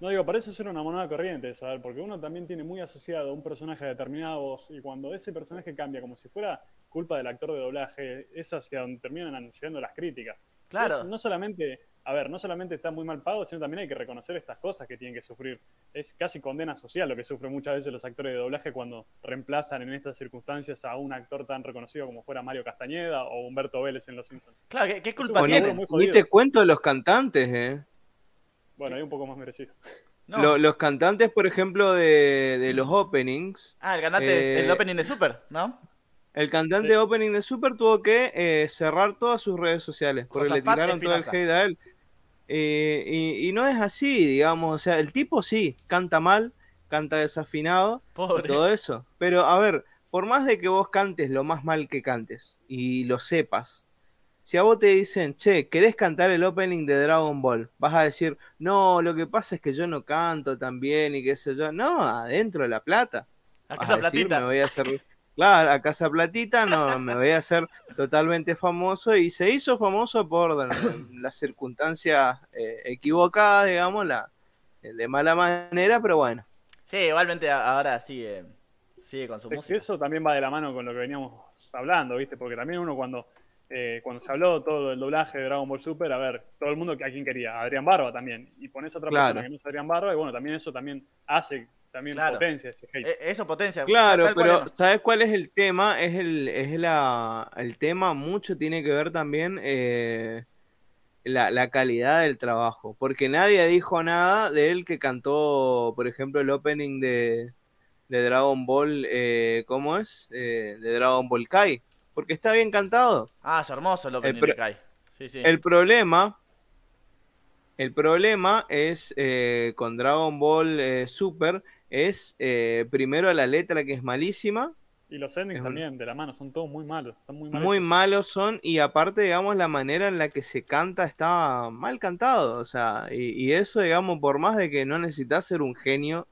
No digo, parece ser una moneda corriente, ¿sabes? Porque uno también tiene muy asociado a un personaje de determinada voz y cuando ese personaje cambia como si fuera culpa del actor de doblaje, es hacia donde terminan llegando las críticas. claro. No solamente, a ver, no solamente está muy mal pago, sino también hay que reconocer estas cosas que tienen que sufrir. Es casi condena social lo que sufren muchas veces los actores de doblaje cuando reemplazan en estas circunstancias a un actor tan reconocido como fuera Mario Castañeda o Humberto Vélez en Los Simpsons. Claro, ¿qué, qué culpa O ni, te cuento de los cantantes, ¿eh? Bueno, hay un poco más merecido. No. Lo- los cantantes, por ejemplo, de, de los openings, Ah, el cantante es el eh, opening de Super, ¿no? el cantante Sí. de opening de Super tuvo que eh, cerrar todas sus redes sociales porque le tiraron todo el hate a él. Eh, y, y no es así, digamos, o sea, el tipo sí, canta mal, canta desafinado y todo eso. Pero a ver, por más de que vos cantes lo más mal que cantes y lo sepas, si a vos te dicen, che, ¿querés cantar el opening de Dragon Ball? Vas a decir, no, lo que pasa es que yo no canto tan bien y qué sé yo. No, adentro de la plata. A Vas casa a decir, platita. me voy a hacer, claro, a Casa Platita, no, me voy a hacer totalmente famoso y se hizo famoso por las circunstancias eh, equivocadas, digamos, la, de mala manera, pero bueno. Sí, igualmente ahora sigue, sigue con su Es que música. eso también va de la mano con lo que veníamos hablando, ¿viste? Porque también uno cuando, eh, cuando se habló todo el doblaje de Dragon Ball Super, a ver, todo el mundo a quién quería, a Adrián Barba también. Y pones a otra Claro. persona que no es Adrián Barba, y bueno, también eso también hace, también Claro. potencia ese hate. E- Eso potencia. Claro, cual pero. ¿sabes cuál es el tema? Es el, es la, el tema, mucho tiene que ver también eh, la, la calidad del trabajo, porque nadie dijo nada de él que cantó, por ejemplo, el opening de, de Dragon Ball, eh, ¿cómo es? Eh, de Dragon Ball Kai, porque está bien cantado. Ah, es hermoso el opening pro- de Kai. Sí, sí. El problema, el problema es eh, con Dragon Ball eh, Super es eh, primero la letra que es malísima, Y los endings Es un- también, de la mano, son todos muy malos. Están muy mal muy malos son y aparte, digamos, la manera en la que se canta está mal cantado, o sea, y, y eso, digamos, por más de que no necesitas ser un genio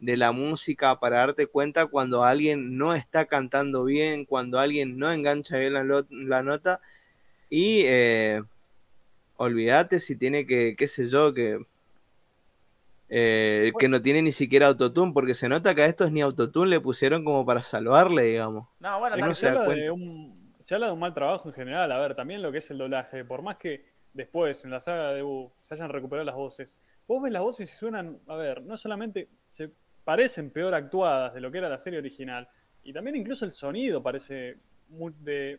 de la música para darte cuenta cuando alguien no está cantando bien, cuando alguien no engancha bien la nota y eh, olvídate si tiene que, qué sé yo, que... eh, que no tiene ni siquiera autotune, porque se nota que a estos ni autotune le pusieron como para salvarle, digamos. No, bueno, no se, habla de un, se habla de un mal trabajo en general. A ver, también lo que es el doblaje. Por más que después, en la saga de U, se hayan recuperado las voces, vos ves las voces y suenan, a ver, no solamente se parecen peor actuadas de lo que era la serie original, y también incluso el sonido parece muy de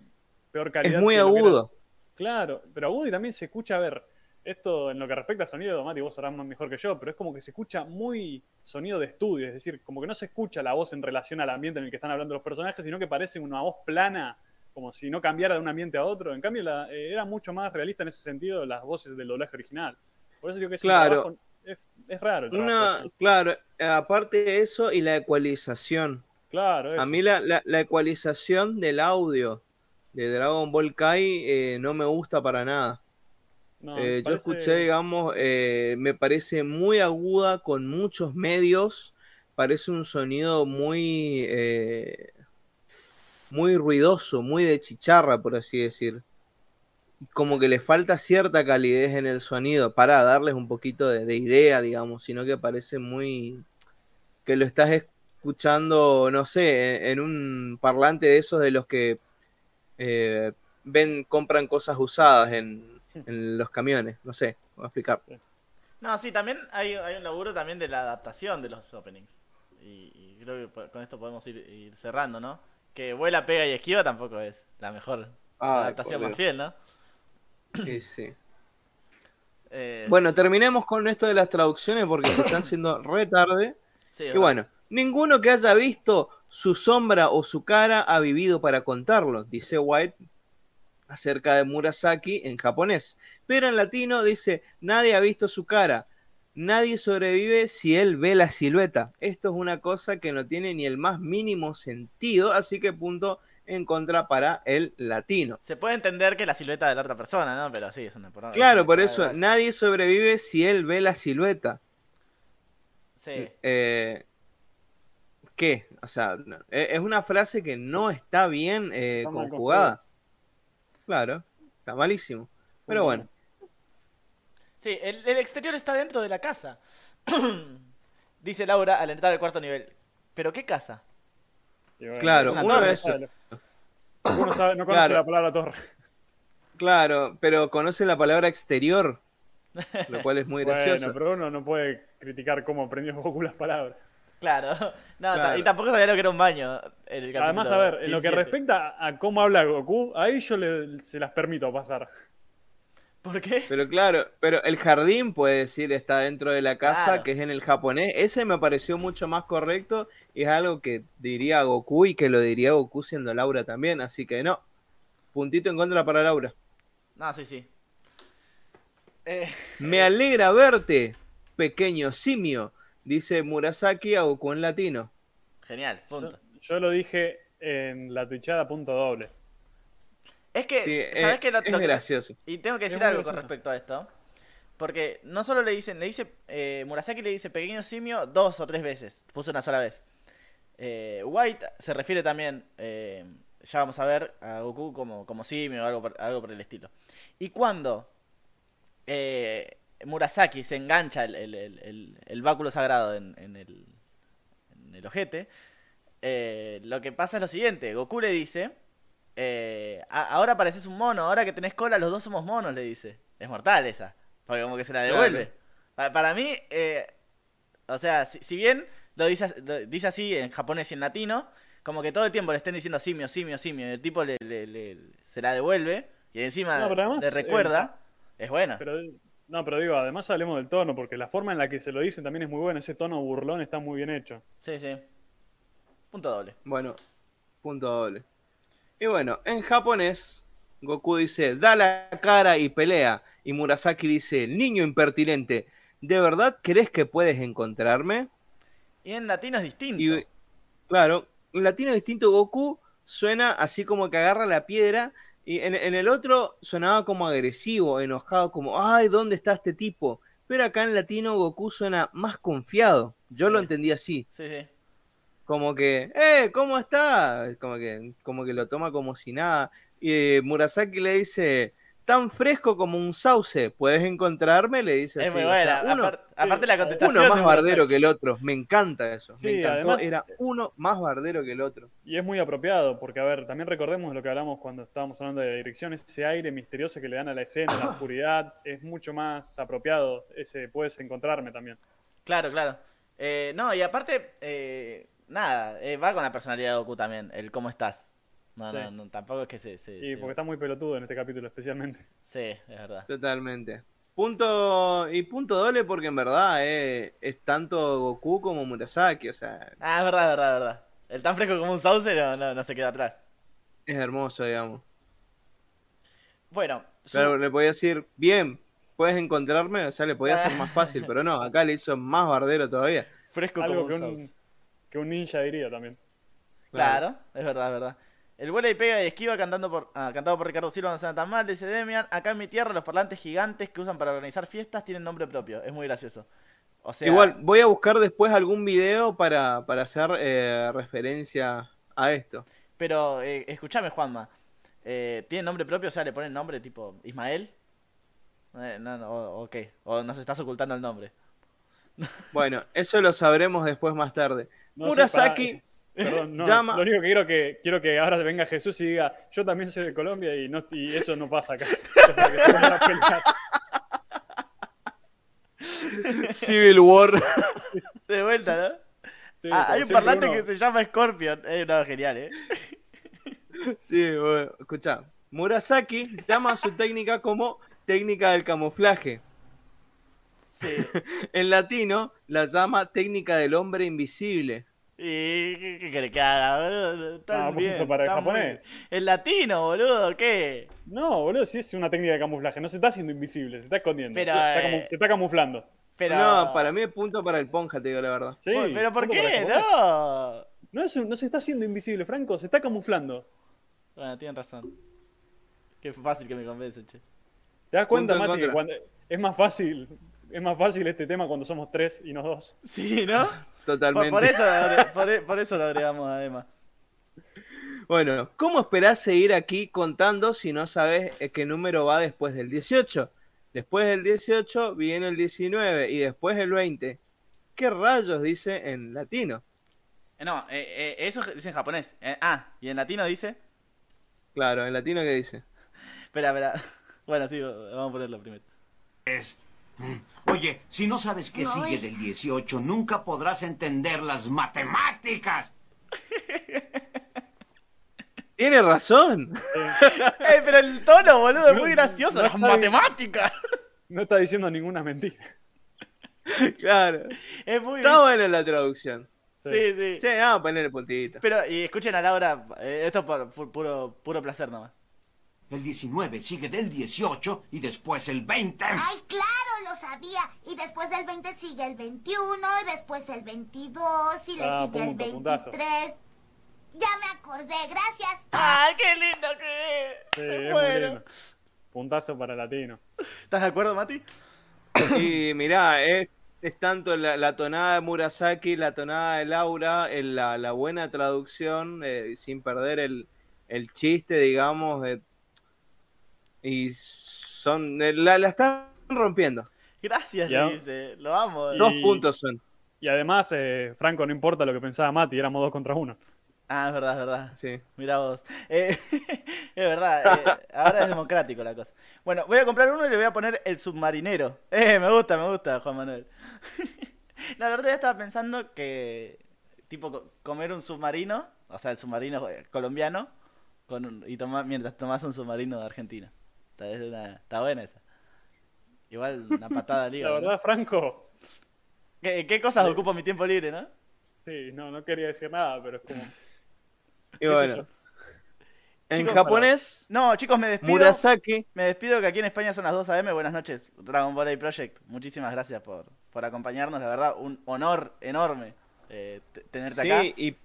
peor calidad. Es muy agudo. Claro, pero agudo y también se escucha, a ver, esto en lo que respecta a sonido, Mati, vos sabrás mejor que yo, pero es como que se escucha muy sonido de estudio, es decir, como que no se escucha la voz en relación al ambiente en el que están hablando los personajes, sino que parece una voz plana, como si no cambiara de un ambiente a otro. En cambio, la- eh, era mucho más realista en ese sentido las voces del doblaje original. Por eso digo que es un Claro. trabajo- es, es raro el Una, claro, aparte de eso y la ecualización. Claro, A mí la, la- la ecualización del audio de Dragon Ball Kai eh, no me gusta para nada. No, Eh, yo escuché, digamos, eh, me parece muy aguda con muchos medios. Parece un sonido muy, eh, muy ruidoso, muy de chicharra, por así decir. Como que le falta cierta calidez en el sonido para darles un poquito de, de idea, digamos, sino que parece muy que lo estás escuchando, no sé, en, en un parlante de esos de los que eh, ven, compran cosas usadas en, en los camiones, no sé, voy a explicar. No, sí, también hay, hay un laburo también de la adaptación de los openings. Y, y creo que con esto podemos ir, ir cerrando, ¿no? Que vuela, pega y esquiva tampoco es la mejor Ay, adaptación más fiel, ¿no? Sí, sí. (clears throat) Eh, Bueno, terminemos con esto de las traducciones porque se están haciendo re tarde. (clears throat) sí, Y bueno, ninguno que haya visto su sombra o su cara ha vivido para contarlo, dice White acerca de Murasaki en japonés. Pero en latino dice, nadie ha visto su cara. Nadie sobrevive si él ve la silueta. Esto es una cosa que no tiene ni el más mínimo sentido, así que punto en contra para el latino. Se puede entender que la silueta de la otra persona, ¿no? Pero sí, es una por Claro, por eso, verdad. nadie sobrevive si él ve la silueta. Sí. Eh, ¿Qué? O sea, e- es una frase que no está bien eh, conjugada. Claro, está malísimo. Pero bueno, Sí, el, el exterior está dentro de la casa. (clears throat) Dice Laura al entrar al cuarto nivel. ¿Pero qué casa? Bueno, claro, es una uno eso. Uno sabe- no conoce Claro. la palabra torre. Claro, pero conoce la palabra exterior, lo cual es muy (laughs) gracioso. Bueno, pero uno no puede criticar cómo aprendió Goku las palabras. Claro. (laughs) No, Claro. y tampoco sabía lo que era un baño. en el Además, a ver, en lo que 17. respecta a cómo habla Goku, ahí yo le- se las permito pasar. ¿Por qué? Pero claro, pero el jardín puede decir está dentro de la casa, Claro. que es en el japonés. Ese me pareció mucho más correcto y es algo que diría Goku y que lo diría Goku siendo Laura también. Así que no, puntito en contra para Laura. No, sí, sí. Eh, Me alegra verte, pequeño simio, dice Murasaki a Goku en latino. genial, punto. yo lo dije en la twitchada punto doble. Es que, Sí, ¿sabes eh, qué? Lo- es lo que- gracioso. Y tengo que decir algo con respecto a esto. Porque no solo le dicen, le dice, eh, Murasaki le dice pequeño simio dos o tres veces. Puso una sola vez. Eh, White se refiere también, eh, ya vamos a ver, a Goku como, como simio o algo por, algo por el estilo. Y cuando eh, Murasaki se engancha el, el- el- báculo sagrado en, en el, en el ojete, eh, lo que pasa es lo siguiente. Goku le dice, eh, "A- ahora pareces un mono, ahora que tenés cola los dos somos monos, le dice. Es mortal esa, porque como que se la devuelve. Pa- Para, mí, eh, o sea, si, si bien lo dice, lo dice así en japonés y en latino, como que todo el tiempo le estén diciendo simio, simio, simio, y el tipo le, le- le- se la devuelve y encima No, pero además, le recuerda, es buena. Pero, no, pero digo, además hablemos del tono, porque la forma en la que se lo dicen también es muy buena. Ese tono burlón está muy bien hecho. Sí, sí. Punto doble. Bueno, punto doble. Y bueno, en japonés, Goku dice, da la cara y pelea. Y Murasaki dice, niño impertinente, ¿de verdad crees que puedes encontrarme? Y en latino es distinto. Y claro, en latino distinto Goku suena así como que agarra la piedra y en, en el otro sonaba como agresivo, enojado, como, ay, ¿dónde está este tipo? Pero acá en latino Goku suena más confiado. Yo lo entendí así, Sí, sí. como que, eh, ¿cómo está? Como que, como que lo toma como si nada. Y eh, Murasaki le dice, tan fresco como un sauce, ¿puedes encontrarme? Le dice Es así. muy o sea, buena. uno- Apar- aparte la contestación. uno más bardero que el otro. Me encanta eso. Sí, me encantó. además- Era uno más bardero que el otro. Y es muy apropiado, porque a ver, también recordemos lo que hablamos cuando estábamos hablando de dirección, ese aire misterioso que le dan a la escena, la (laughs) oscuridad, es mucho más apropiado, ese puedes encontrarme también. Claro, claro. Eh, no, y aparte, eh, nada, eh, va con la personalidad de Goku también, el cómo estás. No, Sí. no, no, tampoco es que se... se- Y se- porque está muy pelotudo en este capítulo especialmente. (laughs) Sí, es verdad. Totalmente. Punto y punto doble porque en verdad eh, es tanto Goku como Murasaki, o sea, Ah, es verdad, es verdad, es verdad. El tan fresco como un sauce no, no, no se queda atrás. es hermoso, digamos. Bueno, su- Claro, le podía decir, bien, puedes encontrarme, o sea, le podía hacer más fácil, (laughs) pero no, acá le hizo más bardero todavía. fresco Algo como que un sauce. que un ninja diría también. Claro, es verdad, es verdad. El vuela y pega y esquiva cantando por, ah, cantado por Ricardo Silva no suena tan mal, dice Demian. Acá en mi tierra los parlantes gigantes que usan para organizar fiestas tienen nombre propio. Es muy gracioso. O sea, Igual, voy a buscar después algún video para, para hacer eh, referencia a esto. pero eh, escúchame, Juanma. Eh, ¿Tiene nombre propio? O sea, le ponen nombre tipo Ismael. Eh, no, no, o, o qué? O nos estás ocultando el nombre. Bueno, eso lo sabremos después más tarde. No sé, Murasaki, Perdón, no, llama- lo único que quiero que quiero que ahora venga Jesús y diga, yo también soy de Colombia y no y eso no pasa acá. (laughs) Civil War. (laughs) De vuelta, ¿no? Sí, Ah, hay un parlante uno- que se llama Scorpion. Eh, no, genial, ¿eh? Sí, bueno, escucha. Murasaki llama a su técnica como técnica del camuflaje. Sí. (laughs) En latino la llama técnica del hombre invisible. ¿Y qué, querés que haga, boludo? Está Ah, bien. punto para el japonés. bien. El latino, boludo, ¿qué? No, boludo, sí es una técnica de camuflaje, no se está haciendo invisible, se está escondiendo. Pero, Está eh, se está camuflando. Pero... No, para mí es punto para el Ponja, te digo la verdad. Sí, ¿Pero por qué? No. No, es un- no se está haciendo invisible, Franco, se está camuflando. Bueno, tienen razón. Qué fácil que me convence, che. ¿Te das cuenta, Punto Mati, que cuando es más fácil, es más fácil este tema cuando somos tres y no dos? Sí, ¿no? Totalmente. por eso, por, e- por eso lo agregamos a Emma. Bueno, ¿cómo esperás seguir aquí contando si no sabes eh, qué número va después del 18? Después del 18 viene el 19 y después el 20. ¿Qué rayos dice en latino? Eh, No, eh, eh, eso dice en japonés. Eh, ah, y en latino dice. Claro, en latino ¿qué dice? Espera, espera. (laughs) Bueno, sí, vamos a ponerlo primero. Es. Oye, si no sabes qué sigue del 18, nunca podrás entender las matemáticas. (laughs) Tiene razón. ¡Eh, pero el tono, boludo, es No, muy gracioso! no ¡Las matemáticas! No está diciendo ninguna mentira. (laughs) claro. Es muy. Está buena la traducción. Sí, sí. Sí, vamos a ponerle puntito. Pero, y escuchen a Laura, eh, esto por, por puro, puro placer nomás. El 19 sigue del 18 y después el 20. Ay, claro, lo sabía. Y después del 20 sigue el 21, y después el 22, y le Ah, sigue el punto, puntazo. 23. Ya me acordé, gracias. ¡Ay, qué lindo que es! Sí, es muy lindo. Puntazo para latino. ¿Estás de acuerdo, Mati? (coughs) Y mirá, es, es tanto la, la tonada de Murasaki, la tonada de Laura, el- la, la buena traducción, eh, sin perder el, el chiste, digamos, de, y son eh, la, la están rompiendo. Gracias, le dice. Lo amo. Y- Dos puntos son. Y además, eh, Franco, no importa lo que pensaba Mati, éramos dos contra uno. Ah, es verdad, es verdad. Sí. Mirá vos. Eh, (laughs) es verdad, eh, ahora es democrático la cosa. Bueno, voy a comprar uno y le voy a poner el submarinero. (laughs) Eh, me gusta, me gusta, Juan Manuel. (laughs) la verdad, ya estaba pensando que, tipo, co- comer un submarino, o sea, el submarino colombiano, con un- y tomar, mientras tomás un submarino de Argentina. Está, es una- está buena esa. Igual (laughs) una patada al La verdad, Franco, ¿Qué, qué cosas ocupo mi tiempo libre, no? sí, no, no quería decir nada, pero es como... Y bueno, en Chicos, japonés, No, chicos, me despido. Murasaki, Me despido que aquí en España son las 2 AM. Buenas noches, Dragon Ball A Project. Muchísimas gracias por, por acompañarnos, la verdad, un honor enorme eh, te- tenerte acá. Sí, y,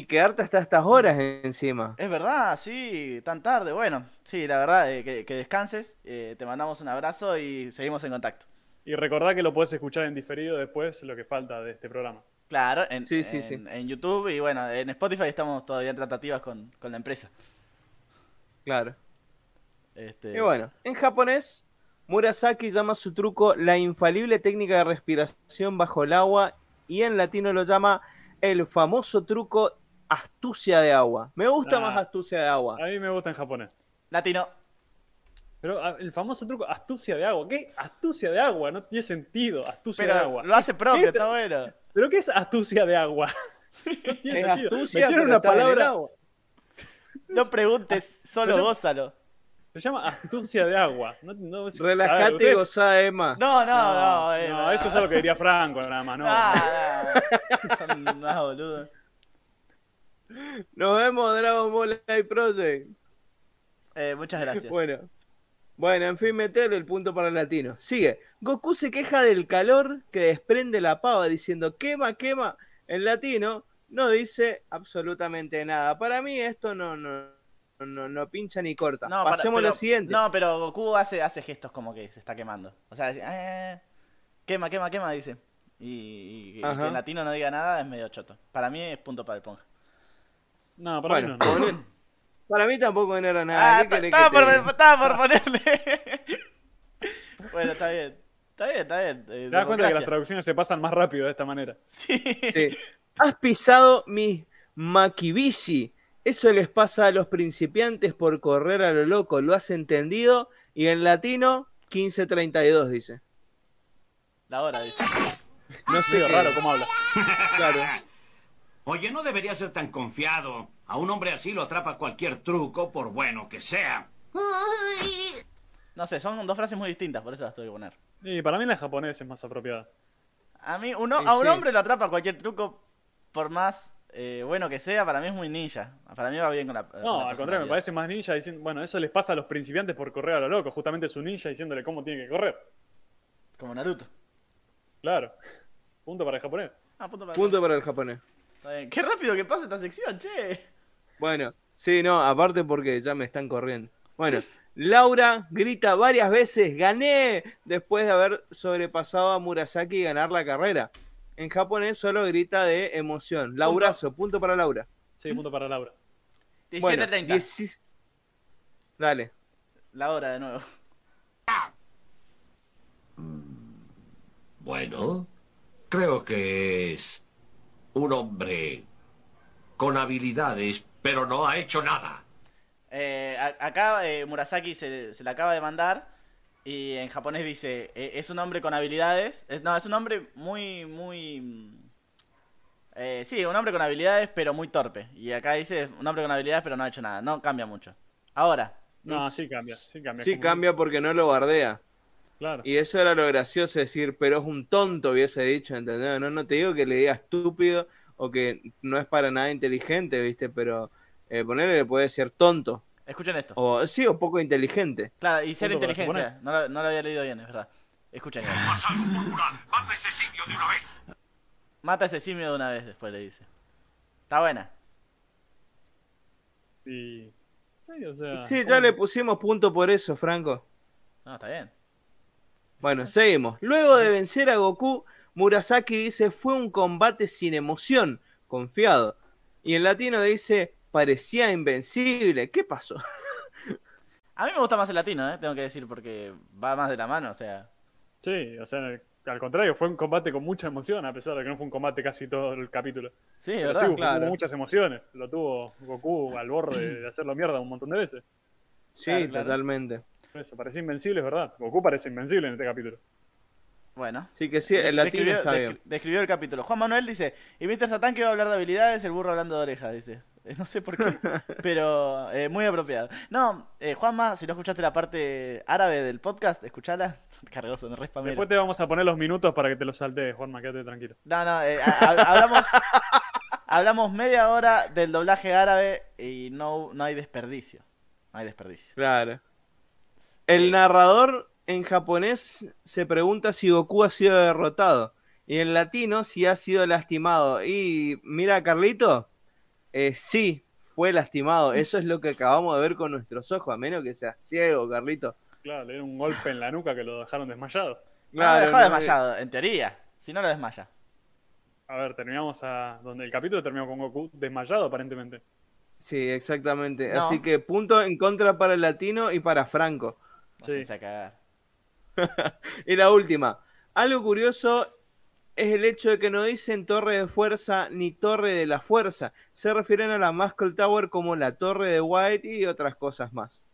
y quedarte hasta estas horas encima. Es verdad, sí, tan tarde. Bueno, sí, la verdad, eh, que, que descanses. eh, te mandamos un abrazo y seguimos en contacto. Y recordá que lo podés escuchar en diferido después, lo que falta de este programa. Claro, en, Sí, sí, en- sí. en YouTube y bueno, en Spotify estamos todavía en tratativas con, con la empresa. Claro. Este, Y bueno, en japonés, Murasaki llama su truco la infalible técnica de respiración bajo el agua y en latino lo llama el famoso truco astucia de agua. Me gusta Ah. más astucia de agua. A mí me gusta en japonés. Latino. Pero ah, el famoso truco, astucia de agua. ¿Qué? Astucia de agua, no tiene sentido. Astucia Pero de agua. lo hace propio, está bueno. ¿Pero qué es astucia de agua? (laughs) No tiene Es sentido. astucia, pero una está en el palabra. agua. No preguntes, (laughs) solo Yo- gózalo. Se llama astucia de agua. No, no, es- a ver, Relájate y gozá, Emma. No, no, no. No, eh, no, eso es algo que diría Franco nada más, ¿no? Ah, no. Son más boludos. Nos vemos, Dragon Ball Live Project. Eh, muchas gracias. (laughs) Bueno. Bueno, en fin, metele el punto para el latino. Sigue. Goku se queja del calor que desprende la pava diciendo quema, quema. En latino no dice absolutamente nada. Para mí esto no, no, no, no pincha ni corta. No, para- Pasemos a pero- lo siguiente. No, pero Goku hace, hace gestos como que se está quemando. O sea, dice, "Eh, quema, quema, quema, dice. Y, y- y Ajá. que en latino no diga nada es medio choto. Para mí es punto para el ponja. No, para Bueno, mí no. no. para mí tampoco no era nada. Ah, ¿Qué ta- querés que estaba, te por, por ponerle. (laughs) bueno, está bien. Está bien, está bien. eh, Te das cuenta que las traducciones se pasan más rápido de esta manera. Sí. Sí. Has pisado mis makibishi. Eso les pasa a los principiantes por correr a lo loco. ¿Lo has entendido? Y en latino, 1532 dice. La hora, dice. No sé qué- raro cómo habla. Claro. Oye, no debería ser tan confiado. A un hombre así lo atrapa cualquier truco, por bueno que sea. No sé, son dos frases muy distintas, por eso las tuve que poner. Y para mí la japonesa es más apropiada. A mí, uno, a un sí. hombre lo atrapa cualquier truco, por más eh, bueno que sea, para mí es muy ninja. Para mí va bien con la. con No, la al contrario, me parece más ninja diciendo, bueno, eso les pasa a los principiantes por correr a lo loco, justamente es un ninja diciéndole cómo tiene que correr. Como Naruto. Claro. (laughs) Punto para el japonés. Ah, punto para- Punto para el japonés. Está bien. Qué rápido que pasa esta sección, che. Bueno, sí, no, aparte porque ya me están corriendo. Bueno, Laura grita varias veces, gané, después de haber sobrepasado a Murasaki y ganar la carrera. En japonés solo grita de emoción. Laurazo, punto para Laura. Sí, punto para Laura. 17.30. Bueno, 10 Dale. La hora de nuevo. Bueno, creo que es un hombre con habilidades, pero no ha hecho nada. Eh, a- acá eh, Murasaki se, se le acaba de mandar y en japonés dice, eh, es un hombre con habilidades. Es- no, es un hombre muy, muy... mm, eh, sí, un hombre con habilidades pero muy torpe. Y acá dice, un hombre con habilidades pero no ha hecho nada. No cambia mucho. Ahora, No, sí cambia, sí cambia. Sí Como- cambia porque no lo bardea. Claro. Y eso era lo gracioso, decir, pero es un tonto, hubiese dicho, ¿entendés? No, no te digo que le diga estúpido o que no es para nada inteligente, ¿viste? Pero eh, ponerle le puede ser tonto. escuchen esto. O sí, o poco inteligente. Claro, y ser inteligencia. No lo, no lo había leído bien, es verdad. Escuchen. esto. ¡Mata ese simio de una vez! Mata a ese simio de una vez, después le dice. Está buena. Y... Sí, o sea, Sí, ¿cómo? ya le pusimos punto por eso, Franco. No, está bien. Bueno, seguimos. Luego de vencer a Goku, Murasaki dice fue un combate sin emoción, confiado. Y en latino dice parecía invencible. ¿Qué pasó? (laughs) A mí me gusta más el latino, ¿eh? tengo que decir, porque va más de la mano, o sea. Sí, o sea, al contrario, fue un combate con mucha emoción, a pesar de que no fue un combate casi todo el capítulo. Sí, Pero ¿verdad? Claro. hubo muchas emociones. Lo tuvo Goku al borde de hacerlo mierda un montón de veces. Sí, Claro, claro. Eso, parecía invencible, es verdad. Goku parece invencible en este capítulo. Bueno. Sí que sí, el latino describió, está bien. describió el capítulo. Juan Manuel dice, y Mr. Satán que va a hablar de habilidades, el burro hablando de orejas, dice. Eh, No sé por qué, (laughs) pero eh, muy apropiado. No, eh, Juanma, si no escuchaste la parte árabe del podcast, escuchala. (laughs) Cargoso, no respamero. Después te vamos a poner los minutos para que te los saltees, Juanma, quédate tranquilo. No, no, eh, ha- ha- hablamos, (laughs) hablamos media hora del doblaje árabe y no, no hay desperdicio. No hay desperdicio. Claro. El narrador en japonés se pregunta si Goku ha sido derrotado. Y en latino, si ha sido lastimado. Y mira, Carlito, eh, sí, fue lastimado. Eso es lo que acabamos de ver con nuestros ojos, a menos que seas ciego, Carlito. Claro, le dieron un golpe en la nuca que lo dejaron desmayado. no lo dejó no, desmayado, en teoría. Si no lo desmaya. A ver, terminamos a. donde el capítulo terminó con Goku desmayado, aparentemente. Sí, exactamente. No. Así que punto en contra para el latino y para Franco. Sí. A cagar. (laughs) Y la última. Algo curioso es el hecho de que no dicen torre de fuerza ni torre de la fuerza. Se refieren a la Muscle Tower como la torre de White y otras cosas más.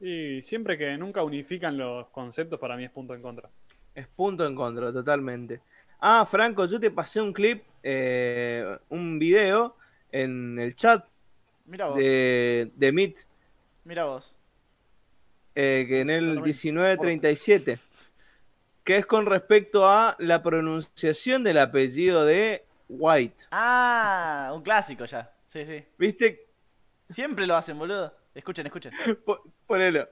Y siempre que nunca unifican los conceptos, para mí es punto en contra. Es punto en contra, totalmente. Ah, Franco, yo te pasé un clip, eh, un video en el chat Mira vos, de, de Meet, mira vos. Eh, que en el Totalmente. 1937, que es con respecto a la pronunciación del apellido de White. Ah, un clásico ya. Sí, sí. ¿Viste? Siempre lo hacen, boludo. Escuchen, escuchen. Po- Ponelo.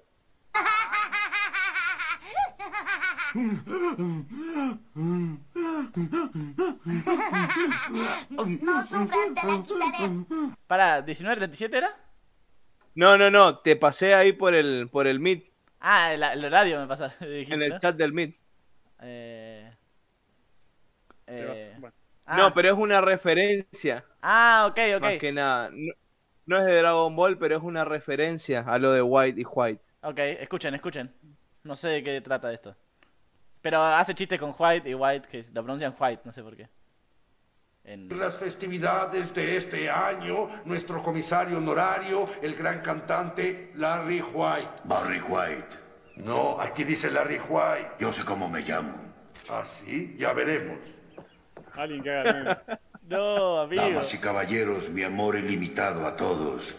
No sufras, te la quitaré. Para, ¿1937 era? No, no, no, te pasé ahí por el, por el Meet, Ah, el, el horario me pasa. (laughs) dijiste, en el ¿no? chat del Meet. Eh... Pero, eh, bueno. ah, No, pero es una referencia, Ah, ok, ok. más que nada. No, no es de Dragon Ball, pero es una referencia a lo de White y White. Ok, escuchen, escuchen. No sé de qué trata esto. Pero hace chistes con White y White, que lo pronuncian White, no sé por qué. En... Las festividades de este año, nuestro comisario honorario, el gran cantante Larry White. Barry White. No, aquí dice Larry White. Yo sé cómo me llamo. ¿Ah, sí? Ya veremos. Alguien que haga. (laughs) No, amigo. Damas y caballeros, mi amor ilimitado a todos.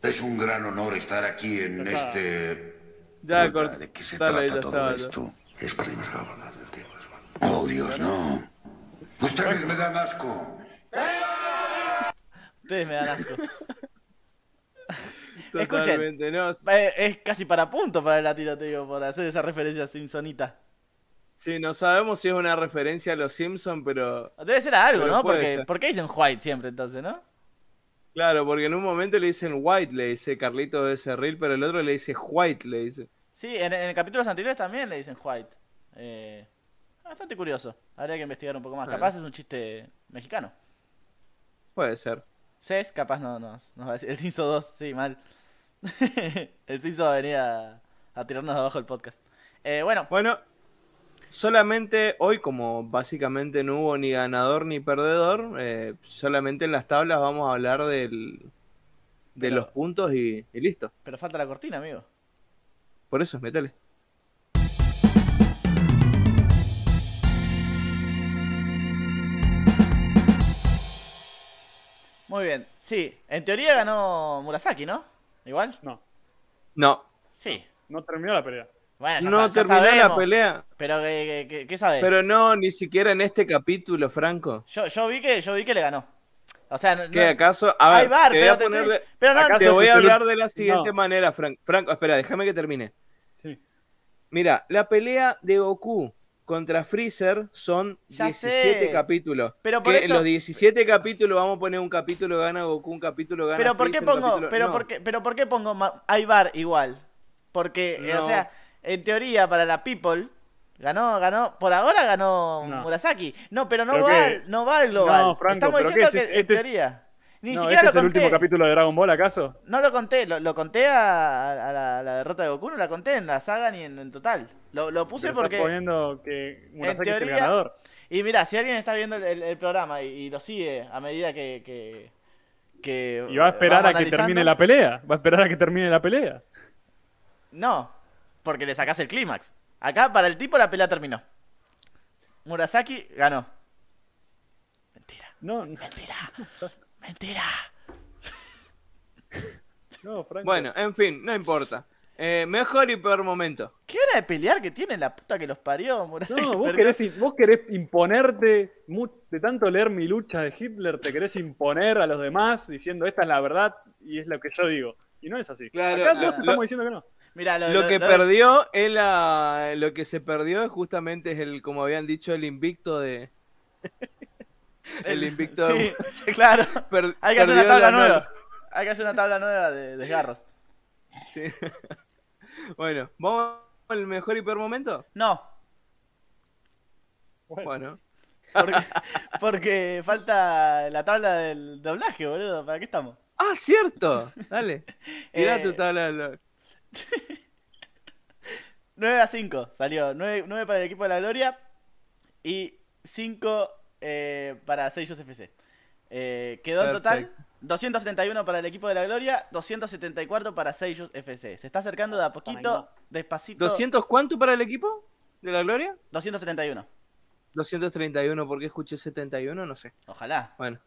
Es un gran honor estar aquí en este... Ya, Oiga, cort- ¿De qué se dale, trata todo está, ya. esto? Es vez hablar del tema, hermano. Oh, Dios, no. Ustedes me dan asco. Ustedes me dan asco. (laughs) Escuchen. No. Eh, Es casi para punto para el latino, te digo, por hacer esa referencia simpsonita. Sí, no sabemos si es una referencia a los Simpsons, pero Debe ser a algo, ¿no? Porque, ser. ¿Por qué dicen White siempre entonces, no? claro, porque en un momento le dicen White, le dice Carlito de Cerril, pero el otro le dice White, le dice. Sí, en, en capítulos anteriores también le dicen White. Eh, bastante curioso. Habría que investigar un poco más. Bueno. Capaz es un chiste mexicano. Puede ser. Cés, capaz no nos, nos va a decir. El Cinso 2, sí, mal. (laughs) el Cinso va a venir a, a tirarnos abajo el podcast. Eh, bueno, Bueno, solamente hoy, como básicamente no hubo ni ganador ni perdedor, eh, solamente en las tablas vamos a hablar del, de Pero- los puntos y, y listo. pero falta la cortina, amigo. Por eso, metele. Muy bien. Sí, en teoría ganó Murasaki, ¿no? Igual. No, No, Sí. no terminó la pelea. Bueno, ya, no sa- ya terminó la pelea, Pero ¿qué, qué, qué sabes? pero no, ni siquiera en este capítulo, Franco. Yo, yo vi que yo vi que le ganó. O sea, no, ¿Qué no- acaso? A Hay ver, bar, te voy a te poner estoy- de- pero no, ¿Acaso te voy a hablar de la siguiente No. manera, Franco. Franco, espera, déjame que termine. Sí. Mira, la pelea de Goku contra Freezer son Ya 17 sé. capítulos. Pero por que eso- en los 17 capítulos vamos a poner un capítulo gana Goku, un capítulo gana pero ¿por qué Freezer, pongo, capítulo- pero no. por qué, pero por qué pongo ma- hay bar igual? Porque, o sea, en teoría para la People ganó, ganó, por ahora ganó No. Murasaki. No, pero no ¿Pero va, al- no va al global. No, Franco, Estamos ¿pero diciendo es? que en Este es- teoría. Ni no, siquiera ¿este es lo el conté. último capítulo de Dragon Ball, acaso? No lo conté, lo, lo conté a, a la, a la derrota de Goku, no la conté en la saga ni en, en total. Lo, lo puse Pero porque... estás poniendo que Murasaki es el ganador. Y mira, si alguien está viendo el, el- el programa y, y lo sigue a medida que... que, que Y va a esperar a que termine la pelea. Va a esperar a que termine la pelea. No, porque le sacás el clímax. Acá para el tipo la pelea terminó. Murasaki ganó. Mentira, No, mentira, (laughs) mentira. no, Franco. Bueno, en fin, no importa. Eh, mejor y peor momento. Qué hora de pelear que tiene la puta que los parió, Murasaki. No, (laughs) vos querés, in- vos querés imponerte, de tanto leer mi lucha de Hitler, te querés imponer a los demás diciendo esta es la verdad y es lo que yo digo. Y no es así. Claro, Acá lo- todos te lo- estamos diciendo que no. Mira, lo, Lo lo- que lo- perdió es la, lo que se perdió es justamente es el, como habían dicho, el invicto de. El invicto (laughs) Sí, claro. per- Hay que hacer una tabla la nueva. Hay que hacer una tabla nueva de desgarros. Sí. (laughs) bueno, ¿vamos al mejor y peor momento? No, Bueno, porque, (laughs) porque falta la tabla del doblaje, boludo. ¿Para qué estamos? ¡Ah, cierto! Dale. Tira Eh, tu tabla. de lo- 9 a 5 salió. 9, para el equipo de la Gloria y 5 eh, para Seiyus FC. Eh, quedó en total Perfecto. 231 para el equipo de la Gloria, 274 para Seiyus FC. Se está acercando de a poquito, despacito. ¿200 cuánto para el equipo de la Gloria? 231. 231, ¿por qué escuché 71? No sé. Ojalá. Bueno,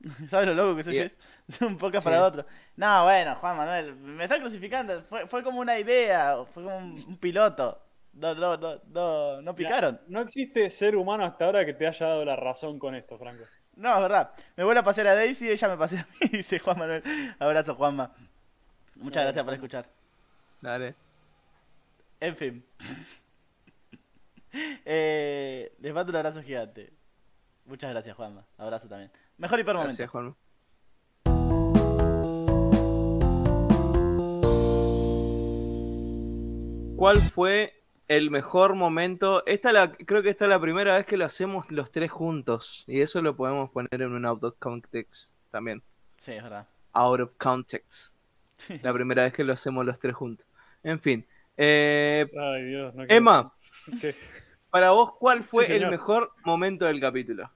(laughs) ¿Sabes lo loco que soy? De (laughs) un Sí. para otro. No, bueno, Juan Manuel, me están crucificando. Fue, fue como una idea, fue como un, un piloto. No, no, no, no, no Mira, picaron. No existe ser humano hasta ahora que te haya dado la razón con esto, Franco. No, es verdad. Me vuelve a pasear a Daisy, ella me pasea a mí, (laughs) dice Juan Manuel. Abrazo, Juanma. Muchas gracias por Juanma. escuchar. dale. En fin. (laughs) Eh, les mando un abrazo gigante. Muchas gracias, Juanma. Abrazo también. Mejor y momento. Gracias, Juan. ¿Cuál fue el mejor momento? Esta la, creo que esta es la primera vez que lo hacemos los tres juntos. Y eso lo podemos poner en un out of context también. Sí, es verdad. Out of context. La primera vez que lo hacemos los tres juntos. En fin. Eh, Ay, Dios. No quiero- Emma, para vos, ¿cuál fue Sí, el mejor momento del capítulo?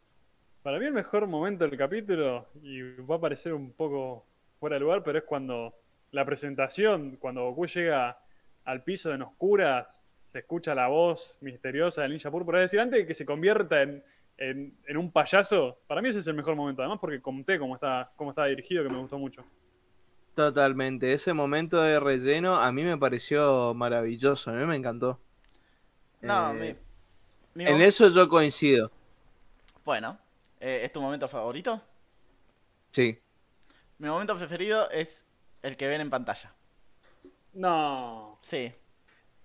Para mí el mejor momento del capítulo, y va a parecer un poco fuera de lugar, pero es cuando la presentación, cuando Goku llega al piso en oscuras, se escucha la voz misteriosa del ninja púrpura. Es decir, antes de que se convierta en, en- en un payaso, para mí ese es el mejor momento. Además porque conté cómo está, cómo estaba dirigido, que me gustó mucho. Totalmente. Ese momento de relleno a mí me pareció maravilloso. A mí me encantó. No, Eh, mi, mi En eso yo coincido. Bueno, eh, ¿es tu momento favorito? Sí. Mi momento preferido es el que ven en pantalla. No. Sí.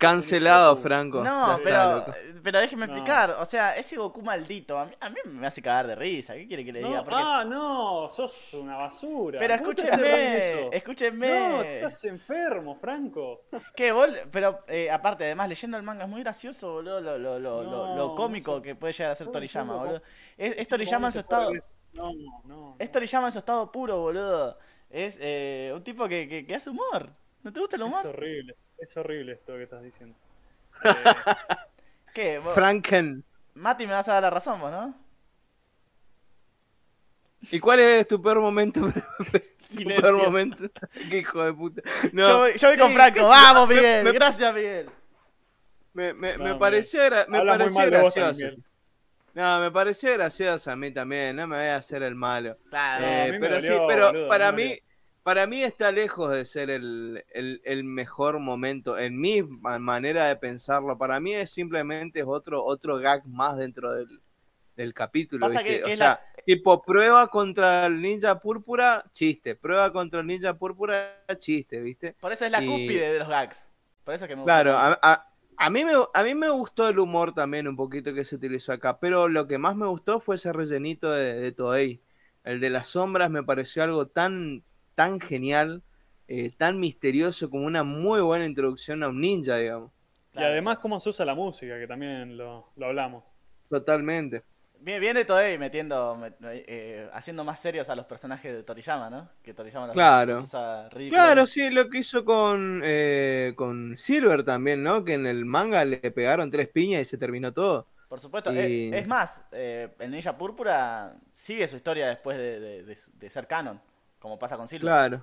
Cancelado, Franco. No, pero, pero déjeme No. explicar. O sea, ese Goku maldito, a mí, a mí me hace cagar de risa. ¿Qué quiere que le No, diga? Porque- Ah, no, sos una basura. Pero ¿Cómo te hace reír escúchenme, eso? escúchenme. No, estás enfermo, Franco. (laughs) ¿Qué, bol? Pero eh, aparte, además, leyendo el manga es muy gracioso, boludo, lo, lo, lo, lo- lo No, cómico no sé. que puede llegar a ser ¿Cómo- Toriyama, boludo. Es, es ¿Cómo Toriyama en su estado... No, no. Es Toriyama en su estado puro, boludo. Es eh, un tipo que, que, que hace humor. ¿No te gusta el Es humor? horrible. Es horrible esto que estás diciendo. (laughs) ¿Qué? vos- Franken. Mati, me vas a dar la razón, vos, ¿no? ¿Y cuál es tu peor momento? (laughs) tu peor momento. (laughs) Qué hijo de puta. No, yo voy, yo voy con Franco. Vamos, me- Miguel. Me, Gracias, Miguel. me, me- me No, pareció, gra- me pareció de vos gracioso. No, me pareció gracioso a mí también. No me voy a hacer el malo. Claro. Eh, me pero dolió, sí, pero boludo, para mí me mí, dolió. Para mí está lejos de ser el, el- el mejor momento. En mi ma- manera de pensarlo, para mí es simplemente otro, otro gag más dentro del, del capítulo. O sea, tipo prueba contra el ninja púrpura, chiste. Prueba contra el ninja púrpura, chiste, ¿viste? Por eso es la Y- cúspide de los gags. Por eso que me gusta. Claro, tanto. a, a- a mí me, a mí me gustó el humor también un poquito que se utilizó acá, pero lo que más me gustó fue ese rellenito de, de Toei. El de las sombras me pareció algo tan, tan genial, eh, tan misterioso, como una muy buena introducción a un ninja, digamos. Y además cómo se usa la música, que también lo, lo hablamos. Totalmente. Viene, viene Toei metiendo, met- eh, haciendo más serios a los personajes de Toriyama, ¿no? Que Toriyama los, Claro. los usa ridículamente. Claro, sí, lo que hizo con, eh, con Silver también, ¿no? Que en el manga le pegaron tres piñas y se terminó todo. Por supuesto. Y- es más, eh, el Ninja Púrpura sigue su historia después de, de- de- de ser canon, como pasa con Silver. Claro.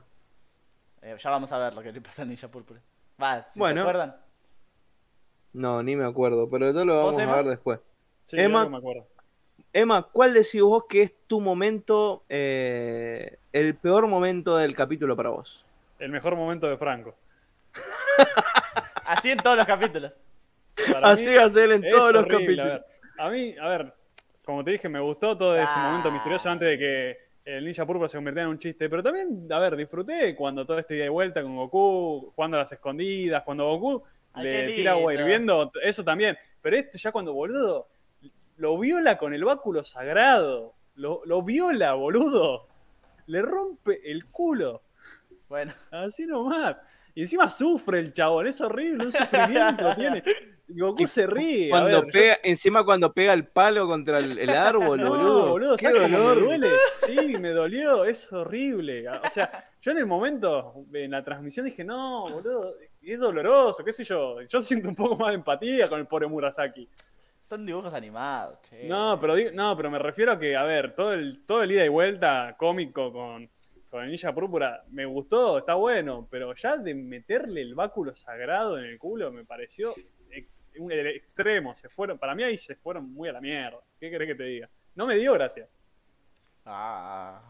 Eh, ya vamos a ver lo que le pasa al Ninja Púrpura. Va, si Bueno. se acuerdan. No, ni me acuerdo, pero eso lo ¿Vos, vamos a ver después. Sí, Emma- yo me acuerdo. Emma, ¿cuál decís vos que es tu momento, eh, el peor momento del capítulo para vos? El mejor momento de Franco. (laughs) Así en todos los capítulos. Para Así va a ser en todos los capítulos. A, ver. A mí, a ver, como te dije, me gustó todo ese Ah. momento misterioso antes de que el Ninja Púrpura se convertía en un chiste, pero también, a ver, disfruté cuando todo este ida y vuelta con Goku, jugando a las escondidas, cuando Goku Ay, le tira agua hirviendo, eso también. Pero esto ya cuando, boludo, lo viola con el báculo sagrado, lo, lo viola, boludo, le rompe el culo. Bueno, Así nomás. Y encima sufre el chabón, es horrible, un sufrimiento (laughs) tiene. Goku se ríe. a Cuando ver, yo- pega, encima cuando pega el palo contra el, el (laughs) árbol, no, boludo. boludo, Qué ¿sabes cómo dolor. me duele? Sí, me dolió, es horrible. O sea, yo en el momento, en la transmisión dije, no, boludo, es doloroso, qué sé yo. Yo siento un poco más de empatía con el pobre Murasaki. son dibujos animados, che. No, pero no, pero me refiero a que, a ver, todo el, todo el ida y vuelta cómico con, con Ninja Púrpura me gustó, está bueno, pero ya de meterle el báculo sagrado en el culo me pareció un el extremo. Se fueron, para mí ahí se fueron muy a la mierda. ¿Qué querés que te diga? No me dio gracia. Ah,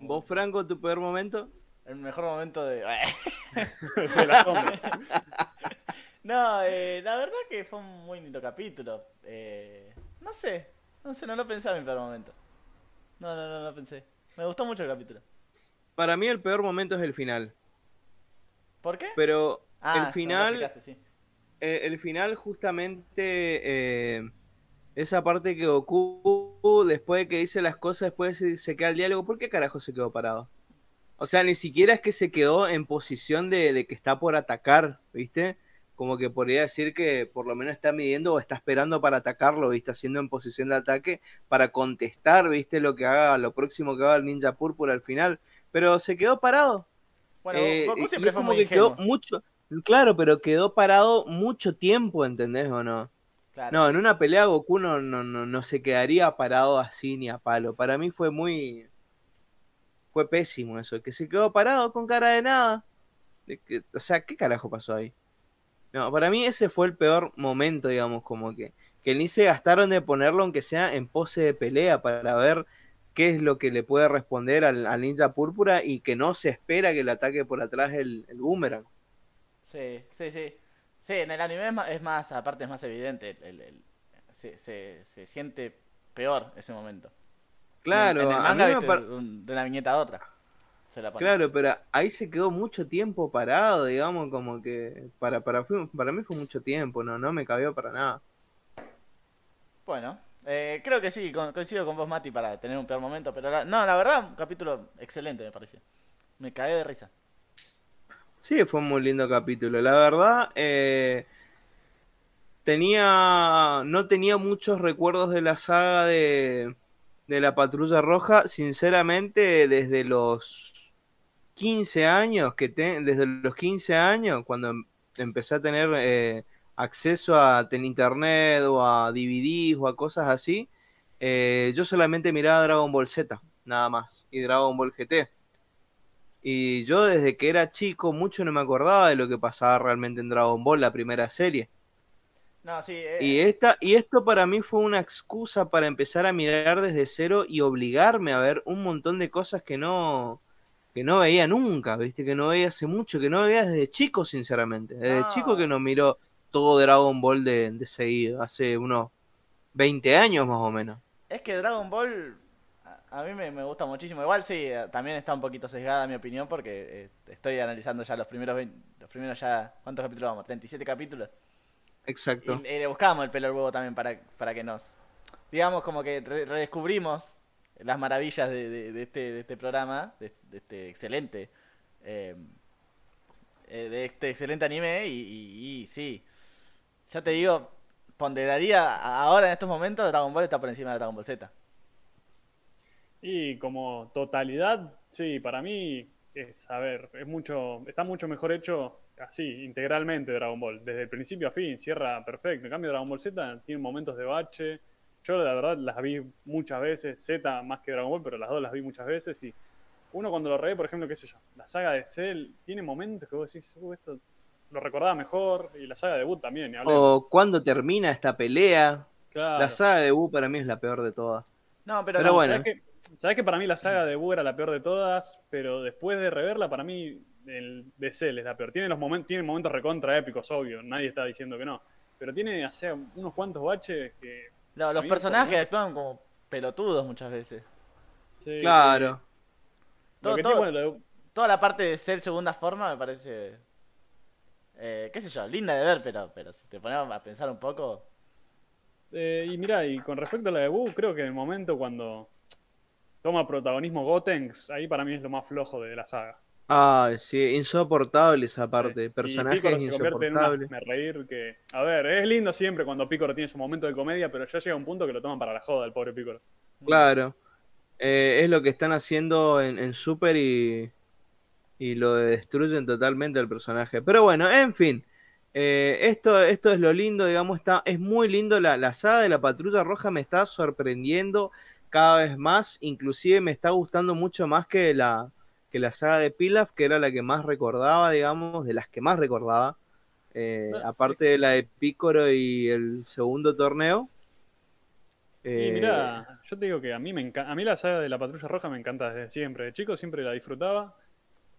¿Vos, Franco, tu peor momento? el mejor momento de... (laughs) de la sombra. (laughs) No, eh, la verdad que fue un muy lindo capítulo. Eh, no sé, no sé, no lo pensaba en mi peor momento. No, no, no, no lo pensé. Me gustó mucho el capítulo. Para mí el peor momento es el final. ¿Por qué? Pero Ah, el final, explicaste, sí. Eh, el final justamente, eh, esa parte que Goku, después de que dice las cosas, después se, se queda el diálogo, ¿por qué carajo se quedó parado? O sea, ni siquiera es que se quedó en posición de, de que está por atacar, ¿viste? Como que podría decir que por lo menos está midiendo o está esperando para atacarlo, ¿viste? Haciendo en posición de ataque para contestar, ¿viste? Lo que haga, lo próximo que haga el Ninja Púrpura al final. Pero se quedó parado. Bueno, Eh, Goku siempre fue como muy que quedó mucho, claro, pero quedó parado mucho tiempo, ¿entendés o no? Claro. No, en una pelea Goku no, no, no, no se quedaría parado así ni a palo. Para mí fue muy, fue pésimo eso, que se quedó parado con cara de nada. De que- o sea, ¿qué carajo pasó ahí? No, para mí ese fue el peor momento, digamos, como que, que ni se gastaron de ponerlo, aunque sea en pose de pelea, para ver qué es lo que le puede responder al, al ninja púrpura y que no se espera que le ataque por atrás el, el boomerang. Sí, sí, sí. Sí, en el anime es más, es más aparte es más evidente. el- el- se, se, se siente peor ese momento. Claro, En, el a manga, mí me viste, par- un- de una viñeta a otra. Se la. Claro, pero ahí se quedó mucho tiempo parado, digamos, como que para, para, para mí fue mucho tiempo, no, no me cabió para nada. Bueno, eh, creo que sí, co- coincido con vos, Mati, para tener un peor momento. Pero la- no, la verdad, un capítulo excelente me pareció. Me cagué de risa. Sí, fue un muy lindo capítulo. La verdad, eh, tenía, no tenía muchos recuerdos de la saga de, de la Patrulla Roja. Sinceramente, desde los 15 años que te- desde los 15 años, cuando em- empecé a tener eh, acceso a ten- internet o a DVDs o a cosas así, eh, yo solamente miraba Dragon Ball Z, nada más, y Dragon Ball GT. Y yo desde que era chico mucho no me acordaba de lo que pasaba realmente en Dragon Ball, la primera serie. No, sí, eh, Y, esta, y esto para mí fue una excusa para empezar a mirar desde cero y obligarme a ver un montón de cosas que no, que no veía nunca, ¿viste? Que no veía hace mucho, que no veía desde chico, sinceramente. Desde No. chico que no miro todo Dragon Ball de, de seguido, hace unos 20 años más o menos. es que Dragon Ball a, mí me, me gusta muchísimo. Igual sí, eh, también está un poquito sesgada mi opinión porque eh, estoy analizando ya los primeros 20, los primeros ya, ¿cuántos capítulos vamos? 37 capítulos. Exacto. Y, y le buscábamos el pelo al huevo también para, para que nos, digamos, como que re- redescubrimos las maravillas de, de- de este, de este programa, de, este excelente, eh, eh, de este excelente anime y, y- y sí, ya te digo, ponderaría ahora en estos momentos Dragon Ball está por encima de Dragon Ball Z. Y como totalidad, sí, para mí es, a ver, es mucho, está mucho mejor hecho así, integralmente Dragon Ball, desde el principio a fin, cierra perfecto. En cambio, Dragon Ball Z tiene momentos de bache. Yo la verdad las vi muchas veces, Z más que Dragon Ball, pero las dos las vi muchas veces y uno cuando lo revé, por ejemplo, qué sé yo, la saga de Cell tiene momentos que vos decís, "Uh, esto lo recordaba mejor y la saga de Boot también. O cuando termina esta pelea, Claro. la saga de Wu para mí es la peor de todas. No, pero, Pero no, bueno. ¿Sabes que, sabés que para mí la saga de Buu era la peor de todas? Pero después de reverla, para mí el de Cell es la peor. Tiene, los momentos, tiene momentos recontra épicos, obvio. Nadie está diciendo que no. Pero tiene o sea, unos cuantos baches que. no, los personajes actúan como pelotudos muchas veces. sí, Claro. Que todo- tiene, bueno, lo- Toda la parte de ser segunda forma me parece. eh, qué sé yo, linda de ver, pero, pero si te ponemos a pensar un poco. Eh, y mira, y con respecto a la de Boo, creo que en el momento cuando toma protagonismo Gotenks, ahí para mí es lo más flojo de la saga. Ah, sí, insoportable esa parte. Y Personajes insoportables. me reír que... A ver, es lindo siempre cuando Piccolo tiene su momento de comedia, pero ya llega un punto que lo toman para la joda el pobre Piccolo. Claro. Eh, es lo que están haciendo en, en Super y, y lo destruyen totalmente al personaje. Pero bueno, en fin. Eh, esto, esto es lo lindo, digamos, está, es muy lindo. La, la saga de la Patrulla Roja me está sorprendiendo cada vez más. Inclusive me está gustando mucho más que la, que la saga de Pilaf, que era la que más recordaba, digamos, de las que más recordaba. Eh, Ah, aparte de la de Pícoro y el segundo torneo. Y Eh, mira, yo te digo que a mí me encanta, a mí la saga de la Patrulla Roja me encanta desde siempre. De chico siempre la disfrutaba.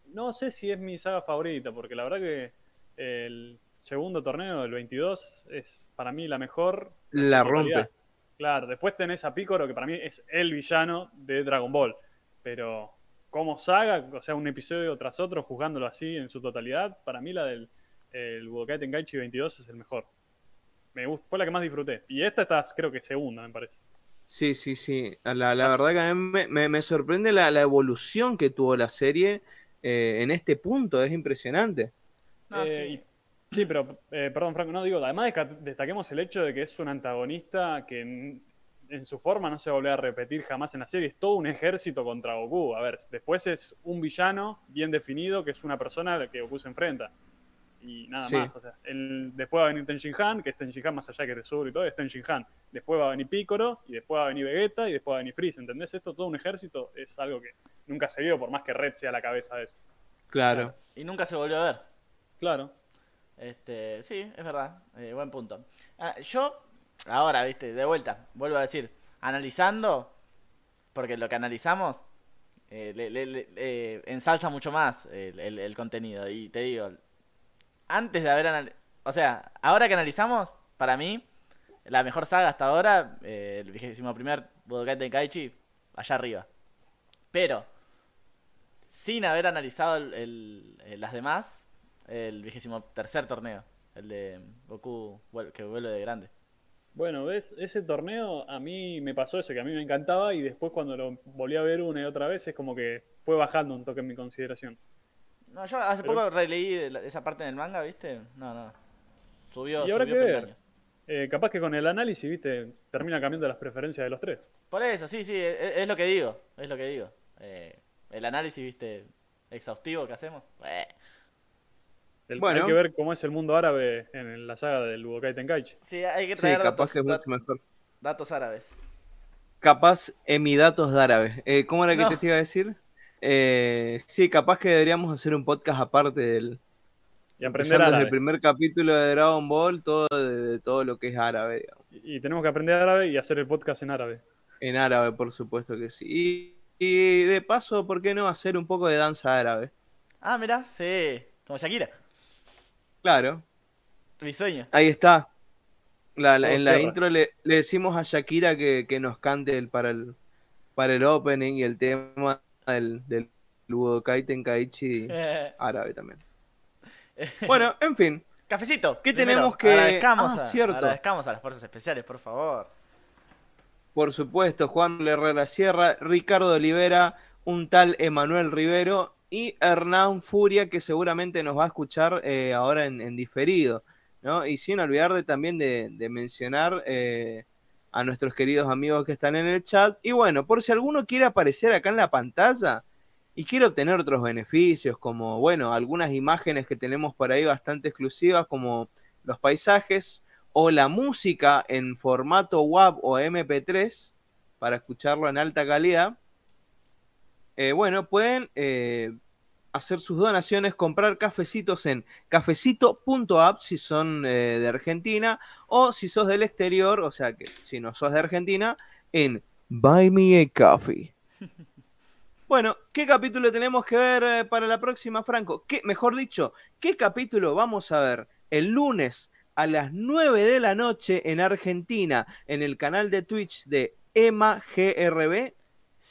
No sé si es mi saga favorita, porque la verdad que el segundo torneo, el 22, es para mí la mejor. La rompe. Claro, después tenés a Piccolo, que para mí es el villano de Dragon Ball. Pero como saga, o sea, un episodio tras otro, juzgándolo así en su totalidad, para mí la del el Budokai Tenkaichi 22 es el mejor. Me gust- fue la que más disfruté. Y esta está, creo que segunda, me parece. Sí, sí, sí. La, verdad que a mí me, me- me sorprende la, la evolución que tuvo la serie eh, en este punto. Es impresionante. No, Eh, sí. Sí, pero, eh, perdón, Franco, no digo, además desca- destaquemos el hecho de que es un antagonista que en, en su forma no se volvió a repetir jamás en la serie, es todo un ejército contra Goku. A ver, después es un villano bien definido, que es una persona a la que Goku se enfrenta. Y nada Sí. más, o sea, el- después va a venir Tenshin Han, que es Tenshin Han más allá que Tesoro y todo, es Tenshin Han. Después va a venir Piccolo, y después va a venir Vegeta, y después va a venir Freeze, ¿entendés? Esto, todo un ejército, es algo que nunca se vio, por más que Red sea la cabeza de eso. Claro. Y nunca se volvió a ver. Claro. Este, sí, es verdad. eh, buen punto. Ah, yo, ahora, viste, de vuelta, vuelvo a decir, analizando, porque lo que analizamos eh, ensalza mucho más el, contenido. Y te digo, antes de haber analizado, o sea, ahora que analizamos, para mí, la mejor saga hasta ahora, eh, el vigésimo primer Budokai Tenkaichi, allá arriba. Pero, sin haber analizado el- las demás, el vigésimo tercer torneo, el de Goku que vuelve de grande. Bueno, ves, ese torneo a mí me pasó eso, que a mí me encantaba y después cuando lo volví a ver una y otra vez es como que fue bajando un toque en mi consideración. No, yo hace Pero- poco releí esa parte del manga, ¿viste? No, no. Subió, y habrá subió que ver. Eh, capaz que con el análisis, viste, termina cambiando las preferencias de los tres. Por eso, sí, sí, es, es lo que digo, es lo que digo. Eh, el análisis, ¿viste? Exhaustivo que hacemos. Eh, El- Bueno. Hay que ver cómo es el mundo árabe en la saga del Budokai Tenkaichi. sí, hay que Sí, traer capaz datos, que es mucho mejor. datos árabes. Capaz emidatos de árabes. Eh, ¿Cómo era No. que te iba a decir? Eh, sí, capaz que deberíamos hacer un podcast aparte del. Y aprender empezando desde árabe. el primer capítulo de Dragon Ball, todo de, de todo lo que es árabe, digamos. Y, y tenemos que aprender árabe y hacer el podcast en árabe. En árabe, por supuesto que sí. Y, y de paso, ¿por qué no hacer un poco de danza árabe? Ah, mirá, sí, como Shakira, Claro, mi sueño. ahí está. La- la- Vamos, en la intro le, le decimos a Shakira que, que nos cante el, para, el, para el opening y el tema del, del Budokai Tenkaichi (laughs) árabe también. (laughs) Bueno, en fin. Cafecito. ¿Qué primero, tenemos que- Agradezcamos, Ah, a, cierto. agradezcamos a las fuerzas especiales, por favor. Por supuesto, Juan Herrera Sierra, Ricardo Olivera, un tal Emanuel Rivero y Hernán Furia, que seguramente nos va a escuchar eh, ahora en, diferido. ¿no? Y sin olvidar también de, mencionar eh, a nuestros queridos amigos que están en el chat. Y bueno, por si alguno quiere aparecer acá en la pantalla y quiere obtener otros beneficios, como, bueno, algunas imágenes que tenemos por ahí bastante exclusivas, como los paisajes o la música en formato WAV o MP3 para escucharlo en alta calidad. Eh, bueno, pueden hacer sus donaciones, comprar cafecitos en cafecito.app si son eh, de Argentina o si sos del exterior, o sea que si no sos de Argentina, en Buy Me a Coffee. (laughs) Bueno, ¿qué capítulo tenemos que ver eh, para la próxima, Franco? ¿Qué, mejor dicho, ¿qué capítulo vamos a ver el lunes a las 9 de la noche en Argentina en el canal de Twitch de Emma GRB?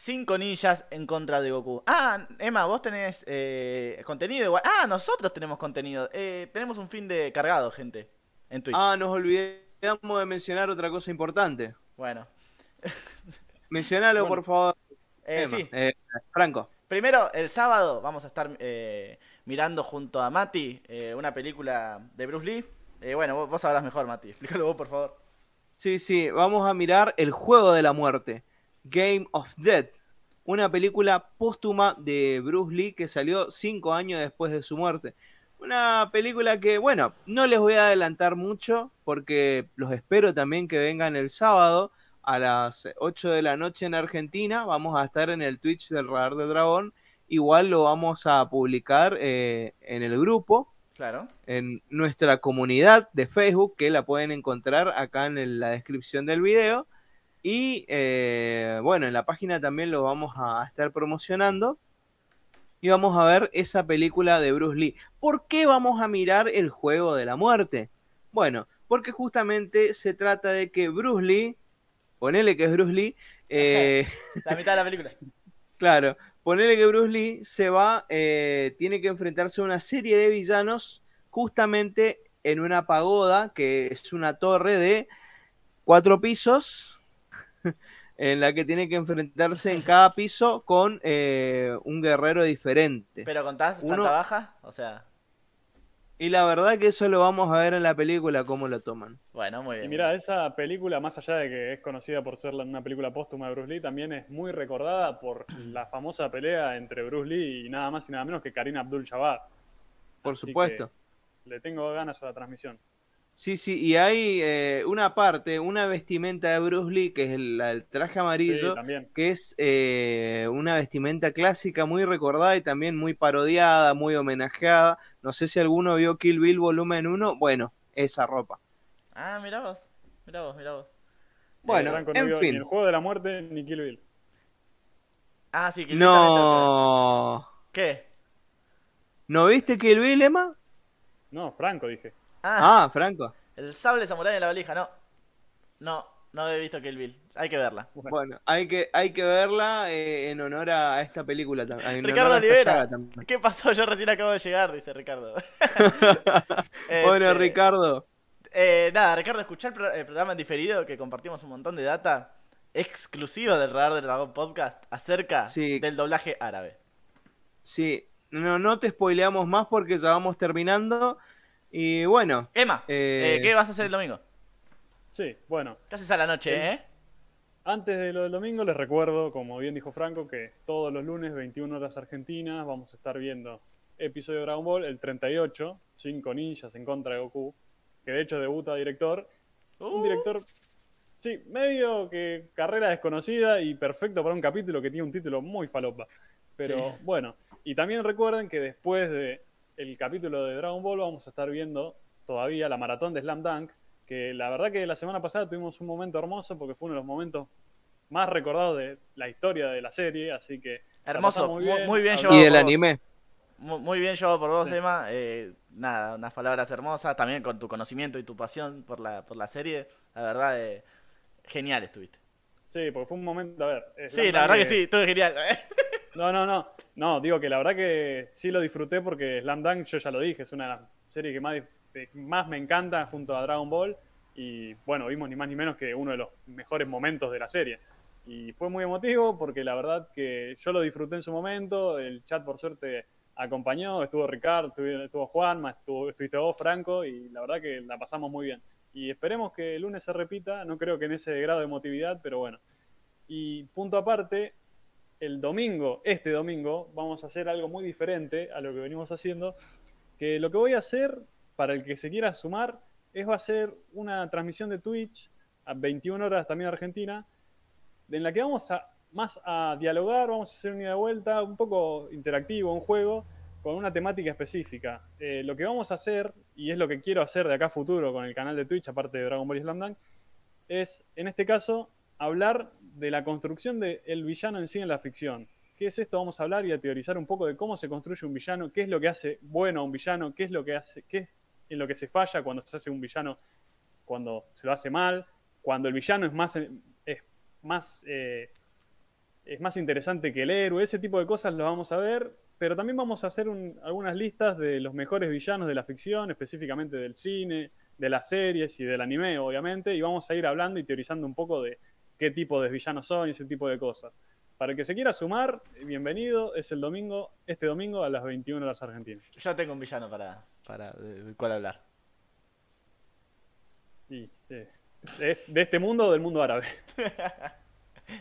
Cinco ninjas en contra de Goku. Ah, Emma, vos tenés eh, contenido igual. Ah, nosotros tenemos contenido. Eh, tenemos un fin de cargado, gente, en Twitch. Ah, nos olvidamos de mencionar otra cosa importante. Bueno. Mencionalo, Bueno. por favor. Eh, Emma. sí. Eh, Franco. Primero, el sábado vamos a estar eh, mirando junto a Mati eh, una película de Bruce Lee. Eh, bueno, vos, vos sabrás mejor, Mati. (laughs) Explícalo vos, por favor. Sí, sí, vamos a mirar El Juego de la Muerte, Game of Death, una película póstuma de Bruce Lee que salió cinco años después de su muerte. Una película que, bueno, no les voy a adelantar mucho porque los espero también que vengan el sábado a las 8 de la noche en Argentina. Vamos a estar en el Twitch del Radar del Dragón. Igual lo vamos a publicar eh, en el grupo Claro. en nuestra comunidad de Facebook, que la pueden encontrar acá en el- la descripción del video. Y eh, bueno, en la página también lo vamos a estar promocionando. Y vamos a ver esa película de Bruce Lee. ¿Por qué vamos a mirar el juego de la muerte? Bueno, porque justamente se trata de que Bruce Lee, ponele que es Bruce Lee, eh, (laughs) La mitad de la película. (laughs) Claro, ponele que Bruce Lee se va, eh, tiene que enfrentarse a una serie de villanos justamente en una pagoda, que es una torre de cuatro pisos, en la que tiene que enfrentarse en cada piso con eh, un guerrero diferente. Pero contás Uno- planta baja, o sea, Y la verdad que eso lo vamos a ver en la película, cómo lo toman. bueno, muy Y bien. mira, esa película, más allá de que es conocida por ser una película póstuma de Bruce Lee, también es muy recordada por la famosa pelea entre Bruce Lee y nada más y nada menos que Karina Abdul-Jabbar. Por Así supuesto. que Le tengo ganas a la transmisión. Sí, sí, y hay eh, una parte, una vestimenta de Bruce Lee, que es el, la del traje amarillo, Sí, que es eh, una vestimenta clásica muy recordada y también muy parodiada, muy homenajeada. No sé si alguno vio Kill Bill volumen 1, bueno, esa ropa. Ah, mira vos. Mira vos, mira vos. Bueno, no en vio fin. ni el juego de la muerte ni Kill Bill. Ah, sí, que Bill No. ¿Qué? ¿No viste Kill Bill, Emma? No, Franco dije. Ah, Ah, Franco. el sable samurái en la valija, no. No, no he visto Kill Bill. Hay que verla. Bueno, hay que, hay que verla eh, en honor a esta película también. Ricardo Olivera. ¿Qué pasó? Yo recién acabo de llegar, dice Ricardo. (laughs) Bueno, Este, Ricardo. Eh, nada, Ricardo, escuchá el, pro- el programa en diferido que compartimos un montón de data exclusiva del Radar del Dragón Podcast acerca Sí. del doblaje árabe. Sí, no, no te spoileamos más porque ya vamos terminando. Y bueno, Emma, Eh, eh, ¿qué vas a hacer el domingo? Sí, bueno. ¿Qué haces a la noche, El- eh? Antes de lo del domingo les recuerdo, como bien dijo Franco, que todos los lunes, 21 horas argentinas, vamos a estar viendo episodio de Dragon Ball, el 38, 5 ninjas en contra de Goku, que de hecho debuta director. Un Uh. director, sí, medio que carrera desconocida y perfecto para un capítulo que tiene un título muy falopa. Pero Sí. bueno, y también recuerden que después de el capítulo de Dragon Ball vamos a estar viendo todavía la maratón de Slam Dunk, que la verdad que la semana pasada tuvimos un momento hermoso porque fue uno de los momentos más recordados de la historia de la serie, así que Hermoso, muy, muy bien hablamos- llevado y del por vos. anime. Mu- Muy bien llevado por vos, Sí. Emma. Eh, nada, unas palabras hermosas. También con tu conocimiento y tu pasión por la, por la serie. La verdad, eh, genial estuviste. Sí, porque fue un momento, a ver. Slam Sí, la verdad que sí, estuve genial. (laughs) No, no, no. No, digo que la verdad que sí lo disfruté porque Slam Dunk, yo ya lo dije, es una de las series que más, me encanta junto a Dragon Ball. Y bueno, vimos ni más ni menos que uno de los mejores momentos de la serie. Y fue muy emotivo porque la verdad que yo lo disfruté en su momento. El chat, por suerte, acompañó. Estuvo Ricardo, estuvo, Juanma, estuvo, estuviste vos, Franco. Y la verdad que la pasamos muy bien. Y esperemos que el lunes se repita. No creo que en ese grado de emotividad, pero bueno. Y punto aparte, el domingo, este domingo, vamos a hacer algo muy diferente a lo que venimos haciendo. Que lo que voy a hacer, para el que se quiera sumar, es va a ser una transmisión de Twitch a 21 horas también Argentina, en la que vamos a más a dialogar, vamos a hacer una ida de vuelta, un poco interactivo, un juego, con una temática específica. Eh, lo que vamos a hacer, y es lo que quiero hacer de acá a futuro con el canal de Twitch, aparte de Dragon Ball Slam Dunk, es, en este caso, hablar de la construcción del villano en sí en la ficción. ¿Qué es esto? Vamos a hablar y a teorizar un poco de cómo se construye un villano, qué es lo que hace bueno a un villano, qué es lo que hace, qué es en lo que se falla cuando se hace un villano, cuando se lo hace mal, cuando el villano es más, es más, eh, es más interesante que el héroe, ese tipo de cosas lo vamos a ver, pero también vamos a hacer un- algunas listas de los mejores villanos de la ficción, específicamente del cine, de las series y del anime, obviamente, y vamos a ir hablando y teorizando un poco de qué tipo de villanos son y ese tipo de cosas. Para el que se quiera sumar, bienvenido, es el domingo, este domingo a las 21 horas argentinas. Yo tengo un villano para, para de- del cual hablar. Y, eh, de, de este mundo o del mundo árabe. (laughs)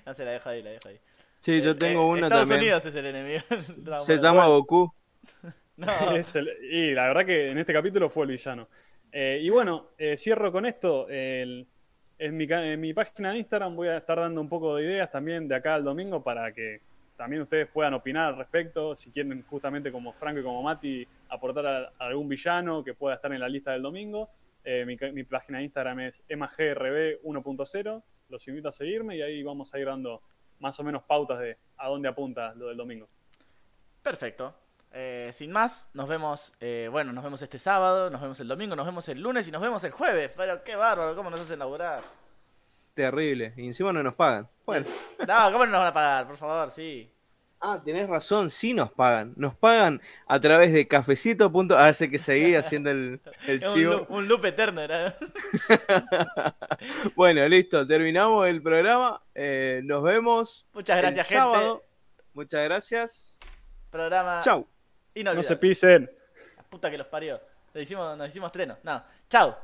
No se la dejo ahí, la dejo ahí. Sí, yo Eh, tengo eh, uno Estados también. Unidos es el enemigo. (laughs) Se llama Goku. (laughs) No. Es el- y la verdad que en este capítulo fue el villano. Eh, y bueno, eh, cierro con esto. el- en, mi, en mi página de Instagram voy a estar dando un poco de ideas también de acá al domingo para que también ustedes puedan opinar al respecto. Si quieren, justamente como Franco y como Mati, aportar a, algún villano que pueda estar en la lista del domingo. Eh, mi página de Instagram es emagrb 1.0. Los invito a seguirme y ahí vamos a ir dando más o menos pautas de a dónde apunta lo del domingo. Perfecto. Eh, sin más, nos vemos, eh, bueno, nos vemos este sábado, nos vemos el domingo, nos vemos el lunes y nos vemos el jueves. Pero qué bárbaro, cómo nos hacen laburar. Terrible. Y encima no nos pagan. Bueno. (laughs) No, ¿cómo no nos van a pagar? Por favor, sí. Ah, tenés razón, sí nos pagan. Nos pagan a través de cafecito. punto- Ah, ese que seguí (laughs) haciendo el, el un, chivo. loop, un loop eterno, era. (laughs) Bueno, listo, terminamos el programa. Eh, nos vemos. Muchas el gracias, gente. sábado. Muchas gracias. Programa Chau. No se pisen. La puta que los parió. Le hicimos, nos hicimos treno. No, chau.